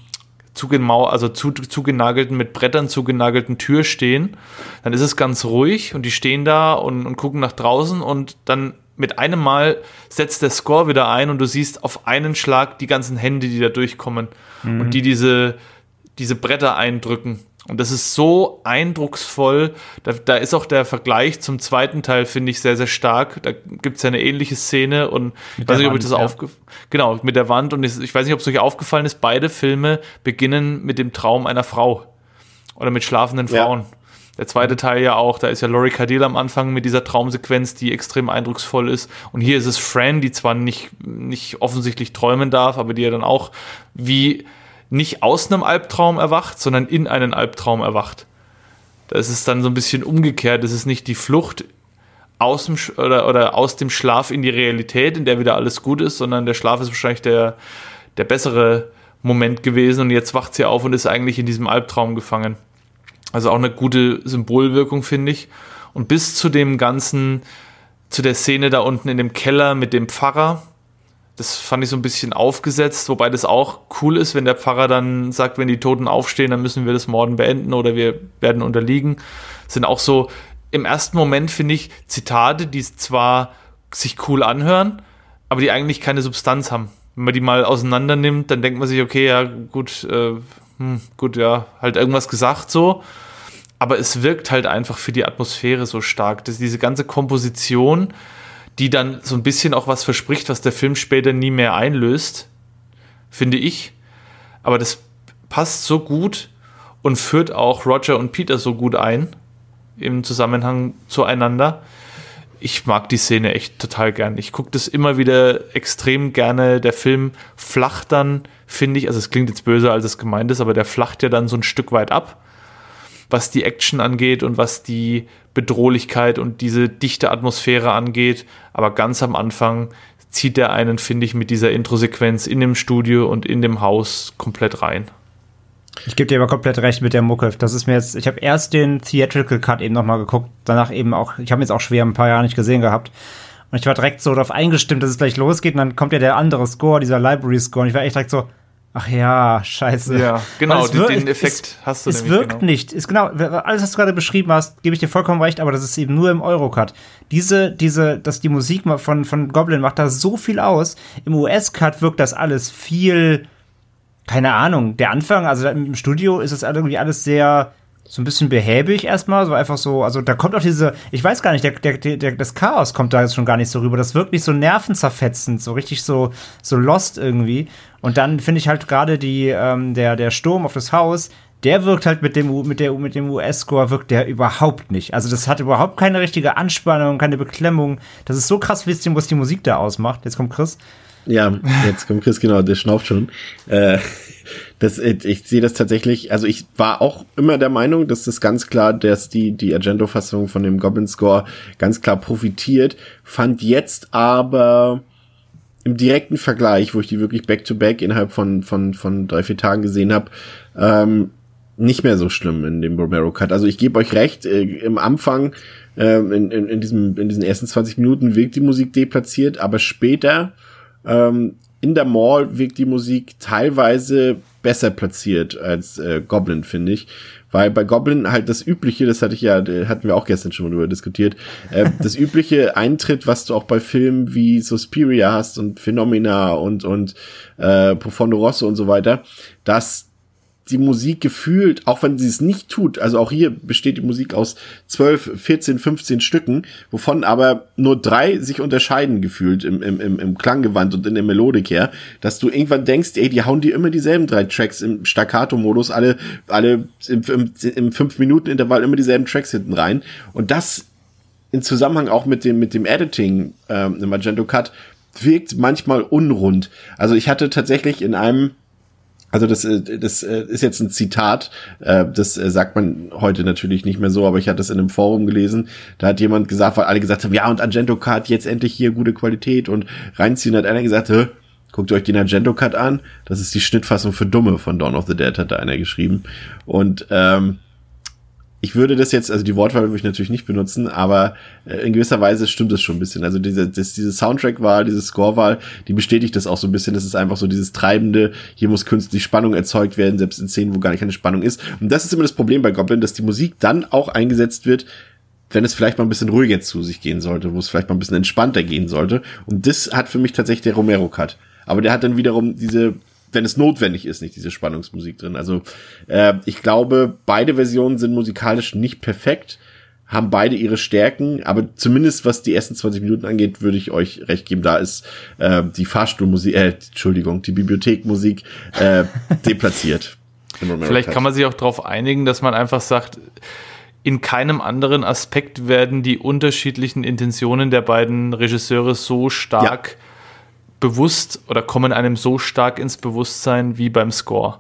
zugemau also zu, zugenagelten, mit Brettern zugenagelten Tür stehen. Dann ist es ganz ruhig und die stehen da und, und gucken nach draußen und dann mit einem Mal setzt der Score wieder ein und du siehst auf einen Schlag die ganzen Hände, die da durchkommen mhm. und die diese, diese Bretter eindrücken. Und das ist so eindrucksvoll. Da, da ist auch der Vergleich zum zweiten Teil, finde ich, sehr, sehr stark. Da gibt es ja eine ähnliche Szene und mit ich weiß nicht, ob ich das ja. aufge genau mit der Wand und ich, ich weiß nicht, ob es euch aufgefallen ist. Beide Filme beginnen mit dem Traum einer Frau oder mit schlafenden Frauen. Ja. Der zweite Teil ja auch, da ist ja Laurie Cardell am Anfang mit dieser Traumsequenz, die extrem eindrucksvoll ist. Und hier ist es Fran, die zwar nicht, nicht offensichtlich träumen darf, aber die ja dann auch wie nicht aus einem Albtraum erwacht, sondern in einen Albtraum erwacht. Da ist es dann so ein bisschen umgekehrt. Es ist nicht die Flucht aus dem, oder, oder aus dem Schlaf in die Realität, in der wieder alles gut ist, sondern der Schlaf ist wahrscheinlich der, der bessere Moment gewesen und jetzt wacht sie auf und ist eigentlich in diesem Albtraum gefangen. Also auch eine gute Symbolwirkung, finde ich. Und bis zu dem ganzen, zu der Szene da unten in dem Keller mit dem Pfarrer, das fand ich so ein bisschen aufgesetzt, wobei das auch cool ist, wenn der Pfarrer dann sagt, wenn die Toten aufstehen, dann müssen wir das Morden beenden oder wir werden unterliegen. Das sind auch so im ersten Moment, finde ich, Zitate, die zwar sich cool anhören, aber die eigentlich keine Substanz haben. Wenn man die mal auseinander nimmt, dann denkt man sich, okay, ja, gut, äh, hm, gut, ja, halt irgendwas gesagt so. Aber es wirkt halt einfach für die Atmosphäre so stark. dass diese ganze Komposition, die dann so ein bisschen auch was verspricht, was der Film später nie mehr einlöst, finde ich. Aber das passt so gut und führt auch Roger und Peter so gut ein im Zusammenhang zueinander. Ich mag die Szene echt total gern. Ich gucke das immer wieder extrem gerne. Der Film flacht dann, finde ich, also es klingt jetzt böser, als es gemeint ist, aber der flacht ja dann so ein Stück weit ab, was die Action angeht und was die Bedrohlichkeit und diese dichte Atmosphäre angeht. Aber ganz am Anfang zieht er einen, finde ich, mit dieser Introsequenz in dem Studio und in dem Haus komplett rein. Ich gebe dir aber komplett recht mit der Mucke. Das ist mir jetzt, ich habe erst den Theatrical Cut eben nochmal geguckt, danach eben auch, ich habe jetzt auch schwer ein paar Jahre nicht gesehen gehabt. Und ich war direkt so darauf eingestimmt, dass es gleich losgeht und dann kommt ja der andere Score, dieser Library Score und ich war echt direkt so, ach ja, scheiße. Ja, genau, den, den, Effekt es, hast du Es wirkt genau. nicht, ist genau, alles, was du gerade beschrieben hast, gebe ich dir vollkommen recht, aber das ist eben nur im Eurocut. Diese, diese, dass die Musik von, von Goblin macht da so viel aus. Im US-Cut wirkt das alles viel, keine Ahnung, der Anfang, also im Studio ist es irgendwie alles sehr so ein bisschen behäbig erstmal, so einfach so, also da kommt auch diese, ich weiß gar nicht, der, der, der, das Chaos kommt da jetzt schon gar nicht so rüber. Das wirkt nicht so nervenzerfetzend, so richtig so, so lost irgendwie. Und dann finde ich halt gerade die, ähm, der, der Sturm auf das Haus, der wirkt halt mit dem, mit der, mit dem US-Score wirkt der überhaupt nicht. Also das hat überhaupt keine richtige Anspannung, keine Beklemmung. Das ist so krass, wie es was die Musik da ausmacht. Jetzt kommt Chris. Ja, jetzt kommt Chris, genau, der schnauft schon. Äh, das, ich sehe das tatsächlich, also ich war auch immer der Meinung, dass das ganz klar, dass die, die Argento-Fassung von dem Goblin Score ganz klar profitiert, fand jetzt aber im direkten Vergleich, wo ich die wirklich back-to-back -back innerhalb von, von, von drei, vier Tagen gesehen habe, ähm, nicht mehr so schlimm in dem Romero Cut. Also ich gebe euch recht, äh, im Anfang, äh, in, in, in, diesem, in diesen ersten 20 Minuten wirkt die Musik deplatziert, aber später ähm, in der Mall wirkt die Musik teilweise besser platziert als äh, Goblin, finde ich. Weil bei Goblin halt das übliche, das hatte ich ja, hatten wir auch gestern schon mal drüber diskutiert, äh, [LAUGHS] das übliche Eintritt, was du auch bei Filmen wie Suspiria hast und Phenomena und, und äh, Profondo Rosso und so weiter, dass die Musik gefühlt, auch wenn sie es nicht tut, also auch hier besteht die Musik aus 12, 14, 15 Stücken, wovon aber nur drei sich unterscheiden gefühlt im, im, im, Klanggewand und in der Melodik her, dass du irgendwann denkst, ey, die hauen dir immer dieselben drei Tracks im Staccato-Modus, alle, alle im, im, im 5-Minuten-Intervall immer dieselben Tracks hinten rein. Und das in Zusammenhang auch mit dem, mit dem Editing ähm, im Magento Cut wirkt manchmal unrund. Also ich hatte tatsächlich in einem also das, äh, das äh, ist jetzt ein Zitat, äh, das sagt man heute natürlich nicht mehr so, aber ich hatte es in einem Forum gelesen, da hat jemand gesagt, weil alle gesagt haben, ja und Argento Cut jetzt endlich hier gute Qualität und reinziehen, hat einer gesagt, Hä? guckt euch den Argento Cut an, das ist die Schnittfassung für Dumme von Dawn of the Dead, hat da einer geschrieben. Und ähm, ich würde das jetzt, also die Wortwahl würde ich natürlich nicht benutzen, aber äh, in gewisser Weise stimmt es schon ein bisschen. Also diese, das, diese Soundtrack-Wahl, diese Score-Wahl, die bestätigt das auch so ein bisschen. Das ist einfach so dieses treibende, hier muss künstlich Spannung erzeugt werden, selbst in Szenen, wo gar keine Spannung ist. Und das ist immer das Problem bei Goblin, dass die Musik dann auch eingesetzt wird, wenn es vielleicht mal ein bisschen ruhiger zu sich gehen sollte, wo es vielleicht mal ein bisschen entspannter gehen sollte. Und das hat für mich tatsächlich der Romero-Cut. Aber der hat dann wiederum diese wenn es notwendig ist, nicht diese Spannungsmusik drin. Also äh, ich glaube, beide Versionen sind musikalisch nicht perfekt, haben beide ihre Stärken, aber zumindest was die ersten 20 Minuten angeht, würde ich euch recht geben. Da ist äh, die Fahrstuhlmusik, äh, Entschuldigung, die Bibliothekmusik äh, [LAUGHS] deplatziert. Vielleicht kann man sich auch darauf einigen, dass man einfach sagt, in keinem anderen Aspekt werden die unterschiedlichen Intentionen der beiden Regisseure so stark ja. Bewusst oder kommen einem so stark ins Bewusstsein wie beim Score.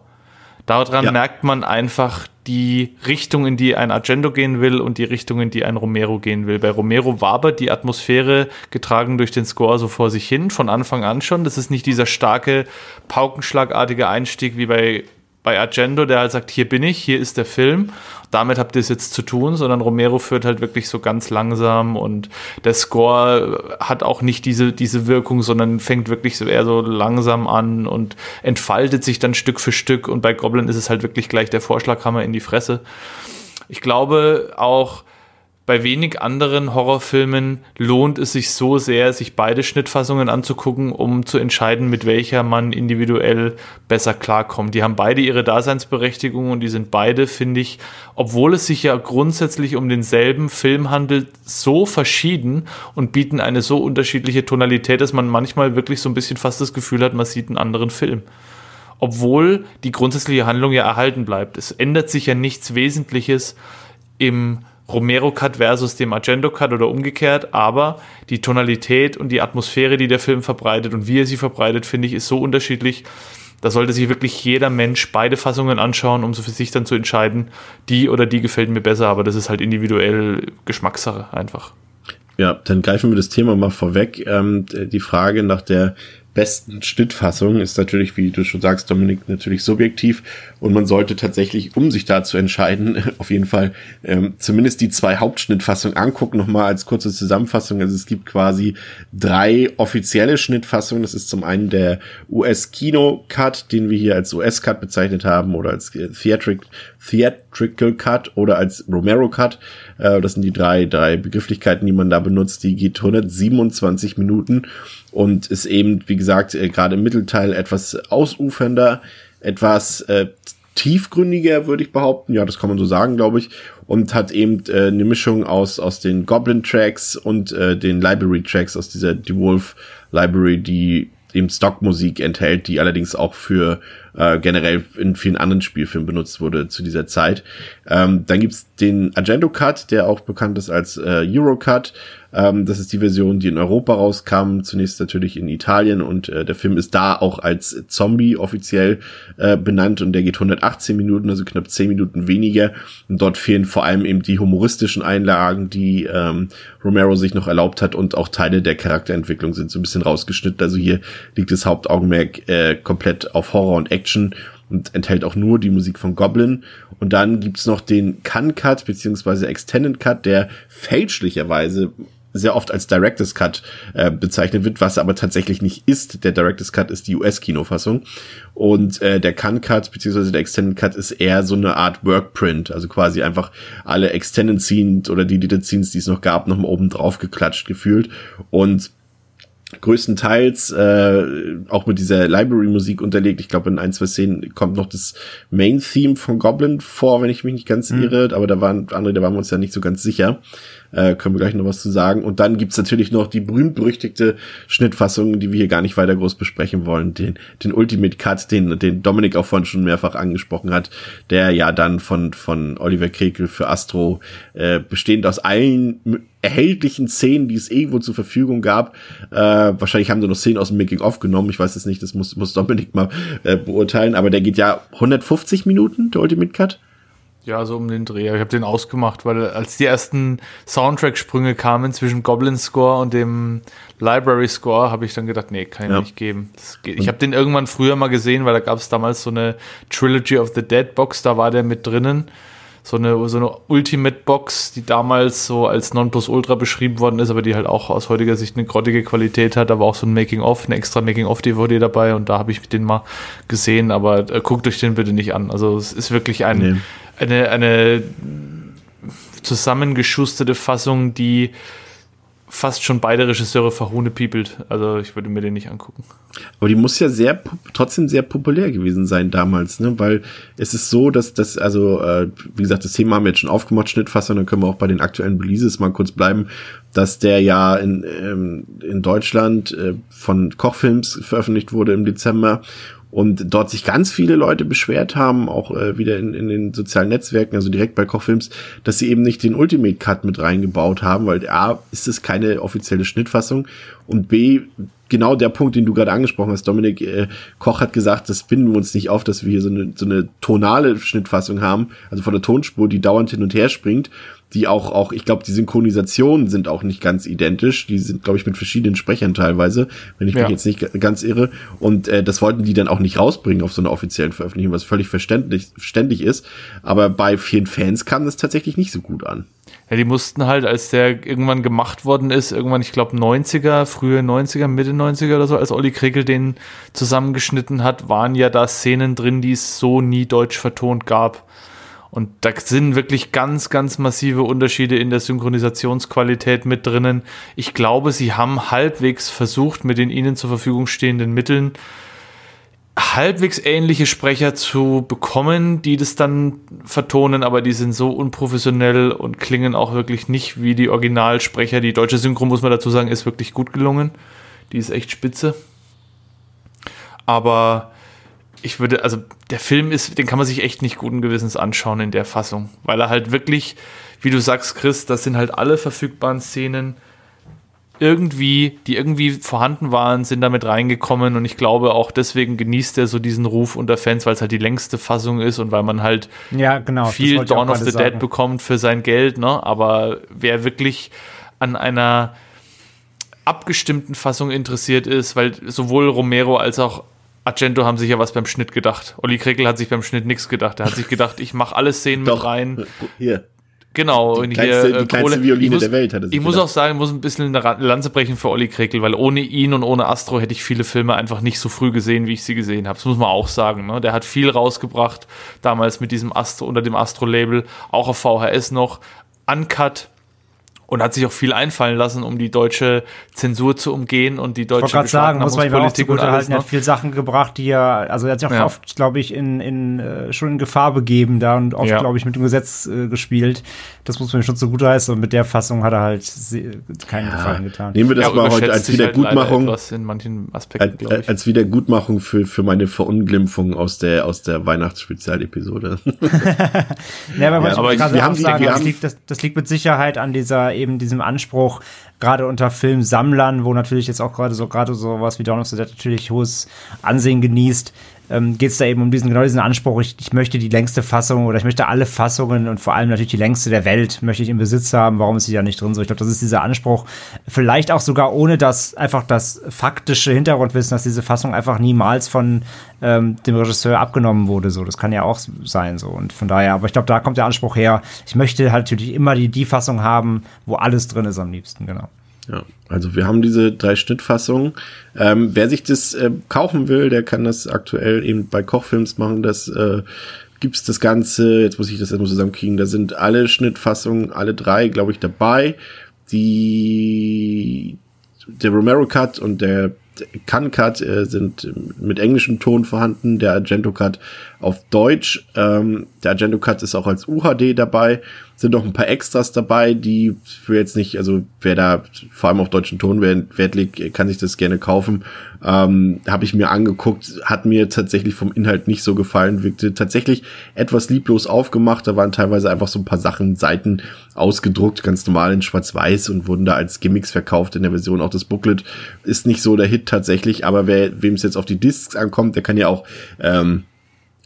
Daran ja. merkt man einfach die Richtung, in die ein Argento gehen will und die Richtung, in die ein Romero gehen will. Bei Romero wabert die Atmosphäre, getragen durch den Score, so vor sich hin, von Anfang an schon. Das ist nicht dieser starke, paukenschlagartige Einstieg wie bei bei Argento, der halt sagt, hier bin ich, hier ist der Film, damit habt ihr es jetzt zu tun, sondern Romero führt halt wirklich so ganz langsam und der Score hat auch nicht diese, diese Wirkung, sondern fängt wirklich so eher so langsam an und entfaltet sich dann Stück für Stück und bei Goblin ist es halt wirklich gleich der Vorschlaghammer in die Fresse. Ich glaube auch, bei wenig anderen Horrorfilmen lohnt es sich so sehr, sich beide Schnittfassungen anzugucken, um zu entscheiden, mit welcher man individuell besser klarkommt. Die haben beide ihre Daseinsberechtigung und die sind beide, finde ich, obwohl es sich ja grundsätzlich um denselben Film handelt, so verschieden und bieten eine so unterschiedliche Tonalität, dass man manchmal wirklich so ein bisschen fast das Gefühl hat, man sieht einen anderen Film obwohl die grundsätzliche Handlung ja erhalten bleibt. Es ändert sich ja nichts Wesentliches im Romero-Cut versus dem Argento-Cut oder umgekehrt, aber die Tonalität und die Atmosphäre, die der Film verbreitet und wie er sie verbreitet, finde ich, ist so unterschiedlich. Da sollte sich wirklich jeder Mensch beide Fassungen anschauen, um so für sich dann zu entscheiden, die oder die gefällt mir besser, aber das ist halt individuell Geschmackssache einfach. Ja, dann greifen wir das Thema mal vorweg. Ähm, die Frage nach der besten Schnittfassung ist natürlich, wie du schon sagst, Dominik, natürlich subjektiv und man sollte tatsächlich, um sich da zu entscheiden, [LAUGHS] auf jeden Fall ähm, zumindest die zwei Hauptschnittfassungen angucken. Nochmal als kurze Zusammenfassung. Also es gibt quasi drei offizielle Schnittfassungen. Das ist zum einen der US-Kino-Cut, den wir hier als US-Cut bezeichnet haben oder als Theatric, Theatrical Cut oder als Romero Cut. Äh, das sind die drei, drei Begrifflichkeiten, die man da benutzt. Die geht 127 Minuten und ist eben, wie gesagt, äh, gerade im Mittelteil etwas ausufernder, etwas äh, tiefgründiger, würde ich behaupten. Ja, das kann man so sagen, glaube ich. Und hat eben äh, eine Mischung aus, aus den Goblin-Tracks und äh, den Library-Tracks aus dieser DeWolf Library, die eben Stockmusik enthält, die allerdings auch für äh, generell in vielen anderen Spielfilmen benutzt wurde zu dieser Zeit. Ähm, dann gibt's den Argento Cut, der auch bekannt ist als äh, Euro Cut. Ähm, das ist die Version, die in Europa rauskam, zunächst natürlich in Italien und äh, der Film ist da auch als Zombie offiziell äh, benannt und der geht 118 Minuten, also knapp 10 Minuten weniger. Und dort fehlen vor allem eben die humoristischen Einlagen, die ähm, Romero sich noch erlaubt hat und auch Teile der Charakterentwicklung sind so ein bisschen rausgeschnitten. Also hier liegt das Hauptaugenmerk äh, komplett auf Horror und Action und enthält auch nur die Musik von Goblin. Und dann gibt's noch den Can-Cut beziehungsweise Extended Cut, der fälschlicherweise sehr oft als Director's Cut äh, bezeichnet wird, was aber tatsächlich nicht ist. Der Director's Cut ist die US-Kinofassung und äh, der Can Cut beziehungsweise der Extended Cut ist eher so eine Art Workprint, also quasi einfach alle Extended Scenes oder die Deleted Scenes, die es noch gab, noch mal oben drauf geklatscht gefühlt. Und größtenteils äh, auch mit dieser Library-Musik unterlegt. Ich glaube, in ein, zwei Szenen kommt noch das Main-Theme von Goblin vor, wenn ich mich nicht ganz mhm. irre, aber da waren andere, da waren wir uns ja nicht so ganz sicher. Äh, können wir gleich noch was zu sagen. Und dann gibt's natürlich noch die berühmt-berüchtigte Schnittfassung, die wir hier gar nicht weiter groß besprechen wollen. Den, den Ultimate Cut, den, den Dominik auch vorhin schon mehrfach angesprochen hat, der ja dann von, von Oliver Krekel für Astro äh, bestehend aus allen erhältlichen Szenen, die es irgendwo zur Verfügung gab. Äh, wahrscheinlich haben sie noch Szenen aus dem Making of genommen. Ich weiß es nicht, das muss, muss Dominik mal äh, beurteilen. Aber der geht ja 150 Minuten, der Ultimate Cut. Ja, so um den Dreh. Ich habe den ausgemacht, weil als die ersten Soundtrack-Sprünge kamen zwischen Goblin Score und dem Library Score, habe ich dann gedacht, nee, kann ich ja. nicht geben. Ich habe den irgendwann früher mal gesehen, weil da gab es damals so eine Trilogy of the Dead Box, da war der mit drinnen so eine, so eine Ultimate-Box, die damals so als Nonplusultra beschrieben worden ist, aber die halt auch aus heutiger Sicht eine grottige Qualität hat. Da war auch so ein Making-of, eine extra Making-of-DVD dabei und da habe ich den mal gesehen, aber äh, guckt euch den bitte nicht an. Also es ist wirklich ein, nee. Eine, eine zusammengeschusterte Fassung, die fast schon beide Regisseure verhunepiepelt. Also ich würde mir den nicht angucken. Aber die muss ja sehr trotzdem sehr populär gewesen sein damals, ne? Weil es ist so, dass das, also, äh, wie gesagt, das Thema haben wir jetzt schon aufgemacht, Schnittfassung, dann können wir auch bei den aktuellen Releases mal kurz bleiben, dass der ja in, ähm, in Deutschland äh, von Kochfilms veröffentlicht wurde im Dezember und dort sich ganz viele Leute beschwert haben, auch äh, wieder in, in den sozialen Netzwerken, also direkt bei Kochfilms, dass sie eben nicht den Ultimate Cut mit reingebaut haben, weil A, ist es keine offizielle Schnittfassung und B, genau der Punkt, den du gerade angesprochen hast, Dominik äh, Koch hat gesagt, das binden wir uns nicht auf, dass wir hier so eine, so eine tonale Schnittfassung haben, also von der Tonspur, die dauernd hin und her springt, die auch, auch, ich glaube, die Synchronisationen sind auch nicht ganz identisch. Die sind, glaube ich, mit verschiedenen Sprechern teilweise, wenn ich ja. mich jetzt nicht ganz irre. Und äh, das wollten die dann auch nicht rausbringen auf so einer offiziellen Veröffentlichung, was völlig verständlich, verständlich ist. Aber bei vielen Fans kam das tatsächlich nicht so gut an. Ja, die mussten halt, als der irgendwann gemacht worden ist, irgendwann, ich glaube, 90er, frühe 90er, Mitte 90er oder so, als Olli Krekel den zusammengeschnitten hat, waren ja da Szenen drin, die es so nie deutsch vertont gab. Und da sind wirklich ganz, ganz massive Unterschiede in der Synchronisationsqualität mit drinnen. Ich glaube, sie haben halbwegs versucht, mit den ihnen zur Verfügung stehenden Mitteln halbwegs ähnliche Sprecher zu bekommen, die das dann vertonen, aber die sind so unprofessionell und klingen auch wirklich nicht wie die Originalsprecher. Die deutsche Synchro, muss man dazu sagen, ist wirklich gut gelungen. Die ist echt spitze. Aber ich würde, also der Film ist, den kann man sich echt nicht guten Gewissens anschauen in der Fassung, weil er halt wirklich, wie du sagst, Chris, das sind halt alle verfügbaren Szenen irgendwie, die irgendwie vorhanden waren, sind damit reingekommen und ich glaube auch deswegen genießt er so diesen Ruf unter Fans, weil es halt die längste Fassung ist und weil man halt ja, genau, viel Dawn of the sagen. Dead bekommt für sein Geld, ne? Aber wer wirklich an einer abgestimmten Fassung interessiert ist, weil sowohl Romero als auch Argento haben sich ja was beim Schnitt gedacht. Olli Krekel hat sich beim Schnitt nichts gedacht. Er hat sich gedacht, ich mache alle Szenen mit rein. Hier. Genau, die, kleinste, hier, die kleinste Violine ich muss, der Welt hat Ich muss auch sagen, ich muss ein bisschen eine Lanze brechen für Olli Krekel, weil ohne ihn und ohne Astro hätte ich viele Filme einfach nicht so früh gesehen, wie ich sie gesehen habe. Das muss man auch sagen. Ne? Der hat viel rausgebracht, damals mit diesem Astro, unter dem Astro-Label, auch auf VHS noch. Uncut, und hat sich auch viel einfallen lassen, um die deutsche Zensur zu umgehen und die deutsche Ich wollte gerade sagen, muss man ihm auch zugute halten, er hat viel Sachen gebracht, die er, also er hat sich auch ja. oft, glaube ich, in, in, äh, schon in Gefahr begeben da und oft, ja. glaube ich, mit dem Gesetz äh, gespielt. Das muss man ihm schon zugute heißen und mit der Fassung hat er halt keinen ja. Gefallen getan. Nehmen wir das mal heute als halt Wiedergutmachung. Halt in manchen Aspekten, als, als Wiedergutmachung für, für meine Verunglimpfung aus der, aus der Weihnachtsspezialepisode. [LAUGHS] ja, aber, ja, aber ich, wir haben sagen, die, das, liegt, das, das liegt mit Sicherheit an dieser eben diesem Anspruch, gerade unter Filmsammlern, wo natürlich jetzt auch gerade so gerade sowas wie Dawn of the Dead natürlich hohes Ansehen genießt, ähm, geht es da eben um diesen genau diesen Anspruch, ich, ich möchte die längste Fassung oder ich möchte alle Fassungen und vor allem natürlich die längste der Welt möchte ich im Besitz haben, warum ist sie da nicht drin? So? Ich glaube, das ist dieser Anspruch, vielleicht auch sogar ohne das einfach das faktische Hintergrundwissen, dass diese Fassung einfach niemals von ähm, dem Regisseur abgenommen wurde, so, das kann ja auch sein, so, und von daher, aber ich glaube, da kommt der Anspruch her, ich möchte halt natürlich immer die, die Fassung haben, wo alles drin ist am liebsten, genau. Ja, also wir haben diese drei Schnittfassungen. Ähm, wer sich das äh, kaufen will, der kann das aktuell eben bei Kochfilms machen. Das äh, gibt's das Ganze. Jetzt muss ich das erstmal zusammenkriegen. Da sind alle Schnittfassungen, alle drei, glaube ich, dabei. Die der Romero Cut und der Can Cut äh, sind mit englischem Ton vorhanden. Der Argento Cut auf Deutsch. Ähm, der Argento Cut ist auch als UHD dabei sind noch ein paar Extras dabei, die für jetzt nicht, also wer da vor allem auf deutschen Ton Wert legt, kann sich das gerne kaufen. Ähm, Habe ich mir angeguckt, hat mir tatsächlich vom Inhalt nicht so gefallen, wirkte tatsächlich etwas lieblos aufgemacht. Da waren teilweise einfach so ein paar Sachen, Seiten ausgedruckt, ganz normal in Schwarz-Weiß und wurden da als Gimmicks verkauft in der Version. Auch das Booklet ist nicht so der Hit tatsächlich, aber wer wem es jetzt auf die Discs ankommt, der kann ja auch ähm,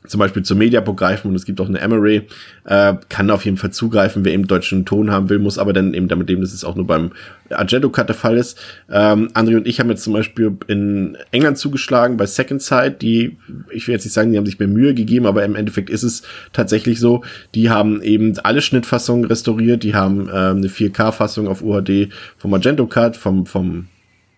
zum Beispiel zur Mediabook greifen und es gibt auch eine Emery, äh, kann auf jeden Fall zugreifen, wer eben deutschen Ton haben will, muss aber dann eben damit leben, dass es auch nur beim Argento Cut der Fall ist. Ähm, André und ich haben jetzt zum Beispiel in England zugeschlagen bei Second Sight, die, ich will jetzt nicht sagen, die haben sich mehr Mühe gegeben, aber im Endeffekt ist es tatsächlich so, die haben eben alle Schnittfassungen restauriert, die haben ähm, eine 4K-Fassung auf UHD vom Argento Cut, vom, vom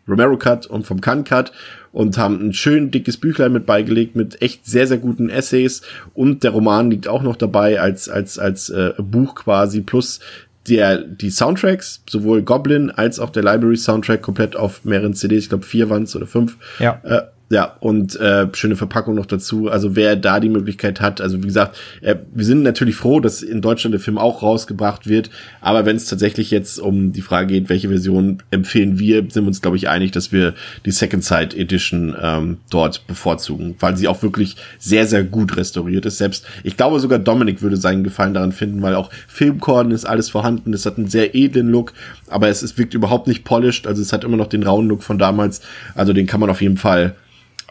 Romero Cut und vom Khan Cut und haben ein schön dickes Büchlein mit beigelegt mit echt sehr sehr guten Essays und der Roman liegt auch noch dabei als als als äh, Buch quasi plus der die Soundtracks sowohl Goblin als auch der Library Soundtrack komplett auf mehreren CDs, ich glaube vier waren es oder fünf. Ja. Äh, Ja, und äh, schöne Verpackung noch dazu. Also wer da die Möglichkeit hat, also wie gesagt, äh, wir sind natürlich froh, dass in Deutschland der Film auch rausgebracht wird. Aber wenn es tatsächlich jetzt um die Frage geht, welche Version empfehlen wir, sind wir uns, glaube ich, einig, dass wir die Second Sight Edition ähm, dort bevorzugen, weil sie auch wirklich sehr, sehr gut restauriert ist. Selbst, ich glaube sogar Dominik würde seinen Gefallen daran finden, weil auch Filmkorn ist alles vorhanden. Es hat einen sehr edlen Look, aber es, es wirkt überhaupt nicht polished. Also es hat immer noch den rauen Look von damals. Also den kann man auf jeden Fall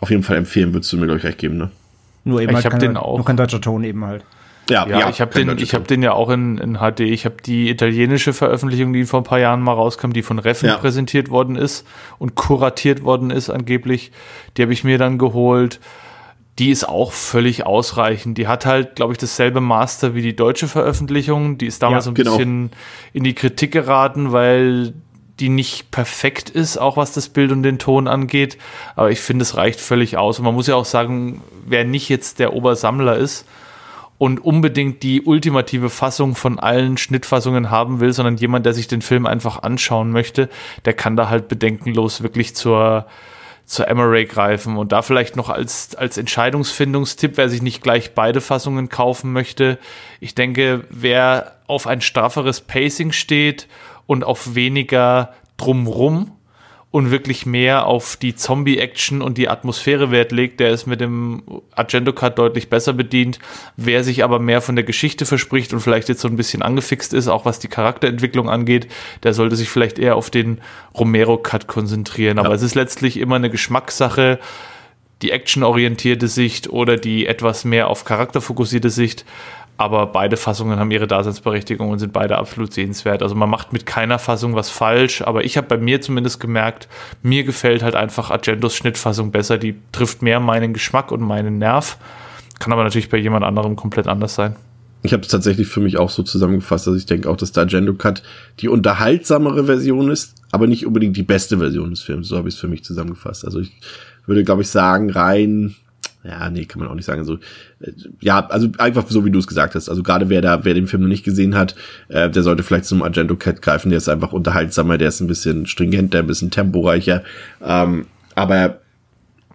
auf jeden Fall empfehlen, würdest du mir, glaube ich, recht geben, ne? Nur eben ich halt habe den auch. Nur kein deutscher Ton eben halt. Ja, Ja, ja, ich habe den, deutscher ich habe Ton. den ja auch in, in HD. Ich habe die italienische Veröffentlichung, die vor ein paar Jahren mal rauskam, die von Reffen Ja. präsentiert worden ist und kuratiert worden ist angeblich. Die habe ich mir dann geholt. Die ist auch völlig ausreichend. Die hat halt, glaube ich, dasselbe Master wie die deutsche Veröffentlichung. Die ist damals Ja, so ein genau. bisschen in die Kritik geraten, weil die nicht perfekt ist, auch was das Bild und den Ton angeht. Aber ich finde, es reicht völlig aus. Und man muss ja auch sagen, wer nicht jetzt der Obersammler ist, und unbedingt die ultimative Fassung von allen Schnittfassungen haben will, sondern jemand, der sich den Film einfach anschauen möchte, der kann da halt bedenkenlos wirklich zur, zur Emery greifen und da vielleicht noch als, als Entscheidungsfindungstipp, wer sich nicht gleich beide Fassungen kaufen möchte. Ich denke, wer auf ein strafferes Pacing steht und auf weniger drumrum und wirklich mehr auf die Zombie-Action und die Atmosphäre Wert legt, der ist mit dem Argento Cut deutlich besser bedient. Wer sich aber mehr von der Geschichte verspricht und vielleicht jetzt so ein bisschen angefixt ist, auch was die Charakterentwicklung angeht, der sollte sich vielleicht eher auf den Romero Cut konzentrieren. Aber Ja. es ist letztlich immer eine Geschmackssache die actionorientierte Sicht oder die etwas mehr auf Charakter fokussierte Sicht. Aber beide Fassungen haben ihre Daseinsberechtigung und sind beide absolut sehenswert. Also man macht mit keiner Fassung was falsch, aber ich habe bei mir zumindest gemerkt, mir gefällt halt einfach Argentos Schnittfassung besser. Die trifft mehr meinen Geschmack und meinen Nerv. Kann aber natürlich bei jemand anderem komplett anders sein. Ich habe es tatsächlich für mich auch so zusammengefasst, dass ich denke auch, dass der Agendo Cut die unterhaltsamere Version ist, aber nicht unbedingt die beste Version des Films. So habe ich es für mich zusammengefasst. Also ich würde, glaube ich, sagen, rein, ja, nee, kann man auch nicht sagen. So, äh, ja, also einfach so, wie du es gesagt hast. Also gerade wer da, wer den Film noch nicht gesehen hat, äh, der sollte vielleicht zum Agendo Cut greifen. Der ist einfach unterhaltsamer, der ist ein bisschen stringenter, ein bisschen temporeicher. Ähm, aber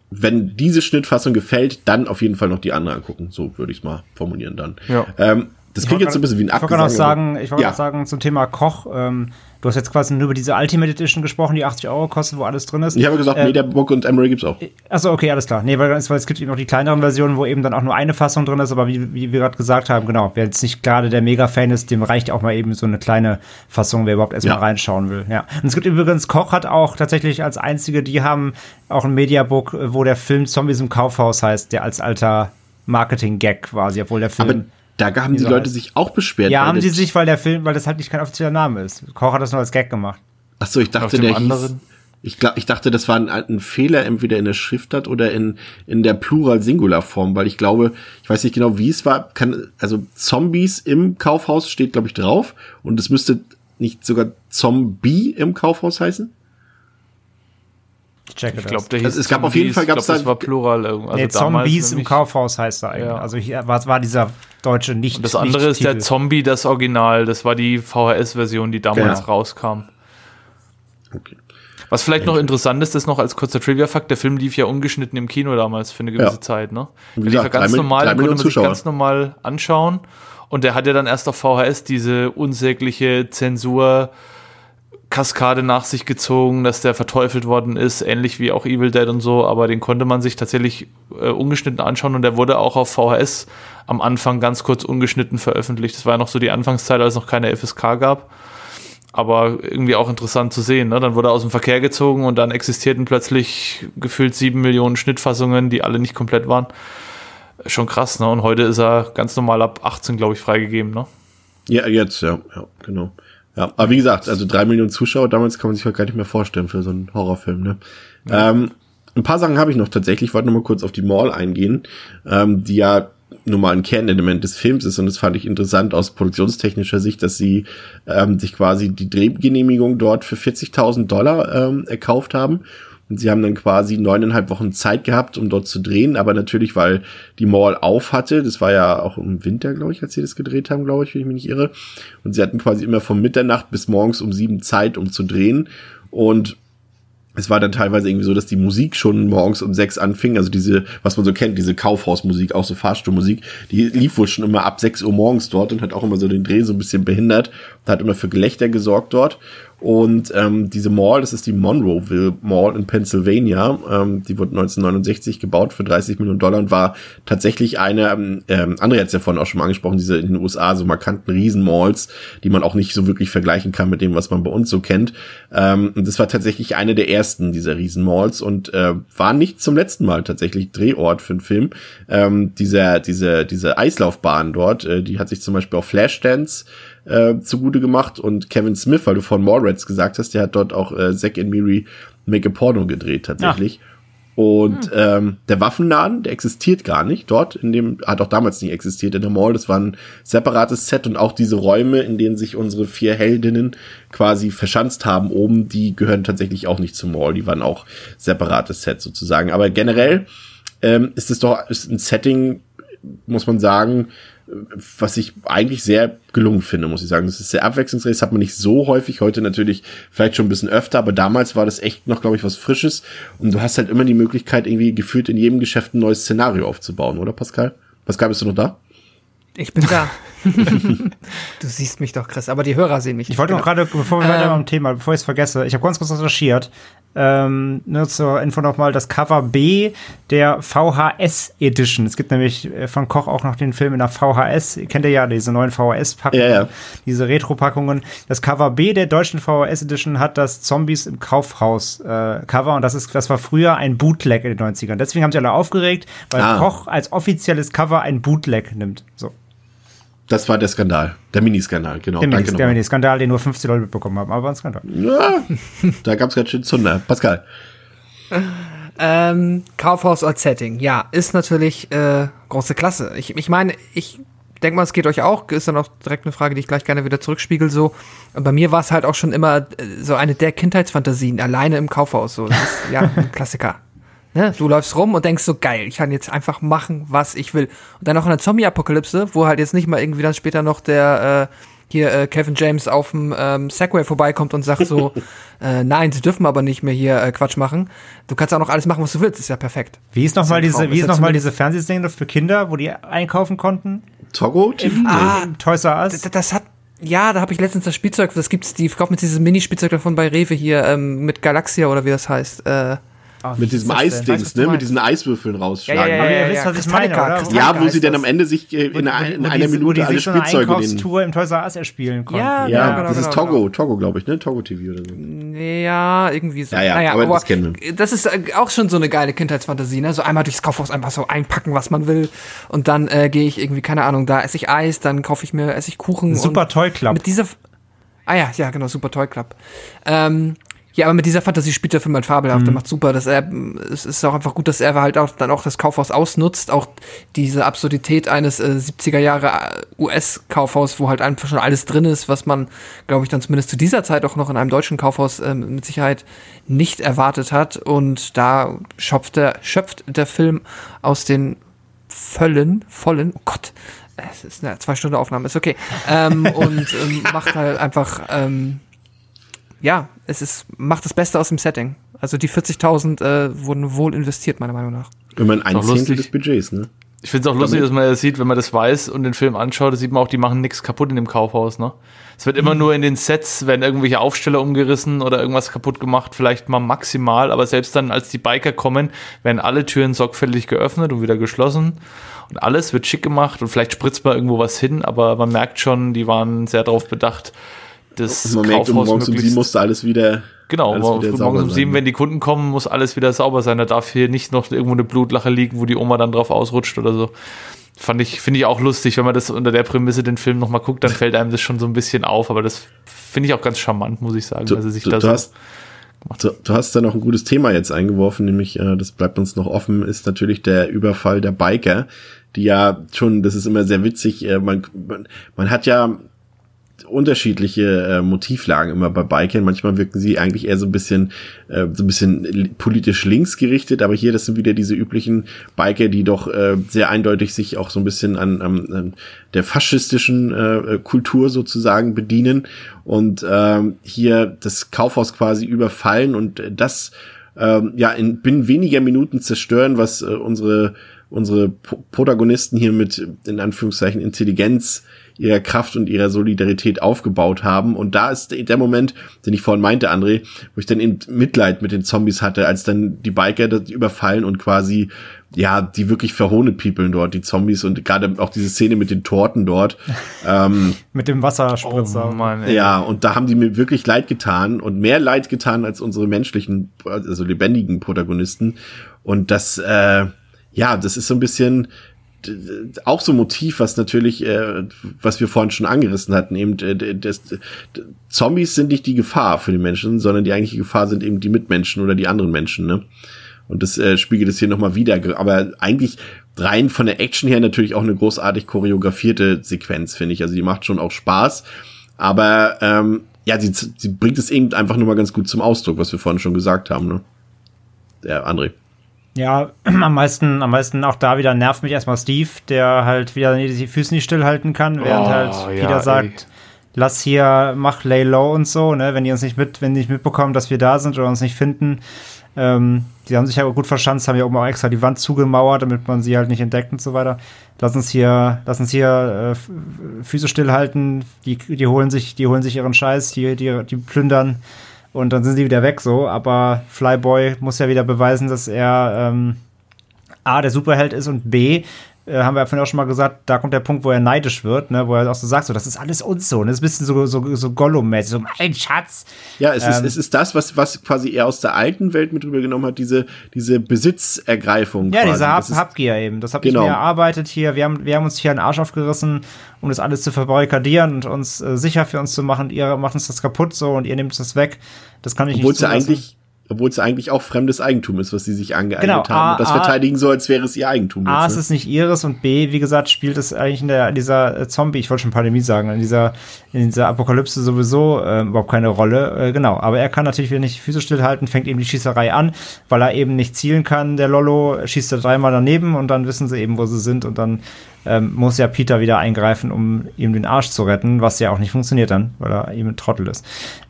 wenn diese Schnittfassung gefällt, dann auf jeden Fall noch die andere angucken. So würde ich es mal formulieren dann. Ja. Ähm, das klingt jetzt so ein bisschen wie ein Ich wollte Abgesang, sagen, ich wollte ja. sagen zum Thema Koch, ähm, du hast jetzt quasi nur über diese Ultimate Edition gesprochen, die 80 Euro kostet, wo alles drin ist. Ich habe gesagt, Äh, Mediabook und Emery gibt's auch. Achso, okay, alles klar. Nee, weil, es- weil es gibt eben noch die kleineren Versionen, wo eben dann auch nur eine Fassung drin ist, aber wie, wie wir gerade gesagt haben, genau, wer jetzt nicht gerade der Mega-Fan ist, dem reicht auch mal eben so eine kleine Fassung, wer überhaupt erstmal Ja. reinschauen will. Ja. Und es gibt übrigens, Koch hat auch tatsächlich als einzige, die haben auch ein Mediabook, äh, wo der Film Zombies im Kaufhaus heißt, der als alter Marketing-Gag quasi, obwohl der Film. Aber da haben die so Leute heißt. sich auch beschwert. ja, haben sie sich, weil der Film, weil das halt nicht kein offizieller Name ist. Koch hat das nur als Gag gemacht. Ach so, ich dachte, der hieß, anderen? ich, glaub, ich dachte, das war ein, ein Fehler entweder in der Schriftart oder in, in der Plural-Singular-Form, weil ich glaube, ich weiß nicht genau, wie es war, kann, also Zombies im Kaufhaus steht, glaube ich, drauf und es müsste nicht sogar Zombie im Kaufhaus heißen? Ich checke Ich das. glaube, der hieß Also es gab auf jeden Zombies. Fall- ich glaub, gab's da- das war Plural. Also nee, Zombies im. Kaufhaus heißt er eigentlich. Ja. Also hier war, war dieser deutsche nicht. Und das andere ist der Zombie, das Original. Das war die VHS-Version, die damals Genau. rauskam. Okay. Was vielleicht noch interessant ist, ist noch als kurzer Trivia-Fakt, der Film lief ja ungeschnitten im Kino damals für eine gewisse Ja. Zeit. Ne? Wie Der lief ja ganz normal, konnte man sich ganz normal anschauen. Und der hat ja dann erst auf VHS diese unsägliche Zensur Kaskade nach sich gezogen, dass der verteufelt worden ist, ähnlich wie auch Evil Dead und so, aber den konnte man sich tatsächlich äh, ungeschnitten anschauen und der wurde auch auf VHS am Anfang ganz kurz ungeschnitten veröffentlicht. Das war ja noch so die Anfangszeit, als es noch keine FSK gab. Aber irgendwie auch interessant zu sehen. Ne? Dann wurde er aus dem Verkehr gezogen und dann existierten plötzlich gefühlt sieben Millionen Schnittfassungen, die alle nicht komplett waren. Schon krass, ne? Und heute ist er ganz normal ab 18, glaube ich, freigegeben, ne? Ja, jetzt, ja, ja, genau. Ja, aber wie gesagt, also drei Millionen Zuschauer, damals kann man sich halt gar nicht mehr vorstellen für so einen Horrorfilm, ne? Ähm, ein paar Sachen habe ich noch tatsächlich, ich wollte noch mal kurz auf die Mall eingehen, ähm, die ja nun mal ein Kernelement des Films ist und das fand ich interessant aus produktionstechnischer Sicht, dass sie ähm, sich quasi die Drehgenehmigung dort für 40.000 Dollar ähm, erkauft haben und sie haben dann quasi neuneinhalb Wochen Zeit gehabt, um dort zu drehen, aber natürlich, weil die Mall auf hatte, das war ja auch im Winter, glaube ich, als sie das gedreht haben, glaube ich, wenn ich mich nicht irre. Und sie hatten quasi immer von Mitternacht bis morgens um sieben Zeit, um zu drehen. Und es war dann teilweise irgendwie so, dass die Musik schon morgens um sechs anfing, also diese, was man so kennt, diese Kaufhausmusik, auch so Fahrstuhlmusik, die lief wohl schon immer ab sechs Uhr morgens dort und hat auch immer so den Dreh so ein bisschen behindert, hat immer für Gelächter gesorgt dort und ähm, diese Mall, das ist die Monroeville Mall in Pennsylvania. Ähm, die wurde 1969 gebaut für 30 Millionen Dollar und war tatsächlich eine, ähm, ähm, André hat es ja vorhin auch schon mal angesprochen, diese in den USA so markanten Riesenmalls, die man auch nicht so wirklich vergleichen kann mit dem, was man bei uns so kennt. Ähm, und das war tatsächlich eine der ersten dieser Riesenmalls und äh, war nicht zum letzten Mal tatsächlich Drehort für einen Film. Ähm, dieser, diese, diese Eislaufbahn dort, äh, die hat sich zum Beispiel auf Flashdance äh, zugute gemacht und Kevin Smith, weil du von Mallrats gesagt hast, der hat dort auch äh, Zack and Miri Make a Porno gedreht tatsächlich. Ja. Und hm. ähm, der Waffenladen, der existiert gar nicht dort, in dem hat auch damals nicht existiert in der Mall. Das war ein separates Set und auch diese Räume, in denen sich unsere vier Heldinnen quasi verschanzt haben oben, die gehören tatsächlich auch nicht zum Mall. Die waren auch separates Set sozusagen. Aber generell ähm, ist es doch ist ein Setting, muss man sagen, was ich eigentlich sehr gelungen finde, muss ich sagen. Das ist sehr abwechslungsreich, das hat man nicht so häufig, heute natürlich vielleicht schon ein bisschen öfter, aber damals war das echt noch, glaube ich, was Frisches und du hast halt immer die Möglichkeit, irgendwie gefühlt in jedem Geschäft ein neues Szenario aufzubauen, oder Pascal? Pascal, bist du noch da? Ich bin da. [LAUGHS] du siehst mich doch, Chris, aber die Hörer sehen mich. Ich wollte noch genau. gerade, bevor wir ähm, weiter beim Thema, bevor ich es vergesse, ich habe ganz kurz recherchiert. Ähm, nur zur Info nochmal das Cover B der VHS Edition. Es gibt nämlich äh, von Koch auch noch den Film in der VHS. Kennt ihr ja diese neuen VHS-Packungen, ja, ja. diese Retro-Packungen. Das Cover B der deutschen VHS Edition hat das Zombies im Kaufhaus äh, Cover und das ist, das war früher ein Bootleg in den 90ern. Deswegen haben sie alle aufgeregt, weil ah. Koch als offizielles Cover ein Bootleg nimmt. So. Das war der Skandal. Der Miniskandal, genau. Der, Danke Minis, der Miniskandal, den nur 15 Leute mitbekommen haben, aber ein Skandal. Ja, da gab es ganz schön Zunder. Pascal. Ähm, Kaufhaus als Setting, ja, ist natürlich äh, große Klasse. Ich, ich meine, ich denke mal, es geht euch auch. Ist dann auch direkt eine Frage, die ich gleich gerne wieder zurückspiegel. So, bei mir war es halt auch schon immer äh, so eine der Kindheitsfantasien, alleine im Kaufhaus. So, das ist, ja, ein Klassiker. Ne? Du läufst rum und denkst so, geil, ich kann jetzt einfach machen, was ich will. Und dann noch in der Zombie-Apokalypse, wo halt jetzt nicht mal irgendwie dann später noch der, äh, hier äh, Kevin James auf dem ähm, Segway vorbeikommt und sagt so, [LAUGHS] äh, nein, sie dürfen aber nicht mehr hier äh, Quatsch machen. Du kannst auch noch alles machen, was du willst, ist ja perfekt. Wie ist nochmal diese, wie ist noch mal diese Fernsehszene für Kinder, wo die einkaufen konnten? Togo TV? Ah, Toys R Us? Das, das hat ja, da habe ich letztens das Spielzeug, das gibt's, die kauft mit dieses Mini-Spielzeug davon bei Rewe hier, ähm, mit Galaxia oder wie das heißt. Äh, Oh, mit diesem Eisdings, ne? Mit diesen Eiswürfeln rausschlagen. Ja, ja, ja, ja, ihr wisst, was ich meine, oder? Ja, wo sie dann am Ende sich äh, in, ein, in einer Minute alle Spielzeuge in den... Tour im Toys R Us erspielen konnten. Ja, ja genau, das ist genau, Togo, genau. Togo, glaube ich, ne? Togo TV oder so. Ja, irgendwie so. Ja, ja, naja, aber, aber das kennen wir. Das ist äh, auch schon so eine geile Kindheitsfantasie, ne? So einmal durchs Kaufhaus einfach so einpacken, was man will. Und dann äh, gehe ich irgendwie, keine Ahnung, da esse ich Eis, dann kaufe ich mir, esse ich Kuchen. Super Toy Club. Mit dieser... Ah ja, ja, genau, Super Toy Club. Ähm, ja, aber mit dieser Fantasie spielt der Film halt fabelhaft. Mhm. Der macht super. Dass er, es ist auch einfach gut, dass er halt auch dann auch das Kaufhaus ausnutzt. Auch diese Absurdität eines äh, 70er Jahre äh, US-Kaufhaus, wo halt einfach schon alles drin ist, was man, glaube ich, dann zumindest zu dieser Zeit auch noch in einem deutschen Kaufhaus äh, mit Sicherheit nicht erwartet hat. Und da schöpft der, schöpft der Film aus den Völlen, vollen, oh Gott, es ist eine zwei Stunden Aufnahme, ist okay. ähm, und ähm, macht halt einfach ähm, ja, es ist, macht das Beste aus dem Setting. Also die 40.000 äh, wurden wohl investiert, meiner Meinung nach. Wenn man ein Zehntel des Budgets, ne? Ich finde es auch lustig, dass man das sieht, wenn man das weiß und den Film anschaut, da sieht man auch, die machen nichts kaputt in dem Kaufhaus, ne? Es wird immer mhm. nur in den Sets, werden irgendwelche Aufsteller umgerissen oder irgendwas kaputt gemacht, vielleicht mal maximal, aber selbst dann, als die Biker kommen, werden alle Türen sorgfältig geöffnet und wieder geschlossen und alles wird schick gemacht und vielleicht spritzt man irgendwo was hin, aber man merkt schon, die waren sehr darauf bedacht, das man merkt, um morgens um sieben musste alles wieder. Genau, alles wieder morgens um sieben, wenn die Kunden kommen, muss alles wieder sauber sein. Da darf hier nicht noch irgendwo eine Blutlache liegen, wo die Oma dann drauf ausrutscht oder so. Fand ich, finde ich auch lustig, wenn man das unter der Prämisse den Film nochmal guckt, dann fällt einem das schon so ein bisschen auf, aber das finde ich auch ganz charmant, muss ich sagen. Du, also sich du, da du, so hast, du, du, hast da noch ein gutes Thema jetzt eingeworfen, nämlich, äh, das bleibt uns noch offen, ist natürlich der Überfall der Biker, die ja schon, das ist immer sehr witzig, äh, man, man, man hat ja unterschiedliche äh, Motivlagen immer bei Bikern. Manchmal wirken sie eigentlich eher so ein bisschen, äh, so ein bisschen politisch links gerichtet, aber hier, das sind wieder diese üblichen Biker, die doch äh, sehr eindeutig sich auch so ein bisschen an, an, an der faschistischen äh, Kultur sozusagen bedienen und äh, hier das Kaufhaus quasi überfallen und das äh, ja in binnen weniger Minuten zerstören, was äh, unsere unsere Protagonisten hier mit in Anführungszeichen Intelligenz ihrer Kraft und ihrer Solidarität aufgebaut haben. Und da ist der Moment, den ich vorhin meinte, André, wo ich dann eben Mitleid mit den Zombies hatte, als dann die Biker das überfallen und quasi ja, die wirklich verhohnepiepeln dort, die Zombies und gerade auch diese Szene mit den Torten dort. [LAUGHS] ähm, mit dem Wasserspritzer. Oh Mann, ja, und da haben die mir wirklich leid getan und mehr leid getan als unsere menschlichen, also lebendigen Protagonisten. Und das, äh, ja, das ist so ein bisschen, auch so ein Motiv, was natürlich, äh, was wir vorhin schon angerissen hatten, eben, äh, das, Zombies sind nicht die Gefahr für die Menschen, sondern die eigentliche Gefahr sind eben die Mitmenschen oder die anderen Menschen, ne? Und das äh, spiegelt es hier nochmal wieder. Aber eigentlich rein von der Action her natürlich auch eine großartig choreografierte Sequenz, finde ich. Also die macht schon auch Spaß. Aber ähm, ja, sie, sie bringt es eben einfach nur mal ganz gut zum Ausdruck, was wir vorhin schon gesagt haben, ne? Der André. Ja, [CLEARS THROAT] am meisten, am meisten auch da wieder nervt mich erstmal Steve, der halt wieder die Füße nicht stillhalten kann, während oh, halt wieder ja, sagt, ey. lass hier, mach lay low und so, ne, wenn die uns nicht mit, wenn die nicht mitbekommen, dass wir da sind oder uns nicht finden. Ähm, die haben sich ja gut verstanden, haben ja oben auch extra die Wand zugemauert, damit man sie halt nicht entdeckt und so weiter. Lass uns hier, lass uns hier äh, Füße stillhalten, die, die holen sich, die holen sich ihren Scheiß, die, die, die plündern und dann sind sie wieder weg so. Aber Flyboy muss ja wieder beweisen, dass er ähm, A, der Superheld ist und B, äh, haben wir ja vorhin auch schon mal gesagt, da kommt der Punkt, wo er neidisch wird, ne, wo er auch so sagt, so, das ist alles uns so. Und das ist ein bisschen so, so, so Gollum-mäßig, so mein Schatz. Ja, es, ähm, ist, es ist das, was, was quasi er aus der alten Welt mit rübergenommen hat, diese, diese Besitzergreifung. Ja, quasi. diese Hab Habgier eben. Das habe genau. ich mir erarbeitet hier. Wir haben, wir haben uns hier einen Arsch aufgerissen, um das alles zu verbarrikadieren und uns äh, sicher für uns zu machen. Ihr macht uns das kaputt so und ihr nehmt das weg. Das kann ich Obwohl nicht Obwohl es ja eigentlich obwohl es eigentlich auch fremdes Eigentum ist, was sie sich angeeignet genau, haben A, und das A, verteidigen so, als wäre es ihr Eigentum. A, jetzt, ne? es ist nicht ihres und B, wie gesagt, spielt es eigentlich in, der, dieser äh, Zombie, ich wollte schon Pandemie sagen, in dieser, in dieser Apokalypse sowieso äh, überhaupt keine Rolle. Äh, genau, aber er kann natürlich wieder nicht Füße stillhalten, fängt eben die Schießerei an, weil er eben nicht zielen kann, der Lollo, schießt er dreimal daneben und dann wissen sie eben, wo sie sind und dann ähm, muss ja Peter wieder eingreifen, um ihm den Arsch zu retten, was ja auch nicht funktioniert dann, weil er eben ein Trottel ist.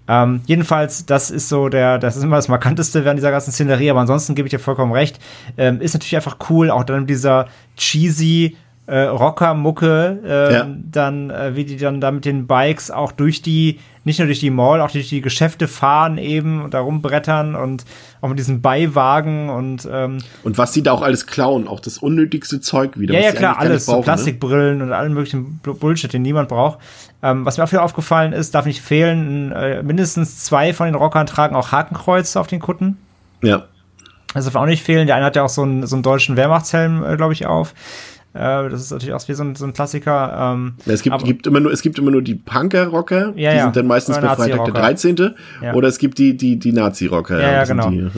Ähm, jedenfalls, das ist so der, das ist immer das Markanteste während dieser ganzen Szenerie, aber ansonsten gebe ich dir vollkommen recht. Ähm, ist natürlich einfach cool, auch dann dieser cheesy äh, Rocker-Mucke, äh, ja. dann, äh, wie die dann da mit den Bikes auch durch die, nicht nur durch die Mall, auch durch die Geschäfte fahren eben und da rumbrettern und auch mit diesen Beiwagen und ähm, Und was sie da auch alles klauen, auch das unnötigste Zeug wieder. Ja, ja, klar, alles, brauchen, so ne? Plastikbrillen ne? und allen möglichen Bullshit, den niemand braucht. Ähm, was mir auch wieder aufgefallen ist, darf nicht fehlen, äh, mindestens zwei von den Rockern tragen auch Hakenkreuze auf den Kutten. Ja. Das darf auch nicht fehlen. Der eine hat ja auch so einen, so einen deutschen Wehrmachtshelm, äh, glaube ich, auf. Äh, das ist natürlich auch wie so ein, so ein Klassiker. Ähm, ja, es, gibt, gibt immer nur, es gibt immer nur die Punker-Rocker, ja, die ja. sind dann meistens bei Freitag der 13. Ja. Oder es gibt die, die, die Nazi-Rocker. Ja, ja, genau. Die,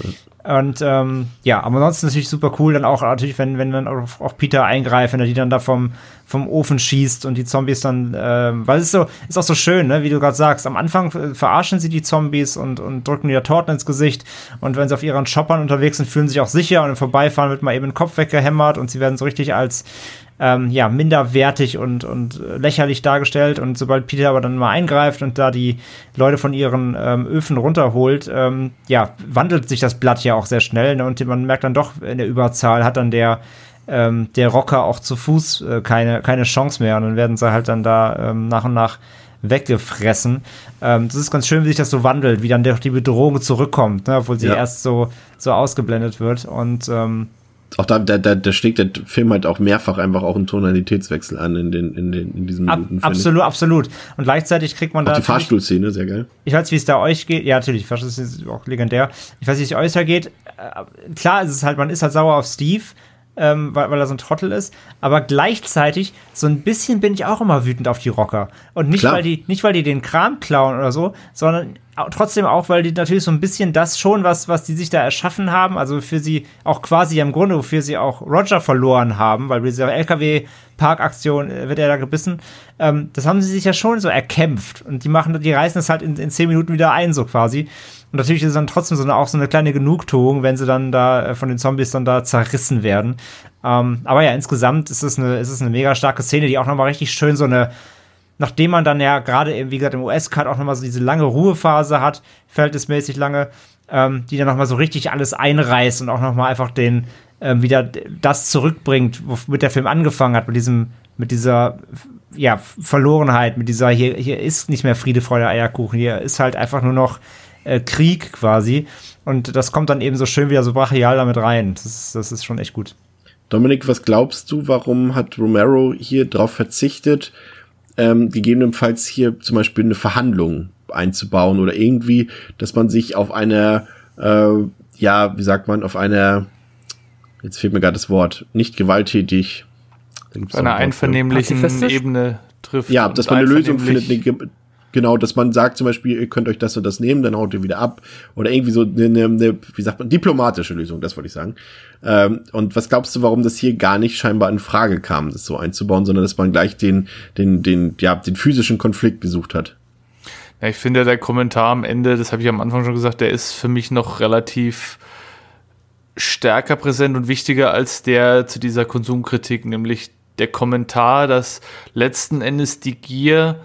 und ähm, ja, aber ansonsten natürlich super cool, dann auch natürlich, wenn, wenn dann auch, auch Peter eingreift, wenn er die dann da vom, vom Ofen schießt und die Zombies dann, ähm, weil es ist so, ist auch so schön, ne, wie du gerade sagst, am Anfang verarschen sie die Zombies und, und drücken die Torten ins Gesicht. Und wenn sie auf ihren Choppern unterwegs sind, fühlen sie sich auch sicher. Und im Vorbeifahren wird mal eben den Kopf weggehämmert und sie werden so richtig als ähm, ja, minderwertig und, und lächerlich dargestellt. Und sobald Peter aber dann mal eingreift und da die Leute von ihren ähm, Öfen runterholt, ähm, ja, wandelt sich das Blatt ja auch sehr schnell. Ne? Und man merkt dann doch, in der Überzahl hat dann der, ähm, der Rocker auch zu Fuß äh, keine, keine Chance mehr. Und dann werden sie halt dann da ähm, nach und nach weggefressen. Ähm, das ist ganz schön, wie sich das so wandelt, wie dann doch die Bedrohung zurückkommt, ne? obwohl sie ja. erst so, so ausgeblendet wird. Und ähm, auch da, da, da, da schlägt der Film halt auch mehrfach einfach auch einen Tonalitätswechsel an in, den, in, den, in diesem Ab, Minuten, Absolut, absolut. Und gleichzeitig kriegt man auch da. Die Fahrstuhlszene, sehr geil. Ich weiß, wie es da euch geht. Ja, natürlich, Fahrstuhl ist auch legendär. Ich weiß, wie es euch da geht. Äh, klar ist es halt, man ist halt sauer auf Steve, ähm, weil, weil er so ein Trottel ist. Aber gleichzeitig, so ein bisschen bin ich auch immer wütend auf die Rocker. Und nicht, weil die, nicht weil die den Kram klauen oder so, sondern trotzdem auch, weil die natürlich so ein bisschen das schon, was, was die sich da erschaffen haben, also für sie auch quasi im Grunde, wofür sie auch Roger verloren haben, weil bei dieser LKW-Parkaktion äh, wird er da gebissen, ähm, das haben sie sich ja schon so erkämpft und die machen, die reißen es halt in, in zehn Minuten wieder ein, so quasi. Und natürlich ist es dann trotzdem so eine, auch so eine kleine Genugtuung, wenn sie dann da äh, von den Zombies dann da zerrissen werden. Ähm, aber ja, insgesamt ist es eine, ist es eine mega starke Szene, die auch nochmal richtig schön so eine, nachdem man dann ja gerade, wie gesagt, im US-Cut auch nochmal so diese lange Ruhephase hat, verhältnismäßig lange, ähm, die dann nochmal so richtig alles einreißt und auch nochmal einfach den, ähm, wieder das zurückbringt, womit der Film angefangen hat, mit diesem, mit dieser, ja, Verlorenheit, mit dieser, hier, hier ist nicht mehr Friede, Freude, Eierkuchen, hier ist halt einfach nur noch äh, Krieg quasi. Und das kommt dann eben so schön wieder so brachial damit rein. Das ist, das ist schon echt gut. Dominik, was glaubst du, warum hat Romero hier drauf verzichtet, ähm, gegebenenfalls hier zum Beispiel eine Verhandlung einzubauen oder irgendwie, dass man sich auf einer, äh, ja, wie sagt man, auf einer, jetzt fehlt mir gerade das Wort, nicht gewalttätig. Auf einer einvernehmlichen Ebene trifft. Ja, dass man eine Lösung findet, eine, Genau, dass man sagt zum Beispiel, ihr könnt euch das und das nehmen, dann haut ihr wieder ab. Oder irgendwie so eine, eine, wie sagt man, diplomatische Lösung, das wollte ich sagen. Ähm, und was glaubst du, warum das hier gar nicht scheinbar in Frage kam, das so einzubauen, sondern dass man gleich den, den, den, ja, den physischen Konflikt gesucht hat? Ja, ich finde, der Kommentar am Ende, das habe ich am Anfang schon gesagt, der ist für mich noch relativ stärker präsent und wichtiger als der zu dieser Konsumkritik, nämlich der Kommentar, dass letzten Endes die Gier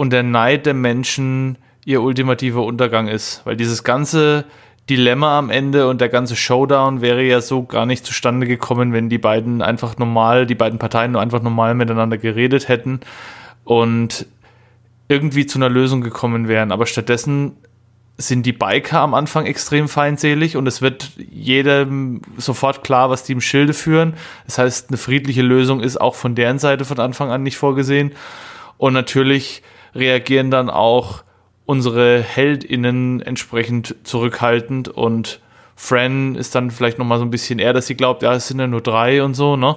und der Neid der Menschen ihr ultimativer Untergang ist. Weil dieses ganze Dilemma am Ende und der ganze Showdown wäre ja so gar nicht zustande gekommen, wenn die beiden einfach normal, die beiden Parteien nur einfach normal miteinander geredet hätten und irgendwie zu einer Lösung gekommen wären. Aber stattdessen sind die Biker am Anfang extrem feindselig und es wird jedem sofort klar, was die im Schilde führen. Das heißt, eine friedliche Lösung ist auch von deren Seite von Anfang an nicht vorgesehen. Und natürlich reagieren dann auch unsere HeldInnen entsprechend zurückhaltend und Fran ist dann vielleicht nochmal so ein bisschen eher, dass sie glaubt, ja, es sind ja nur drei und so, ne?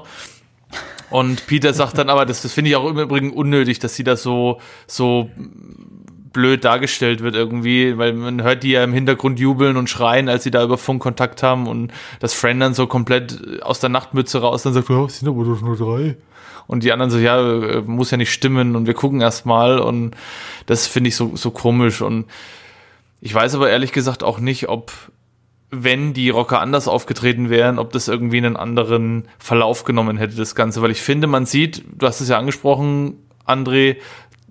Und Peter sagt dann aber, das, das finde ich auch im Übrigen unnötig, dass sie das so, so blöd dargestellt wird irgendwie, weil man hört die ja im Hintergrund jubeln und schreien, als sie da über Funk Kontakt haben und dass Fran dann so komplett aus der Nachtmütze raus dann sagt, oh, es sind aber doch nur drei und die anderen so, ja, äh, muss ja nicht stimmen und wir gucken erst mal. Und das finde ich so, so komisch. Und ich weiß aber ehrlich gesagt auch nicht, ob wenn die Rocker anders aufgetreten wären, ob das irgendwie einen anderen Verlauf genommen hätte, das Ganze, weil ich finde, man sieht, du hast es ja angesprochen, André,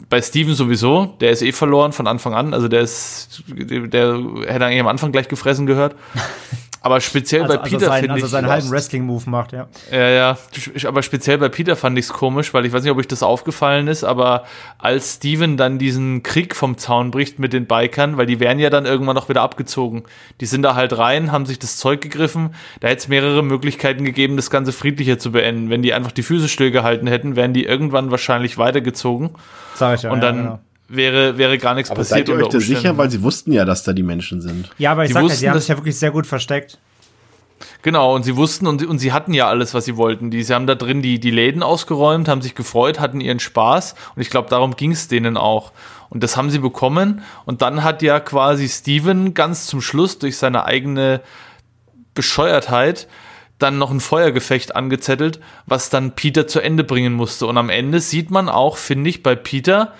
bei Steven sowieso, der ist eh verloren von Anfang an, also der ist, der hätte eigentlich am Anfang gleich gefressen gehört. [LAUGHS] Aber speziell also, bei also Peter also finde ich. Also seinen halben Wrestling-Move macht, ja. Ja, ja. Aber speziell bei Peter fand ich es komisch, weil ich weiß nicht, ob euch das aufgefallen ist, aber als Steven dann diesen Krieg vom Zaun bricht mit den Bikern, weil die werden ja dann irgendwann noch wieder abgezogen. Die sind da halt rein, haben sich das Zeug gegriffen. Da hätte es mehrere Möglichkeiten gegeben, das Ganze friedlicher zu beenden. Wenn die einfach die Füße stillgehalten hätten, wären die irgendwann wahrscheinlich weitergezogen. Sag ich ja. Und dann. Ja, genau wäre, wäre gar nichts aber passiert. Seid ihr euch da sicher, weil sie wussten ja, dass da die Menschen sind. Ja, aber ich sie sag wussten, ja, sie haben sich ja wirklich sehr gut versteckt. Genau, und sie wussten und, und sie hatten ja alles, was sie wollten. Die, sie haben da drin die, die Läden ausgeräumt, haben sich gefreut, hatten ihren Spaß und ich glaube, darum ging es denen auch. Und das haben sie bekommen. Und dann hat ja quasi Steven ganz zum Schluss durch seine eigene Bescheuertheit dann noch ein Feuergefecht angezettelt, was dann Peter zu Ende bringen musste. Und am Ende sieht man auch, finde ich, bei Peter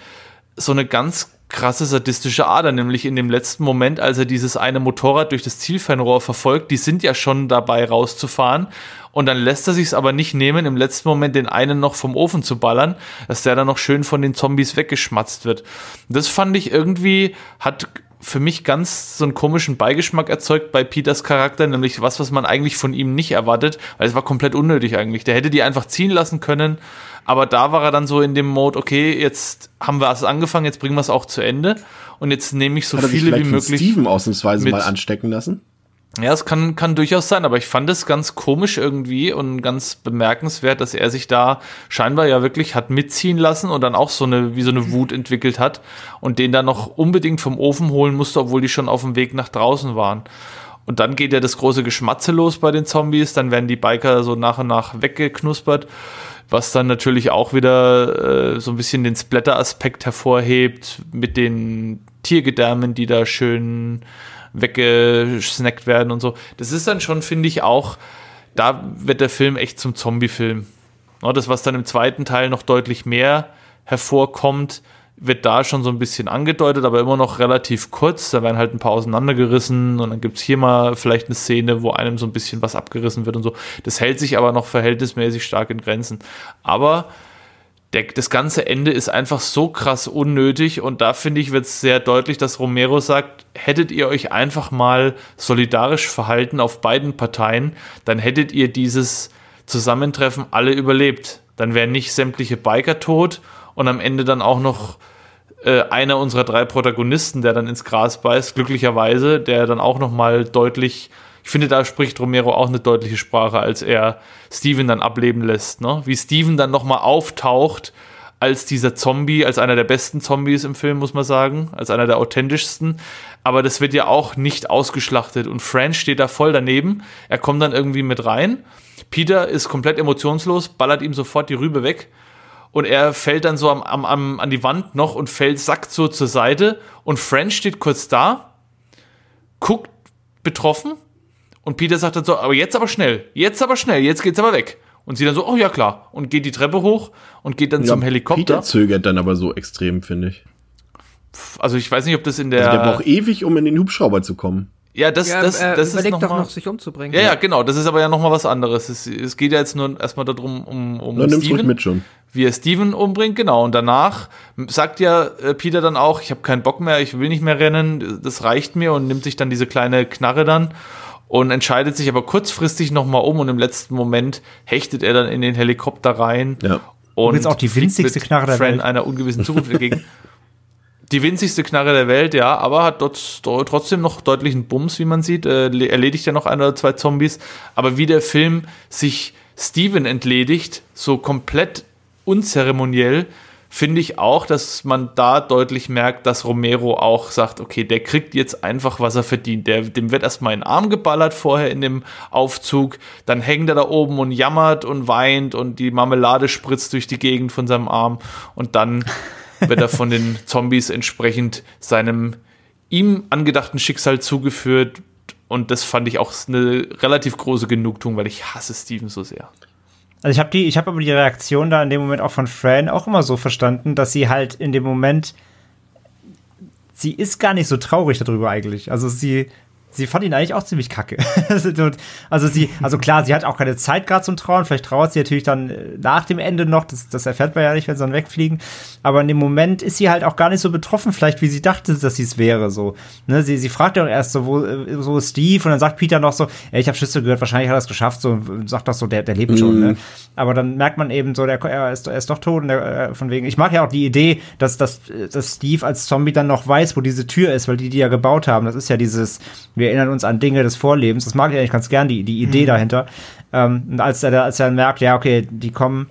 so eine ganz krasse sadistische Ader, nämlich in dem letzten Moment, als er dieses eine Motorrad durch das Zielfernrohr verfolgt, die sind ja schon dabei rauszufahren und dann lässt er sich es aber nicht nehmen, im letzten Moment den einen noch vom Ofen zu ballern, dass der dann noch schön von den Zombies weggeschmatzt wird. Das fand ich irgendwie, hat für mich ganz so einen komischen Beigeschmack erzeugt bei Peters Charakter, nämlich was, was man eigentlich von ihm nicht erwartet, weil es war komplett unnötig eigentlich. Der hätte die einfach ziehen lassen können, aber da war er dann so in dem Mode, okay, jetzt haben wir es angefangen, jetzt bringen wir es auch zu Ende und jetzt nehme ich so viele wie möglich. Steven ausnahmsweise mal anstecken lassen? Ja, es kann, kann durchaus sein, aber ich fand es ganz komisch irgendwie und ganz bemerkenswert, dass er sich da scheinbar ja wirklich hat mitziehen lassen und dann auch so eine, wie so eine Wut entwickelt hat und den dann noch unbedingt vom Ofen holen musste, obwohl die schon auf dem Weg nach draußen waren. Und dann geht ja das große Geschmatze los bei den Zombies, dann werden die Biker so nach und nach weggeknuspert was dann natürlich auch wieder äh, so ein bisschen den Splatter-Aspekt hervorhebt mit den Tiergedärmen, die da schön weggesnackt werden und so. Das ist dann schon, finde ich, auch, da wird der Film echt zum Zombie-Film. Das, was dann im zweiten Teil noch deutlich mehr hervorkommt, wird da schon so ein bisschen angedeutet, aber immer noch relativ kurz. Da werden halt ein paar auseinandergerissen und dann gibt es hier mal vielleicht eine Szene, wo einem so ein bisschen was abgerissen wird und so. Das hält sich aber noch verhältnismäßig stark in Grenzen. Aber der, das ganze Ende ist einfach so krass unnötig und da finde ich, wird es sehr deutlich, dass Romero sagt, hättet ihr euch einfach mal solidarisch verhalten auf beiden Parteien, dann hättet ihr dieses Zusammentreffen alle überlebt. Dann wären nicht sämtliche Biker tot und am Ende dann auch noch äh, einer unserer drei Protagonisten, der dann ins Gras beißt, glücklicherweise, der dann auch noch mal deutlich ich finde, da spricht Romero auch eine deutliche Sprache, als er Steven dann ableben lässt. Ne? Wie Steven dann nochmal auftaucht als dieser Zombie, als einer der besten Zombies im Film, muss man sagen, als einer der authentischsten. Aber das wird ja auch nicht ausgeschlachtet und Fran steht da voll daneben. Er kommt dann irgendwie mit rein. Peter ist komplett emotionslos, ballert ihm sofort die Rübe weg und er fällt dann so am, am, am, an die Wand noch und fällt, sackt so zur Seite und Fran steht kurz da, guckt betroffen und Peter sagt dann so, aber jetzt aber schnell, jetzt aber schnell, jetzt geht's aber weg. Und sie dann so, oh ja klar. Und geht die Treppe hoch und geht dann ja, zum Helikopter. Peter zögert dann aber so extrem, finde ich. Also ich weiß nicht, ob das in der. Also der braucht ewig, um in den Hubschrauber zu kommen. Ja, das, ja, das, er das überlegt ist noch doch mal, noch, sich umzubringen. Ja, ja, genau. Das ist aber ja noch mal was anderes. Es, es geht ja jetzt nur erstmal darum, um, um ruhig Steven, mit schon. wie er Steven umbringt, genau. Und danach sagt ja äh, Peter dann auch, ich habe keinen Bock mehr, ich will nicht mehr rennen, das reicht mir und nimmt sich dann diese kleine Knarre dann und entscheidet sich aber kurzfristig nochmal um und im letzten Moment hechtet er dann in den Helikopter rein. Ja. Und jetzt auch die winzigste Knarre der Fran Welt. einer ungewissen Zukunft [LAUGHS] entgegen. Die winzigste Knarre der Welt, ja, aber hat dort do- trotzdem noch deutlichen Bums, wie man sieht. Äh, le- erledigt ja noch ein oder zwei Zombies. Aber wie der Film sich Steven entledigt, so komplett unzeremoniell, finde ich auch, dass man da deutlich merkt, dass Romero auch sagt, okay, der kriegt jetzt einfach, was er verdient. Der, dem wird erstmal in den Arm geballert vorher in dem Aufzug, dann hängt er da oben und jammert und weint und die Marmelade spritzt durch die Gegend von seinem Arm und dann [LAUGHS] wird er von den Zombies entsprechend seinem ihm angedachten Schicksal zugeführt und das fand ich auch eine relativ große Genugtuung, weil ich hasse Steven so sehr. Also ich habe die, ich habe aber die Reaktion da in dem Moment auch von Fran auch immer so verstanden, dass sie halt in dem Moment, sie ist gar nicht so traurig darüber eigentlich. Also sie, sie fand ihn eigentlich auch ziemlich kacke. [LAUGHS] also sie, also klar, sie hat auch keine Zeit gerade zum Trauern. Vielleicht trauert sie natürlich dann äh, nach dem Ende noch. Das, das erfährt man ja nicht, wenn sie dann wegfliegen. Aber in dem Moment ist sie halt auch gar nicht so betroffen, vielleicht wie sie dachte, dass sie es wäre. So, ne? Sie, sie fragt ja auch erst so, wo, äh, so ist Steve und dann sagt Peter noch so, ey, ich habe Schüsse gehört, wahrscheinlich hat er es geschafft. So und sagt doch so, der, der lebt schon. Mhm. Ne? Aber dann merkt man eben so, der, er, ist, er ist doch tot. Und der, äh, von wegen, ich mag ja auch die Idee, dass, dass, dass Steve als Zombie dann noch weiß, wo diese Tür ist, weil die die ja gebaut haben. Das ist ja dieses, wir erinnern uns an Dinge des Vorlebens. Das mag ich eigentlich ganz gern, die, die Idee dahinter. Ähm, und als er, als er dann merkt, ja, okay, die kommen,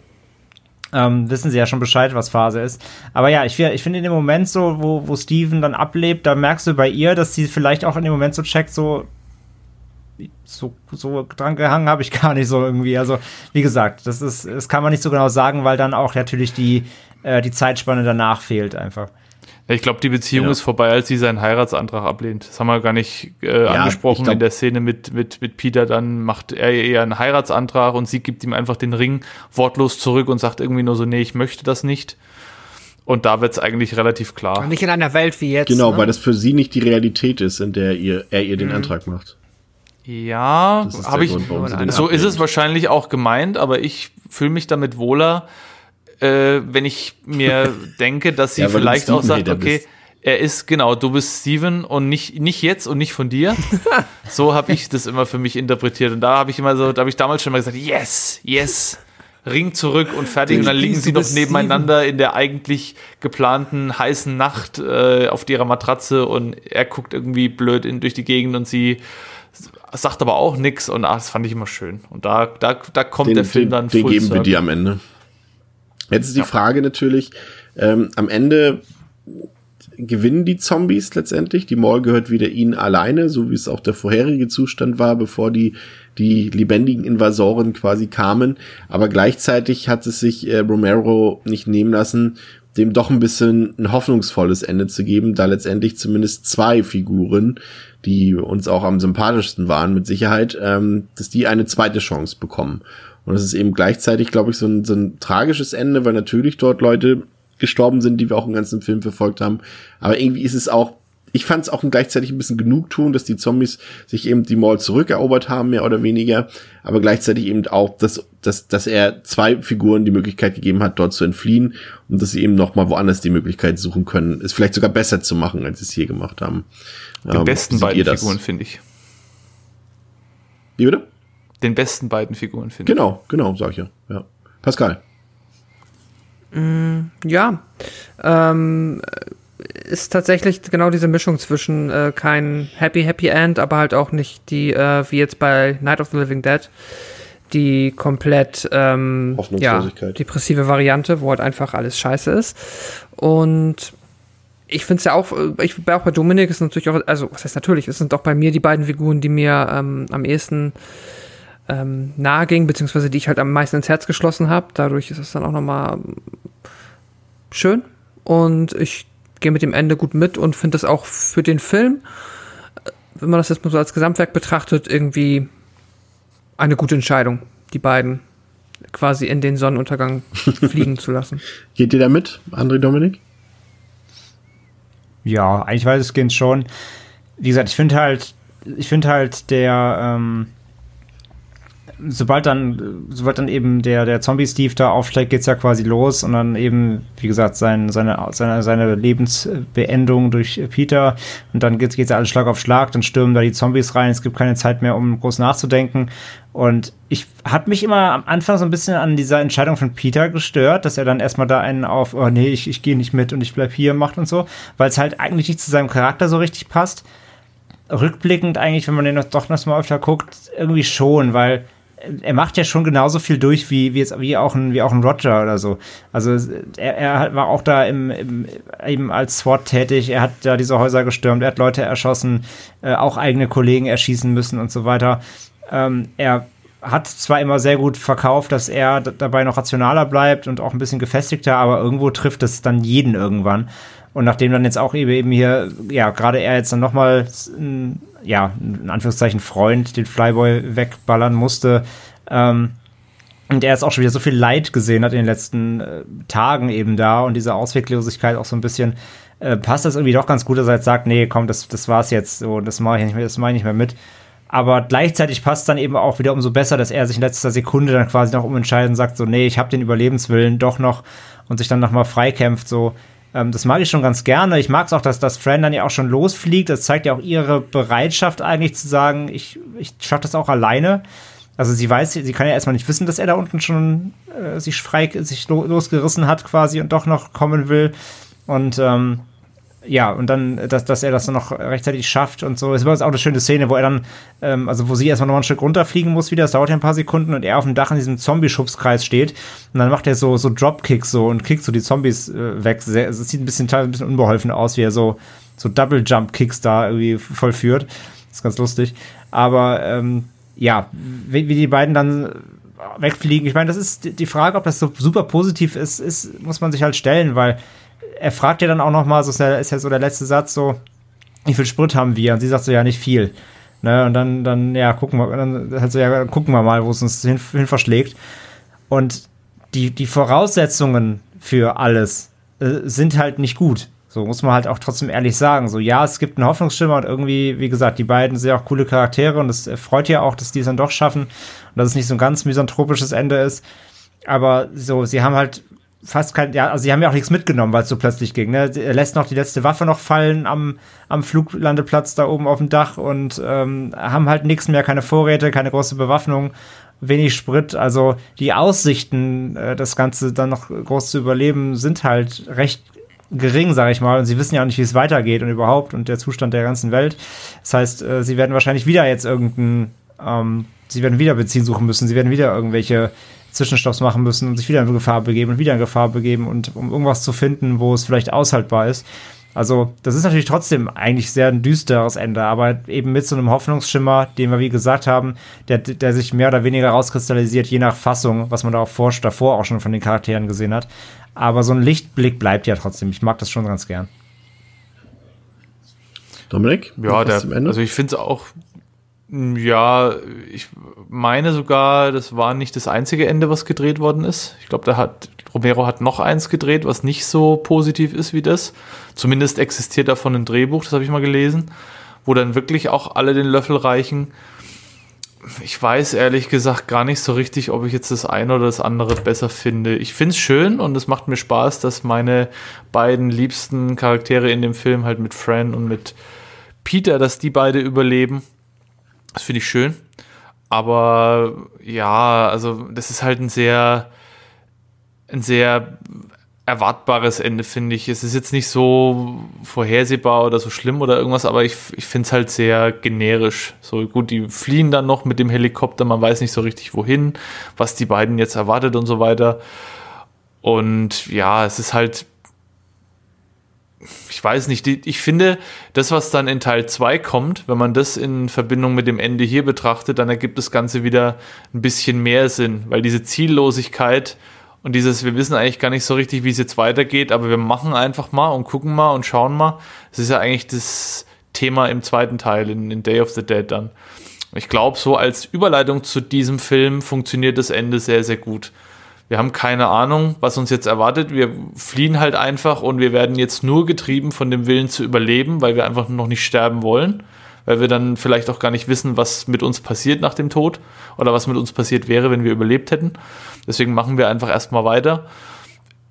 ähm, wissen sie ja schon Bescheid, was Phase ist. Aber ja, ich, ich finde in dem Moment so, wo, wo Steven dann ablebt, da merkst du bei ihr, dass sie vielleicht auch in dem Moment so checkt, so, so, so dran gehangen habe ich [LAUGHS] gar nicht so irgendwie. Also, wie gesagt, das ist, das kann man nicht so genau sagen, weil dann auch natürlich die, äh, die Zeitspanne danach fehlt einfach. Ja, ich glaube, die Beziehung Ja. ist vorbei, als sie seinen Heiratsantrag ablehnt. Das haben wir gar nicht äh, angesprochen ich glaub- in der Szene mit, mit, mit Peter. Dann macht er ihr einen Heiratsantrag und sie gibt ihm einfach den Ring wortlos zurück und sagt irgendwie nur so, nee, ich möchte das nicht. Und da wird es eigentlich relativ klar. Und nicht in einer Welt wie jetzt. Genau, ne? weil das für sie nicht die Realität ist, in der ihr, er ihr den Antrag macht. Ja, habe ich. Grund, warum sie den so ist es ablehnt. wahrscheinlich auch gemeint, aber ich fühle mich damit wohler, äh, wenn ich mir [LAUGHS] denke, dass sie Ja, vielleicht auch sagt, okay, bist. er ist, genau, du bist Steven und nicht, nicht jetzt und nicht von dir. [LAUGHS] so habe ich das immer für mich interpretiert. Und da habe ich immer so, da habe ich damals schon mal gesagt, yes, yes. Ring zurück und fertig. Und dann liegen sie noch nebeneinander in der eigentlich geplanten heißen Nacht äh, auf ihrer Matratze und er guckt irgendwie blöd in, durch die Gegend und sie sagt aber auch nix und ach, das fand ich immer schön. Und da, da, da kommt Den, der Film den, dann den geben wir circle. dir am Ende. Jetzt ist die Frage natürlich, ähm, am Ende gewinnen die Zombies letztendlich. Die Mall gehört wieder ihnen alleine, so wie es auch der vorherige Zustand war, bevor die die lebendigen Invasoren quasi kamen. Aber gleichzeitig hat es sich äh, Romero nicht nehmen lassen, dem doch ein bisschen ein hoffnungsvolles Ende zu geben, da letztendlich zumindest zwei Figuren, die uns auch am sympathischsten waren, mit Sicherheit, ähm, dass die eine zweite Chance bekommen. Und es ist eben gleichzeitig, glaube ich, so ein, so ein tragisches Ende, weil natürlich dort Leute gestorben sind, die wir auch im ganzen Film verfolgt haben. Aber irgendwie ist es auch ich fand es auch gleichzeitig ein bisschen Genugtun, dass die Zombies sich eben die Mall zurückerobert haben, mehr oder weniger, aber gleichzeitig eben auch, dass, dass, dass er zwei Figuren die Möglichkeit gegeben hat, dort zu entfliehen und dass sie eben noch mal woanders die Möglichkeit suchen können, es vielleicht sogar besser zu machen, als sie es hier gemacht haben. Den ähm, besten beiden Figuren, finde ich. Wie bitte? Den besten beiden Figuren, finde ich. Genau, genau, sag ich ja. ja. Pascal. Mm, ja. Ähm, ist tatsächlich genau diese Mischung zwischen äh, kein Happy Happy End, aber halt auch nicht die, äh, wie jetzt bei Night of the Living Dead, die komplett ähm, ja, depressive Variante, wo halt einfach alles scheiße ist. Und ich finde es ja auch, äh, ich bin auch bei Dominik, ist natürlich auch, also was heißt natürlich, es sind doch bei mir die beiden Figuren, die mir ähm, am ehesten ähm, nahe gingen, beziehungsweise die ich halt am meisten ins Herz geschlossen habe. Dadurch ist es dann auch nochmal schön. Und ich gehe mit dem Ende gut mit und finde das auch für den Film, wenn man das jetzt mal so als Gesamtwerk betrachtet, irgendwie eine gute Entscheidung, die beiden quasi in den Sonnenuntergang [LAUGHS] fliegen zu lassen. Geht ihr da mit, André Dominik? Ja, eigentlich weiß es geht schon. Wie gesagt, ich finde halt, ich finde halt der, ähm, sobald dann, sobald dann eben der, der Zombie-Steve da aufsteigt, geht's ja quasi los und dann eben, wie gesagt, sein, seine, seine, seine Lebensbeendung durch Peter und dann geht's, geht's ja alles Schlag auf Schlag, dann stürmen da die Zombies rein, es gibt keine Zeit mehr, um groß nachzudenken. Und ich habe mich immer am Anfang so ein bisschen an dieser Entscheidung von Peter gestört, dass er dann erstmal da einen auf, oh nee, ich, ich gehe nicht mit und ich bleib hier macht und so, weil es halt eigentlich nicht zu seinem Charakter so richtig passt. Rückblickend eigentlich, wenn man den doch noch mal öfter guckt, irgendwie schon, weil er macht ja schon genauso viel durch wie, wie jetzt wie auch ein wie auch ein Roger oder so. Also er, er war auch da im, im, eben als SWAT tätig. Er hat da diese Häuser gestürmt, er hat Leute erschossen, äh, auch eigene Kollegen erschießen müssen und so weiter. Ähm, er hat zwar immer sehr gut verkauft, dass er dabei noch rationaler bleibt und auch ein bisschen gefestigter, aber irgendwo trifft es dann jeden irgendwann. Und nachdem dann jetzt auch eben hier, ja, gerade er jetzt dann nochmal ja, in Anführungszeichen Freund den Flyboy wegballern musste. Ähm, und er jetzt auch schon wieder so viel Leid gesehen hat in den letzten äh, Tagen eben da und diese Ausweglosigkeit auch so ein bisschen, äh, passt das irgendwie doch ganz gut, dass er jetzt sagt, nee, komm, das, das war's jetzt so, das mache ich nicht mehr, das mache ich nicht mehr mit. Aber gleichzeitig passt dann eben auch wieder umso besser, dass er sich in letzter Sekunde dann quasi noch umentscheiden sagt, so, nee, ich habe den Überlebenswillen doch noch und sich dann nochmal freikämpft, so, ähm, das mag ich schon ganz gerne. Ich mag es auch, dass das Fran dann ja auch schon losfliegt. Das zeigt ja auch ihre Bereitschaft eigentlich zu sagen, ich, ich schaffe das auch alleine. Also sie weiß, sie kann ja erstmal nicht wissen, dass er da unten schon äh, sich frei, sich lo losgerissen hat quasi und doch noch kommen will. Und ähm, ja, und dann, dass, dass er das dann noch rechtzeitig schafft und so. Es war auch eine schöne Szene, wo er dann, ähm, also wo sie erstmal noch ein Stück runterfliegen muss wieder, das dauert ja ein paar Sekunden und er auf dem Dach in diesem Zombie-Schubskreis steht und dann macht er so, so Dropkicks so und kickt so die Zombies äh, weg. Es sieht ein bisschen, ein bisschen unbeholfen aus, wie er so, so Double-Jump-Kicks da irgendwie vollführt. Das ist ganz lustig. Aber, ähm, ja, wie, wie die beiden dann wegfliegen. Ich meine, das ist die Frage, ob das so super positiv ist, ist, muss man sich halt stellen, weil er fragt ja dann auch noch mal, so ist ja, ist ja so der letzte Satz, so, wie viel Sprit haben wir? Und sie sagt so, ja, nicht viel. Ne, und dann, dann, ja, gucken wir, dann halt so, ja, gucken wir mal, wo es uns hin, hin verschlägt. Und die, die Voraussetzungen für alles äh, sind halt nicht gut. So muss man halt auch trotzdem ehrlich sagen. So, ja, es gibt einen Hoffnungsschimmer und irgendwie, wie gesagt, die beiden sind ja auch coole Charaktere und es freut ja auch, dass die es dann doch schaffen und dass es nicht so ein ganz misanthropisches Ende ist. Aber so, sie haben halt fast kein, ja, also sie haben ja auch nichts mitgenommen, weil es so plötzlich ging. Ne? Er lässt noch die letzte Waffe noch fallen am, am Fluglandeplatz da oben auf dem Dach und ähm, haben halt nichts mehr, keine Vorräte, keine große Bewaffnung, wenig Sprit. Also die Aussichten, äh, das Ganze dann noch groß zu überleben, sind halt recht gering, sage ich mal. Und sie wissen ja auch nicht, wie es weitergeht und überhaupt und der Zustand der ganzen Welt. Das heißt, äh, sie werden wahrscheinlich wieder jetzt irgendein, ähm, sie werden wieder Benzin suchen müssen, sie werden wieder irgendwelche Zwischenstopps machen müssen und sich wieder in Gefahr begeben und wieder in Gefahr begeben und um irgendwas zu finden, wo es vielleicht aushaltbar ist. Also, das ist natürlich trotzdem eigentlich sehr ein düsteres Ende, aber eben mit so einem Hoffnungsschimmer, den wir wie gesagt haben, der, der sich mehr oder weniger rauskristallisiert, je nach Fassung, was man da auch vor, davor auch schon von den Charakteren gesehen hat. Aber so ein Lichtblick bleibt ja trotzdem. Ich mag das schon ganz gern. Dominik? Ja, der, also ich finde es auch, ja, ich meine sogar, das war nicht das einzige Ende, was gedreht worden ist. Ich glaube, da hat Romero hat noch eins gedreht, was nicht so positiv ist wie das. Zumindest existiert davon ein Drehbuch, das habe ich mal gelesen, wo dann wirklich auch alle den Löffel reichen. Ich weiß ehrlich gesagt gar nicht so richtig, ob ich jetzt das eine oder das andere besser finde. Ich finde es schön und es macht mir Spaß, dass meine beiden liebsten Charaktere in dem Film halt mit Fran und mit Peter, dass die beide überleben. Das finde ich schön. Aber ja, also das ist halt ein sehr ein sehr erwartbares Ende, finde ich. Es ist jetzt nicht so vorhersehbar oder so schlimm oder irgendwas, aber ich, ich finde es halt sehr generisch. So gut, die fliehen dann noch mit dem Helikopter, man weiß nicht so richtig wohin, was die beiden jetzt erwartet und so weiter. Und ja, es ist halt, ich weiß nicht, ich finde, das, was dann in Teil 2 kommt, wenn man das in Verbindung mit dem Ende hier betrachtet, dann ergibt das Ganze wieder ein bisschen mehr Sinn, weil diese Ziellosigkeit und dieses, wir wissen eigentlich gar nicht so richtig, wie es jetzt weitergeht, aber wir machen einfach mal und gucken mal und schauen mal. Das ist ja eigentlich das Thema im zweiten Teil, in, in Day of the Dead dann. Ich glaube, so als Überleitung zu diesem Film funktioniert das Ende sehr, sehr gut. Wir haben keine Ahnung, was uns jetzt erwartet. Wir fliehen halt einfach und wir werden jetzt nur getrieben von dem Willen zu überleben, weil wir einfach noch nicht sterben wollen weil wir dann vielleicht auch gar nicht wissen, was mit uns passiert nach dem Tod oder was mit uns passiert wäre, wenn wir überlebt hätten. Deswegen machen wir einfach erstmal weiter.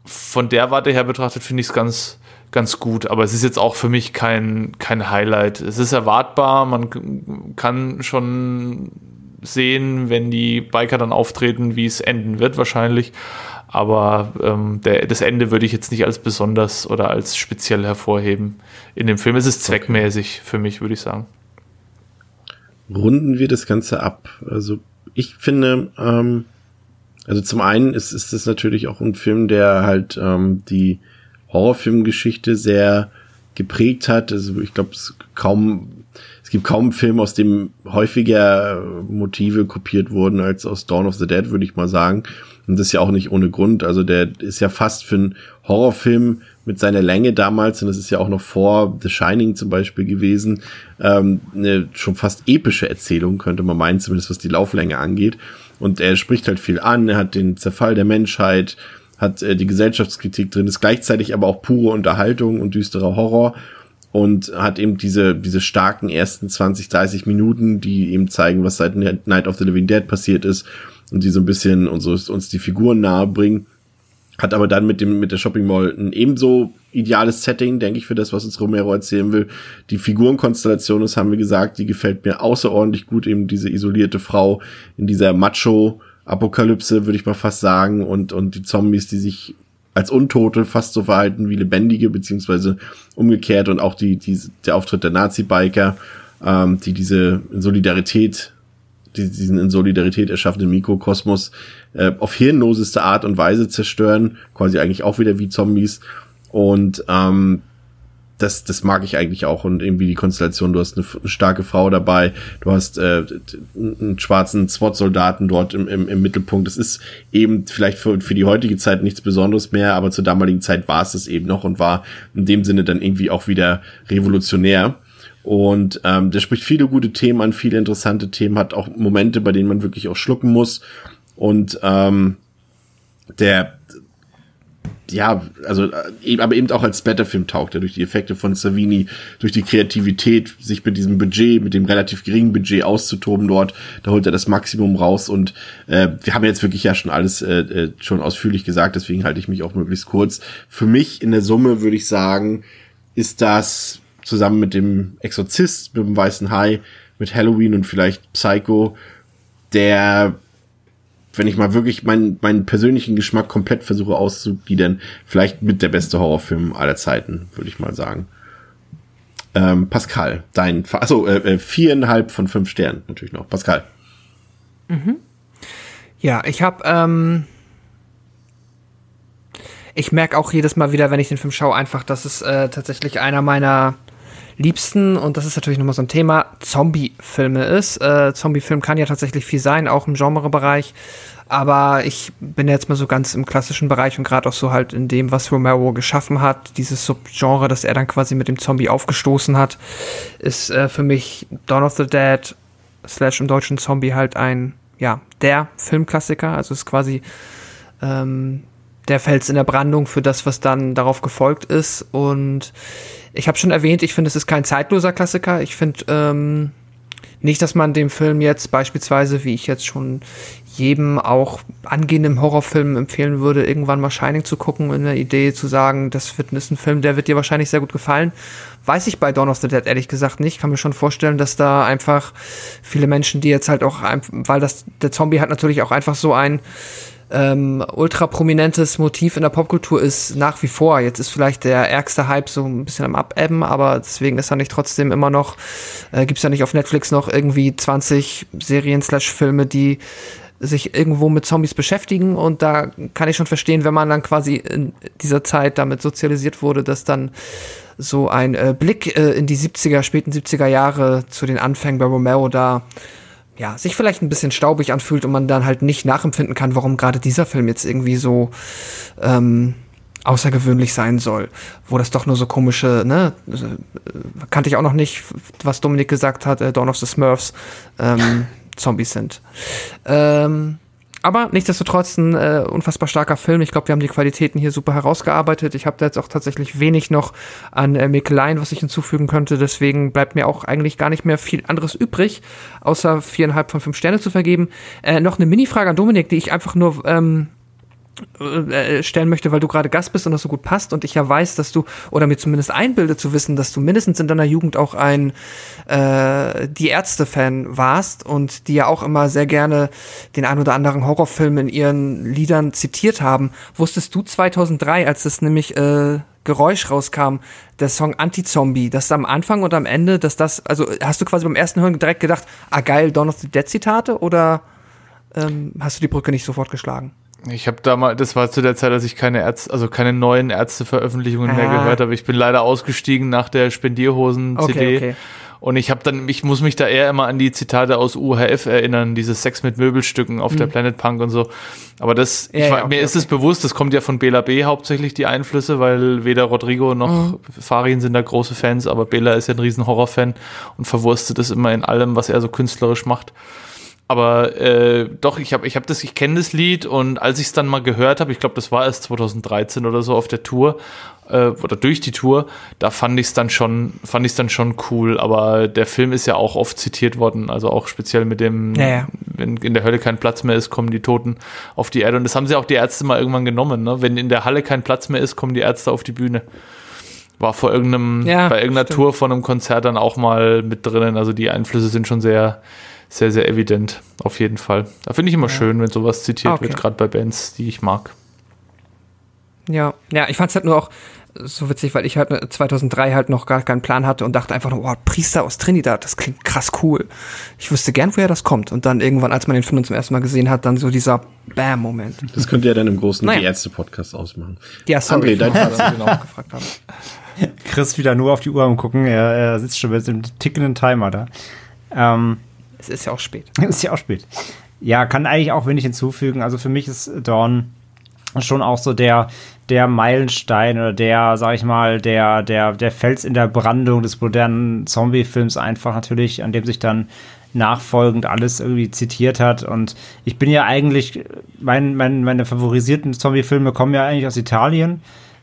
Von der Warte her betrachtet finde ich es ganz, ganz gut, aber es ist jetzt auch für mich kein, kein Highlight. Es ist erwartbar, man kann schon sehen, wenn die Biker dann auftreten, wie es enden wird wahrscheinlich. Aber ähm, der, das Ende würde ich jetzt nicht als besonders oder als speziell hervorheben in dem Film. Es ist zweckmäßig okay. für mich, würde ich sagen runden wir das Ganze ab. Also ich finde, ähm, also zum einen ist, ist das natürlich auch ein Film, der halt ähm, die Horrorfilmgeschichte sehr geprägt hat. Also ich glaube, es kaum, es gibt kaum einen Film, aus dem häufiger Motive kopiert wurden als aus Dawn of the Dead, würde ich mal sagen. Und das ist ja auch nicht ohne Grund. Also der ist ja fast für einen Horrorfilm mit seiner Länge damals, und das ist ja auch noch vor The Shining zum Beispiel gewesen, ähm, eine schon fast epische Erzählung, könnte man meinen, zumindest was die Lauflänge angeht. Und er spricht halt viel an, er hat den Zerfall der Menschheit, hat äh, die Gesellschaftskritik drin, ist gleichzeitig aber auch pure Unterhaltung und düsterer Horror und hat eben diese, diese starken ersten 20, 30 Minuten, die eben zeigen, was seit Night of the Living Dead passiert ist und die so ein bisschen uns, uns die Figuren nahe bringen hat aber dann mit dem mit der Shopping Mall ein ebenso ideales Setting, denke ich, für das, was uns Romero erzählen will. Die Figurenkonstellation, das haben wir gesagt, die gefällt mir außerordentlich gut, eben diese isolierte Frau in dieser Macho Apokalypse, würde ich mal fast sagen, und und die Zombies, die sich als Untote fast so verhalten wie Lebendige, beziehungsweise umgekehrt und auch die, die der Auftritt der Nazi-Biker, ähm, die diese Solidarität diesen in Solidarität erschaffenen Mikrokosmos äh, auf hirnloseste Art und Weise zerstören, quasi eigentlich auch wieder wie Zombies. Und ähm, das, das mag ich eigentlich auch und irgendwie die Konstellation, du hast eine, eine starke Frau dabei, du hast äh, einen schwarzen SWAT-Soldaten dort im, im, im Mittelpunkt. Das ist eben vielleicht für, für die heutige Zeit nichts Besonderes mehr, aber zur damaligen Zeit war es es eben noch und war in dem Sinne dann irgendwie auch wieder revolutionär. Und ähm, der spricht viele gute Themen an, viele interessante Themen, hat auch Momente, bei denen man wirklich auch schlucken muss. Und ähm, der ja, also äh, aber eben auch als Splatterfilm taugt er durch die Effekte von Savini, durch die Kreativität, sich mit diesem Budget, mit dem relativ geringen Budget auszutoben dort, da holt er das Maximum raus und äh, wir haben jetzt wirklich ja schon alles äh, äh schon ausführlich gesagt, deswegen halte ich mich auch möglichst kurz. Für mich in der Summe würde ich sagen, ist das zusammen mit dem Exorzist, mit dem Weißen Hai, mit Halloween und vielleicht Psycho, der, wenn ich mal wirklich meinen, meinen persönlichen Geschmack komplett versuche auszugliedern, vielleicht mit der beste Horrorfilm aller Zeiten, würde ich mal sagen. Ähm, Pascal, dein, also äh, äh, viereinhalb von fünf Sternen natürlich noch. Pascal. Mhm. Ja, ich habe ähm, Ich merke auch jedes Mal wieder, wenn ich den Film schaue, einfach, dass es äh, tatsächlich einer meiner liebsten, und das ist natürlich nochmal so ein Thema, Zombie-Filme ist. Äh, Zombie-Film kann ja tatsächlich viel sein, auch im Genrebereich. Aber ich bin jetzt mal so ganz im klassischen Bereich und gerade auch so halt in dem, was Romero geschaffen hat, dieses Subgenre, das er dann quasi mit dem Zombie aufgestoßen hat, ist äh, für mich Dawn of the Dead slash im deutschen Zombie halt ein, ja, der Filmklassiker. Also ist quasi ähm, der Fels in der Brandung für das, was dann darauf gefolgt ist. Und ich habe schon erwähnt, ich finde, es ist kein zeitloser Klassiker. Ich finde ähm, nicht, dass man dem Film jetzt beispielsweise, wie ich jetzt schon jedem auch angehenden Horrorfilm empfehlen würde, irgendwann mal Shining zu gucken, in der Idee zu sagen, das wird, ist ein Film, der wird dir wahrscheinlich sehr gut gefallen. Weiß ich bei Dawn of the Dead ehrlich gesagt nicht. Kann mir schon vorstellen, dass da einfach viele Menschen, die jetzt halt auch, weil das, der Zombie hat natürlich auch einfach so ein, ähm, ultra prominentes Motiv in der Popkultur ist nach wie vor. Jetzt ist vielleicht der ärgste Hype so ein bisschen am Abebben, aber deswegen ist er nicht trotzdem immer noch, äh, gibt es ja nicht auf Netflix noch irgendwie 20 Serien slash Filme, die sich irgendwo mit Zombies beschäftigen und da kann ich schon verstehen, wenn man dann quasi in dieser Zeit damit sozialisiert wurde, dass dann so ein äh, Blick äh, in die 70er, späten 70er Jahre zu den Anfängen bei Romero da ja, sich vielleicht ein bisschen staubig anfühlt und man dann halt nicht nachempfinden kann, warum gerade dieser Film jetzt irgendwie so ähm, außergewöhnlich sein soll, wo das doch nur so komische, ne, äh, kannte ich auch noch nicht, was Dominik gesagt hat, äh, Dawn of the Smurfs, ähm, [LAUGHS] Zombies sind. Ähm, aber nichtsdestotrotz ein äh, unfassbar starker Film. Ich glaube, wir haben die Qualitäten hier super herausgearbeitet. Ich habe da jetzt auch tatsächlich wenig noch an äh, Mäkeleien, was ich hinzufügen könnte. Deswegen bleibt mir auch eigentlich gar nicht mehr viel anderes übrig, außer viereinhalb von fünf Sterne zu vergeben. Äh, noch eine Mini-Frage an Dominik, die ich einfach nur ähm, äh, äh, stellen möchte, weil du gerade Gast bist und das so gut passt und ich ja weiß, dass du, oder mir zumindest einbilde zu wissen, dass du mindestens in deiner Jugend auch ein äh, Die Ärzte-Fan warst und die ja auch immer sehr gerne den ein oder anderen Horrorfilm in ihren Liedern zitiert haben. Wusstest du 2003, als es nämlich äh, Geräusch rauskam, der Song Anti-Zombie, dass am Anfang und am Ende, dass das, also hast du quasi beim ersten Hören direkt gedacht, ah geil, Dawn of the Dead Zitate oder ähm, hast du die Brücke nicht sofort geschlagen? Ich habe damals, das war zu der Zeit, als ich keine Ärzte, also keine neuen Ärzteveröffentlichungen ah. mehr gehört habe. Ich bin leider ausgestiegen nach der Spendierhosen-CD. Okay, okay. Und ich habe dann, ich muss mich da eher immer an die Zitate aus UHF erinnern, dieses Sex mit Möbelstücken auf mhm. der Planet Punk und so. Aber das, ja, ich, ja, okay, mir ist es bewusst, das kommt ja von Bela B hauptsächlich die Einflüsse, weil weder Rodrigo noch mhm. Farin sind da große Fans, aber Bela ist ja ein riesen Horrorfan und verwurstet das immer in allem, was er so künstlerisch macht. Aber äh, doch, ich habe ich hab das, ich kenne das Lied und als ich es dann mal gehört habe, ich glaube, das war erst 2013 oder so auf der Tour äh, oder durch die Tour, da fand ich es dann schon, fand ich dann schon cool. Aber der Film ist ja auch oft zitiert worden, also auch speziell mit dem, ja, ja. wenn in der Hölle kein Platz mehr ist, kommen die Toten auf die Erde. Und das haben sie auch die Ärzte mal irgendwann genommen. Ne? Wenn in der Halle kein Platz mehr ist, kommen die Ärzte auf die Bühne war vor irgendeinem, ja, bei irgendeiner stimmt. Tour von einem Konzert dann auch mal mit drinnen. Also die Einflüsse sind schon sehr, sehr, sehr evident, auf jeden Fall. Da finde ich immer ja. schön, wenn sowas zitiert okay. wird, gerade bei Bands, die ich mag. Ja, ja, ich fand es halt nur auch so witzig, weil ich halt 2003 halt noch gar keinen Plan hatte und dachte einfach nur, oh, Priester aus Trinidad, das klingt krass cool. Ich wüsste gern, woher das kommt. Und dann irgendwann, als man den Film zum ersten Mal gesehen hat, dann so dieser Bam-Moment. Das könnte ja dann im großen naja. Die Ärzte-Podcast ausmachen. Ja, sorry, André, dein [LAUGHS] Vater. genau gefragt haben. Chris wieder nur auf die Uhr am gucken, er, er sitzt schon mit dem tickenden Timer da. Ähm, es ist ja auch spät. Es [LAUGHS] ist ja auch spät. Ja, kann eigentlich auch wenig hinzufügen. Also für mich ist Dawn schon auch so der, der Meilenstein oder der, sag ich mal, der, der, der Fels in der Brandung des modernen Zombie-Films einfach natürlich, an dem sich dann nachfolgend alles irgendwie zitiert hat. Und ich bin ja eigentlich, mein, mein, meine favorisierten Zombie-Filme kommen ja eigentlich aus Italien.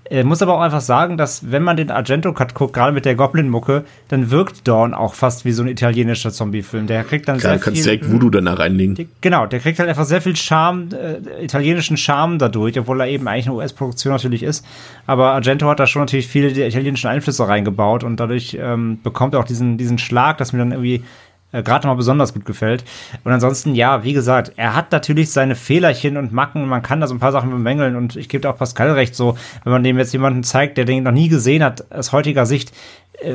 Äh, muss aber auch einfach sagen, dass wenn man den Argento-Cut guckt, gerade mit der Goblin-Mucke, dann wirkt Dawn auch fast wie so ein italienischer Zombie-Film. Der kriegt dann Klar, sehr kannst viel... kannst direkt Voodoo danach reinlegen. Genau, der kriegt halt einfach sehr viel Charme, äh, italienischen Charme dadurch, obwohl er eben eigentlich eine US-Produktion natürlich ist. Aber Argento hat da schon natürlich viele italienischen Einflüsse reingebaut und dadurch ähm, bekommt er auch diesen, diesen Schlag, dass mir dann irgendwie äh, gerade mal besonders gut gefällt. Und ansonsten, ja, wie gesagt, er hat natürlich seine Fehlerchen und Macken. Man kann da so ein paar Sachen bemängeln und ich gebe auch Pascal recht, so, wenn man dem jetzt jemanden zeigt, der den noch nie gesehen hat, aus heutiger Sicht,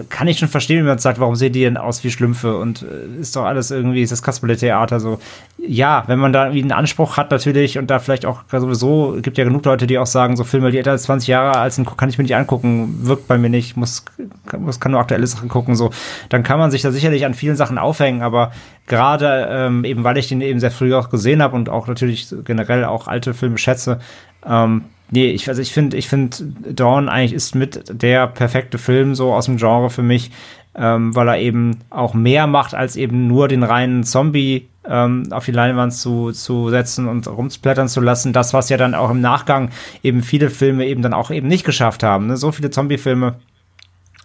kann ich schon verstehen, wenn man sagt, warum sehen die denn aus wie Schlümpfe und äh, ist doch alles irgendwie, ist das Kasperle-Theater so. Ja, wenn man da irgendwie einen Anspruch hat natürlich und da vielleicht auch sowieso, gibt ja genug Leute, die auch sagen, so Filme, die älter als 20 Jahre alt sind, kann ich mir nicht angucken, wirkt bei mir nicht, muss, muss kann nur aktuelle Sachen gucken, so. Dann kann man sich da sicherlich an vielen Sachen aufhängen, aber gerade ähm, eben, weil ich den eben sehr früh auch gesehen habe und auch natürlich generell auch alte Filme schätze, ähm, Nee, ich, also ich finde, ich finde, Dawn eigentlich ist mit der perfekte Film so aus dem Genre für mich, ähm, weil er eben auch mehr macht, als eben nur den reinen Zombie ähm, auf die Leinwand zu, zu setzen und rumzublättern zu lassen. Das, was ja dann auch im Nachgang eben viele Filme eben dann auch eben nicht geschafft haben. Ne? So viele Zombie-Filme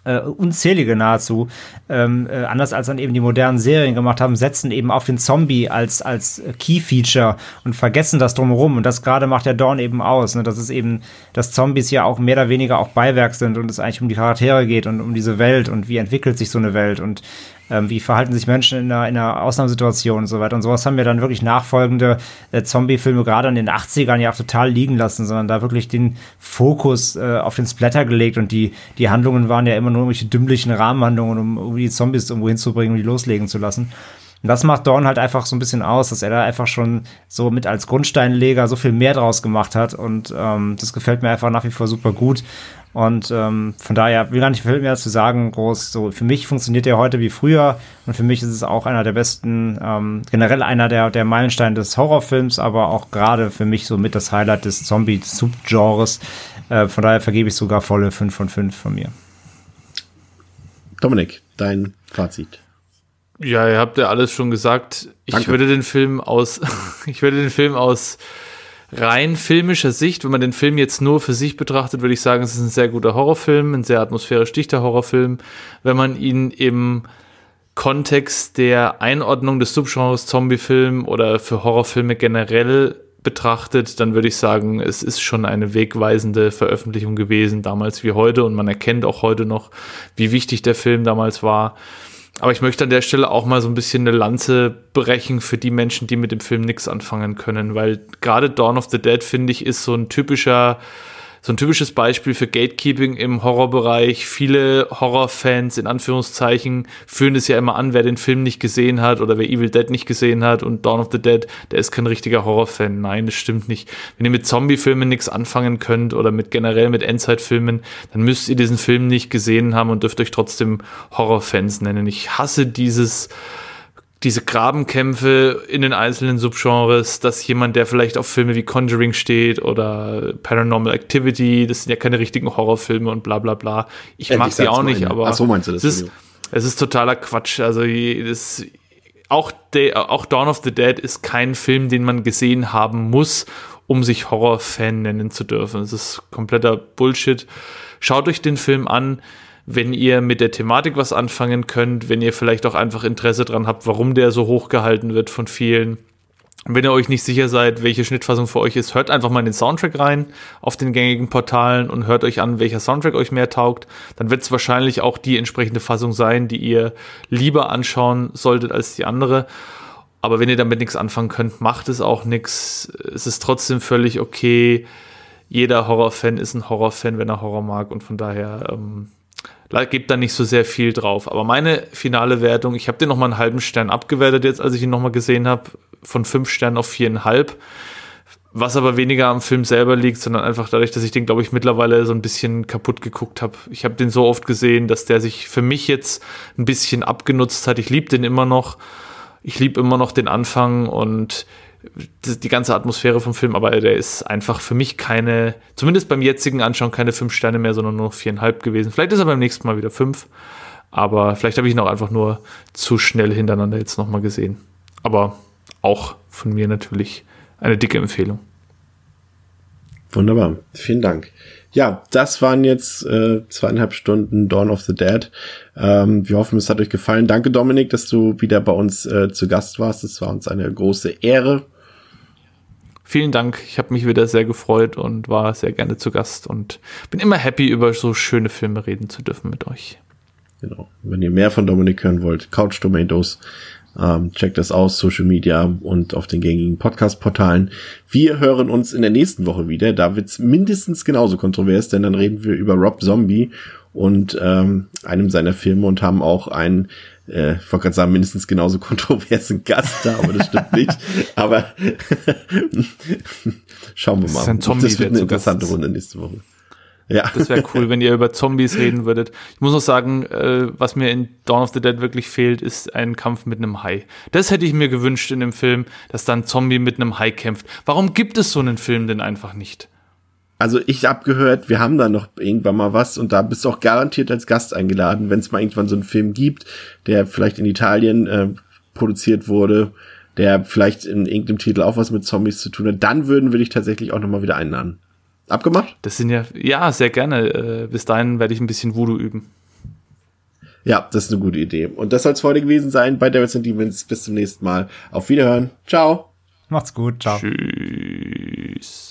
äh, unzählige nahezu, ähm, äh, anders als dann eben die modernen Serien gemacht haben, setzen eben auf den Zombie als, als Key-Feature und vergessen das drumherum. Und das gerade macht der Dawn eben aus, ne? dass es eben, dass Zombies ja auch mehr oder weniger auch Beiwerk sind und es eigentlich um die Charaktere geht und um diese Welt und wie entwickelt sich so eine Welt und ähm, wie verhalten sich Menschen in einer, in einer Ausnahmesituation und so weiter. Und sowas haben wir dann wirklich nachfolgende äh, Zombie-Filme gerade in den 80ern ja auch total liegen lassen, sondern da wirklich den Fokus äh, auf den Splatter gelegt und die, die Handlungen waren ja immer nur irgendwelche dümmlichen Rahmenhandlungen, um irgendwie die Zombies irgendwo hinzubringen und die loslegen zu lassen. Und das macht Dorn halt einfach so ein bisschen aus, dass er da einfach schon so mit als Grundsteinleger so viel mehr draus gemacht hat. Und ähm, das gefällt mir einfach nach wie vor super gut. Und ähm, von daher will gar nicht viel mehr zu sagen, groß. So, für mich funktioniert der heute wie früher und für mich ist es auch einer der besten, ähm, generell einer der, der Meilensteine des Horrorfilms, aber auch gerade für mich so mit das Highlight des Zombie-Subgenres. Äh, von daher vergebe ich sogar volle 5 von 5 von mir. Dominik, dein Fazit. Ja, ihr habt ja alles schon gesagt. Ich Danke. würde den Film aus, [LAUGHS] ich würde den Film aus rein filmischer Sicht, wenn man den Film jetzt nur für sich betrachtet, würde ich sagen, es ist ein sehr guter Horrorfilm, ein sehr atmosphärisch dichter Horrorfilm. Wenn man ihn im Kontext der Einordnung des Subgenres Zombiefilm oder für Horrorfilme generell betrachtet, dann würde ich sagen, es ist schon eine wegweisende Veröffentlichung gewesen, damals wie heute. Und man erkennt auch heute noch, wie wichtig der Film damals war. Aber ich möchte an der Stelle auch mal so ein bisschen eine Lanze brechen für die Menschen, die mit dem Film nichts anfangen können, weil gerade Dawn of the Dead, finde ich, ist so ein typischer so ein typisches Beispiel für Gatekeeping im Horrorbereich. Viele Horrorfans in Anführungszeichen führen es ja immer an, wer den Film nicht gesehen hat oder wer Evil Dead nicht gesehen hat und Dawn of the Dead, der ist kein richtiger Horrorfan. Nein, das stimmt nicht. Wenn ihr mit Zombiefilmen nichts anfangen könnt oder mit generell mit Endzeitfilmen, dann müsst ihr diesen Film nicht gesehen haben und dürft euch trotzdem Horrorfans nennen. Ich hasse dieses diese Grabenkämpfe in den einzelnen Subgenres, dass jemand, der vielleicht auf Filme wie Conjuring steht oder Paranormal Activity, das sind ja keine richtigen Horrorfilme und bla bla bla. Ich Endlich mag sie auch nicht, aber Ach so meinst du das? Es ist, es ist totaler Quatsch. Also das, auch, de, auch Dawn of the Dead ist kein Film, den man gesehen haben muss, um sich Horrorfan nennen zu dürfen. Es ist kompletter Bullshit. Schaut euch den Film an wenn ihr mit der Thematik was anfangen könnt, wenn ihr vielleicht auch einfach Interesse dran habt, warum der so hochgehalten wird von vielen. Wenn ihr euch nicht sicher seid, welche Schnittfassung für euch ist, hört einfach mal in den Soundtrack rein auf den gängigen Portalen und hört euch an, welcher Soundtrack euch mehr taugt. Dann wird es wahrscheinlich auch die entsprechende Fassung sein, die ihr lieber anschauen solltet als die andere. Aber wenn ihr damit nichts anfangen könnt, macht es auch nichts. Es ist trotzdem völlig okay. Jeder Horrorfan ist ein Horrorfan, wenn er Horror mag und von daher ähm, gibt da nicht so sehr viel drauf. Aber meine finale Wertung, ich habe den nochmal einen halben Stern abgewertet jetzt, als ich ihn nochmal gesehen habe, von fünf Sternen auf viereinhalb. Was aber weniger am Film selber liegt, sondern einfach dadurch, dass ich den, glaube ich, mittlerweile so ein bisschen kaputt geguckt habe. Ich habe den so oft gesehen, dass der sich für mich jetzt ein bisschen abgenutzt hat. Ich liebe den immer noch. Ich liebe immer noch den Anfang und die ganze Atmosphäre vom Film, aber der ist einfach für mich keine, zumindest beim jetzigen Anschauen, keine fünf Sterne mehr, sondern nur viereinhalb gewesen. Vielleicht ist er beim nächsten Mal wieder fünf, aber vielleicht habe ich ihn auch einfach nur zu schnell hintereinander jetzt nochmal gesehen. Aber auch von mir natürlich eine dicke Empfehlung. Wunderbar, vielen Dank. Ja, das waren jetzt äh, zweieinhalb Stunden Dawn of the Dead. Ähm, wir hoffen, es hat euch gefallen. Danke, Dominik, dass du wieder bei uns äh, zu Gast warst. Es war uns eine große Ehre. Vielen Dank. Ich habe mich wieder sehr gefreut und war sehr gerne zu Gast und bin immer happy, über so schöne Filme reden zu dürfen mit euch. Genau. Wenn ihr mehr von Dominik hören wollt, Couch Tomatoes Ähm, checkt das aus, Social Media und auf den gängigen Podcast-Portalen. Wir hören uns in der nächsten Woche wieder. Da wird's mindestens genauso kontrovers, denn dann reden wir über Rob Zombie und ähm, einem seiner Filme und haben auch einen äh, ich wollte gerade sagen, mindestens genauso [LAUGHS] kontroversen Gast da, aber das stimmt nicht. [LAUGHS] Aber [LAUGHS] schauen wir mal. Das, ist ein Zombie, das wird eine interessante. Runde nächste Woche. Ja. Das wäre cool, wenn ihr über Zombies reden würdet. Ich muss noch sagen, äh, was mir in Dawn of the Dead wirklich fehlt, ist ein Kampf mit einem Hai. Das hätte ich mir gewünscht in dem Film, dass dann ein Zombie mit einem Hai kämpft. Warum gibt es so einen Film denn einfach nicht? Also ich hab gehört, wir haben da noch irgendwann mal was und da bist du auch garantiert als Gast eingeladen, wenn es mal irgendwann so einen Film gibt, der vielleicht in Italien äh, produziert wurde, der vielleicht in irgendeinem Titel auch was mit Zombies zu tun hat, dann würden wir dich tatsächlich auch noch mal wieder einladen. Abgemacht? Das sind ja, ja, sehr gerne. Äh, bis dahin werde ich ein bisschen Voodoo üben. Ja, das ist eine gute Idee. Und das soll es heute gewesen sein bei Devils and Demons. Bis zum nächsten Mal. Auf Wiederhören. Ciao. Macht's gut. Ciao. Tschüss.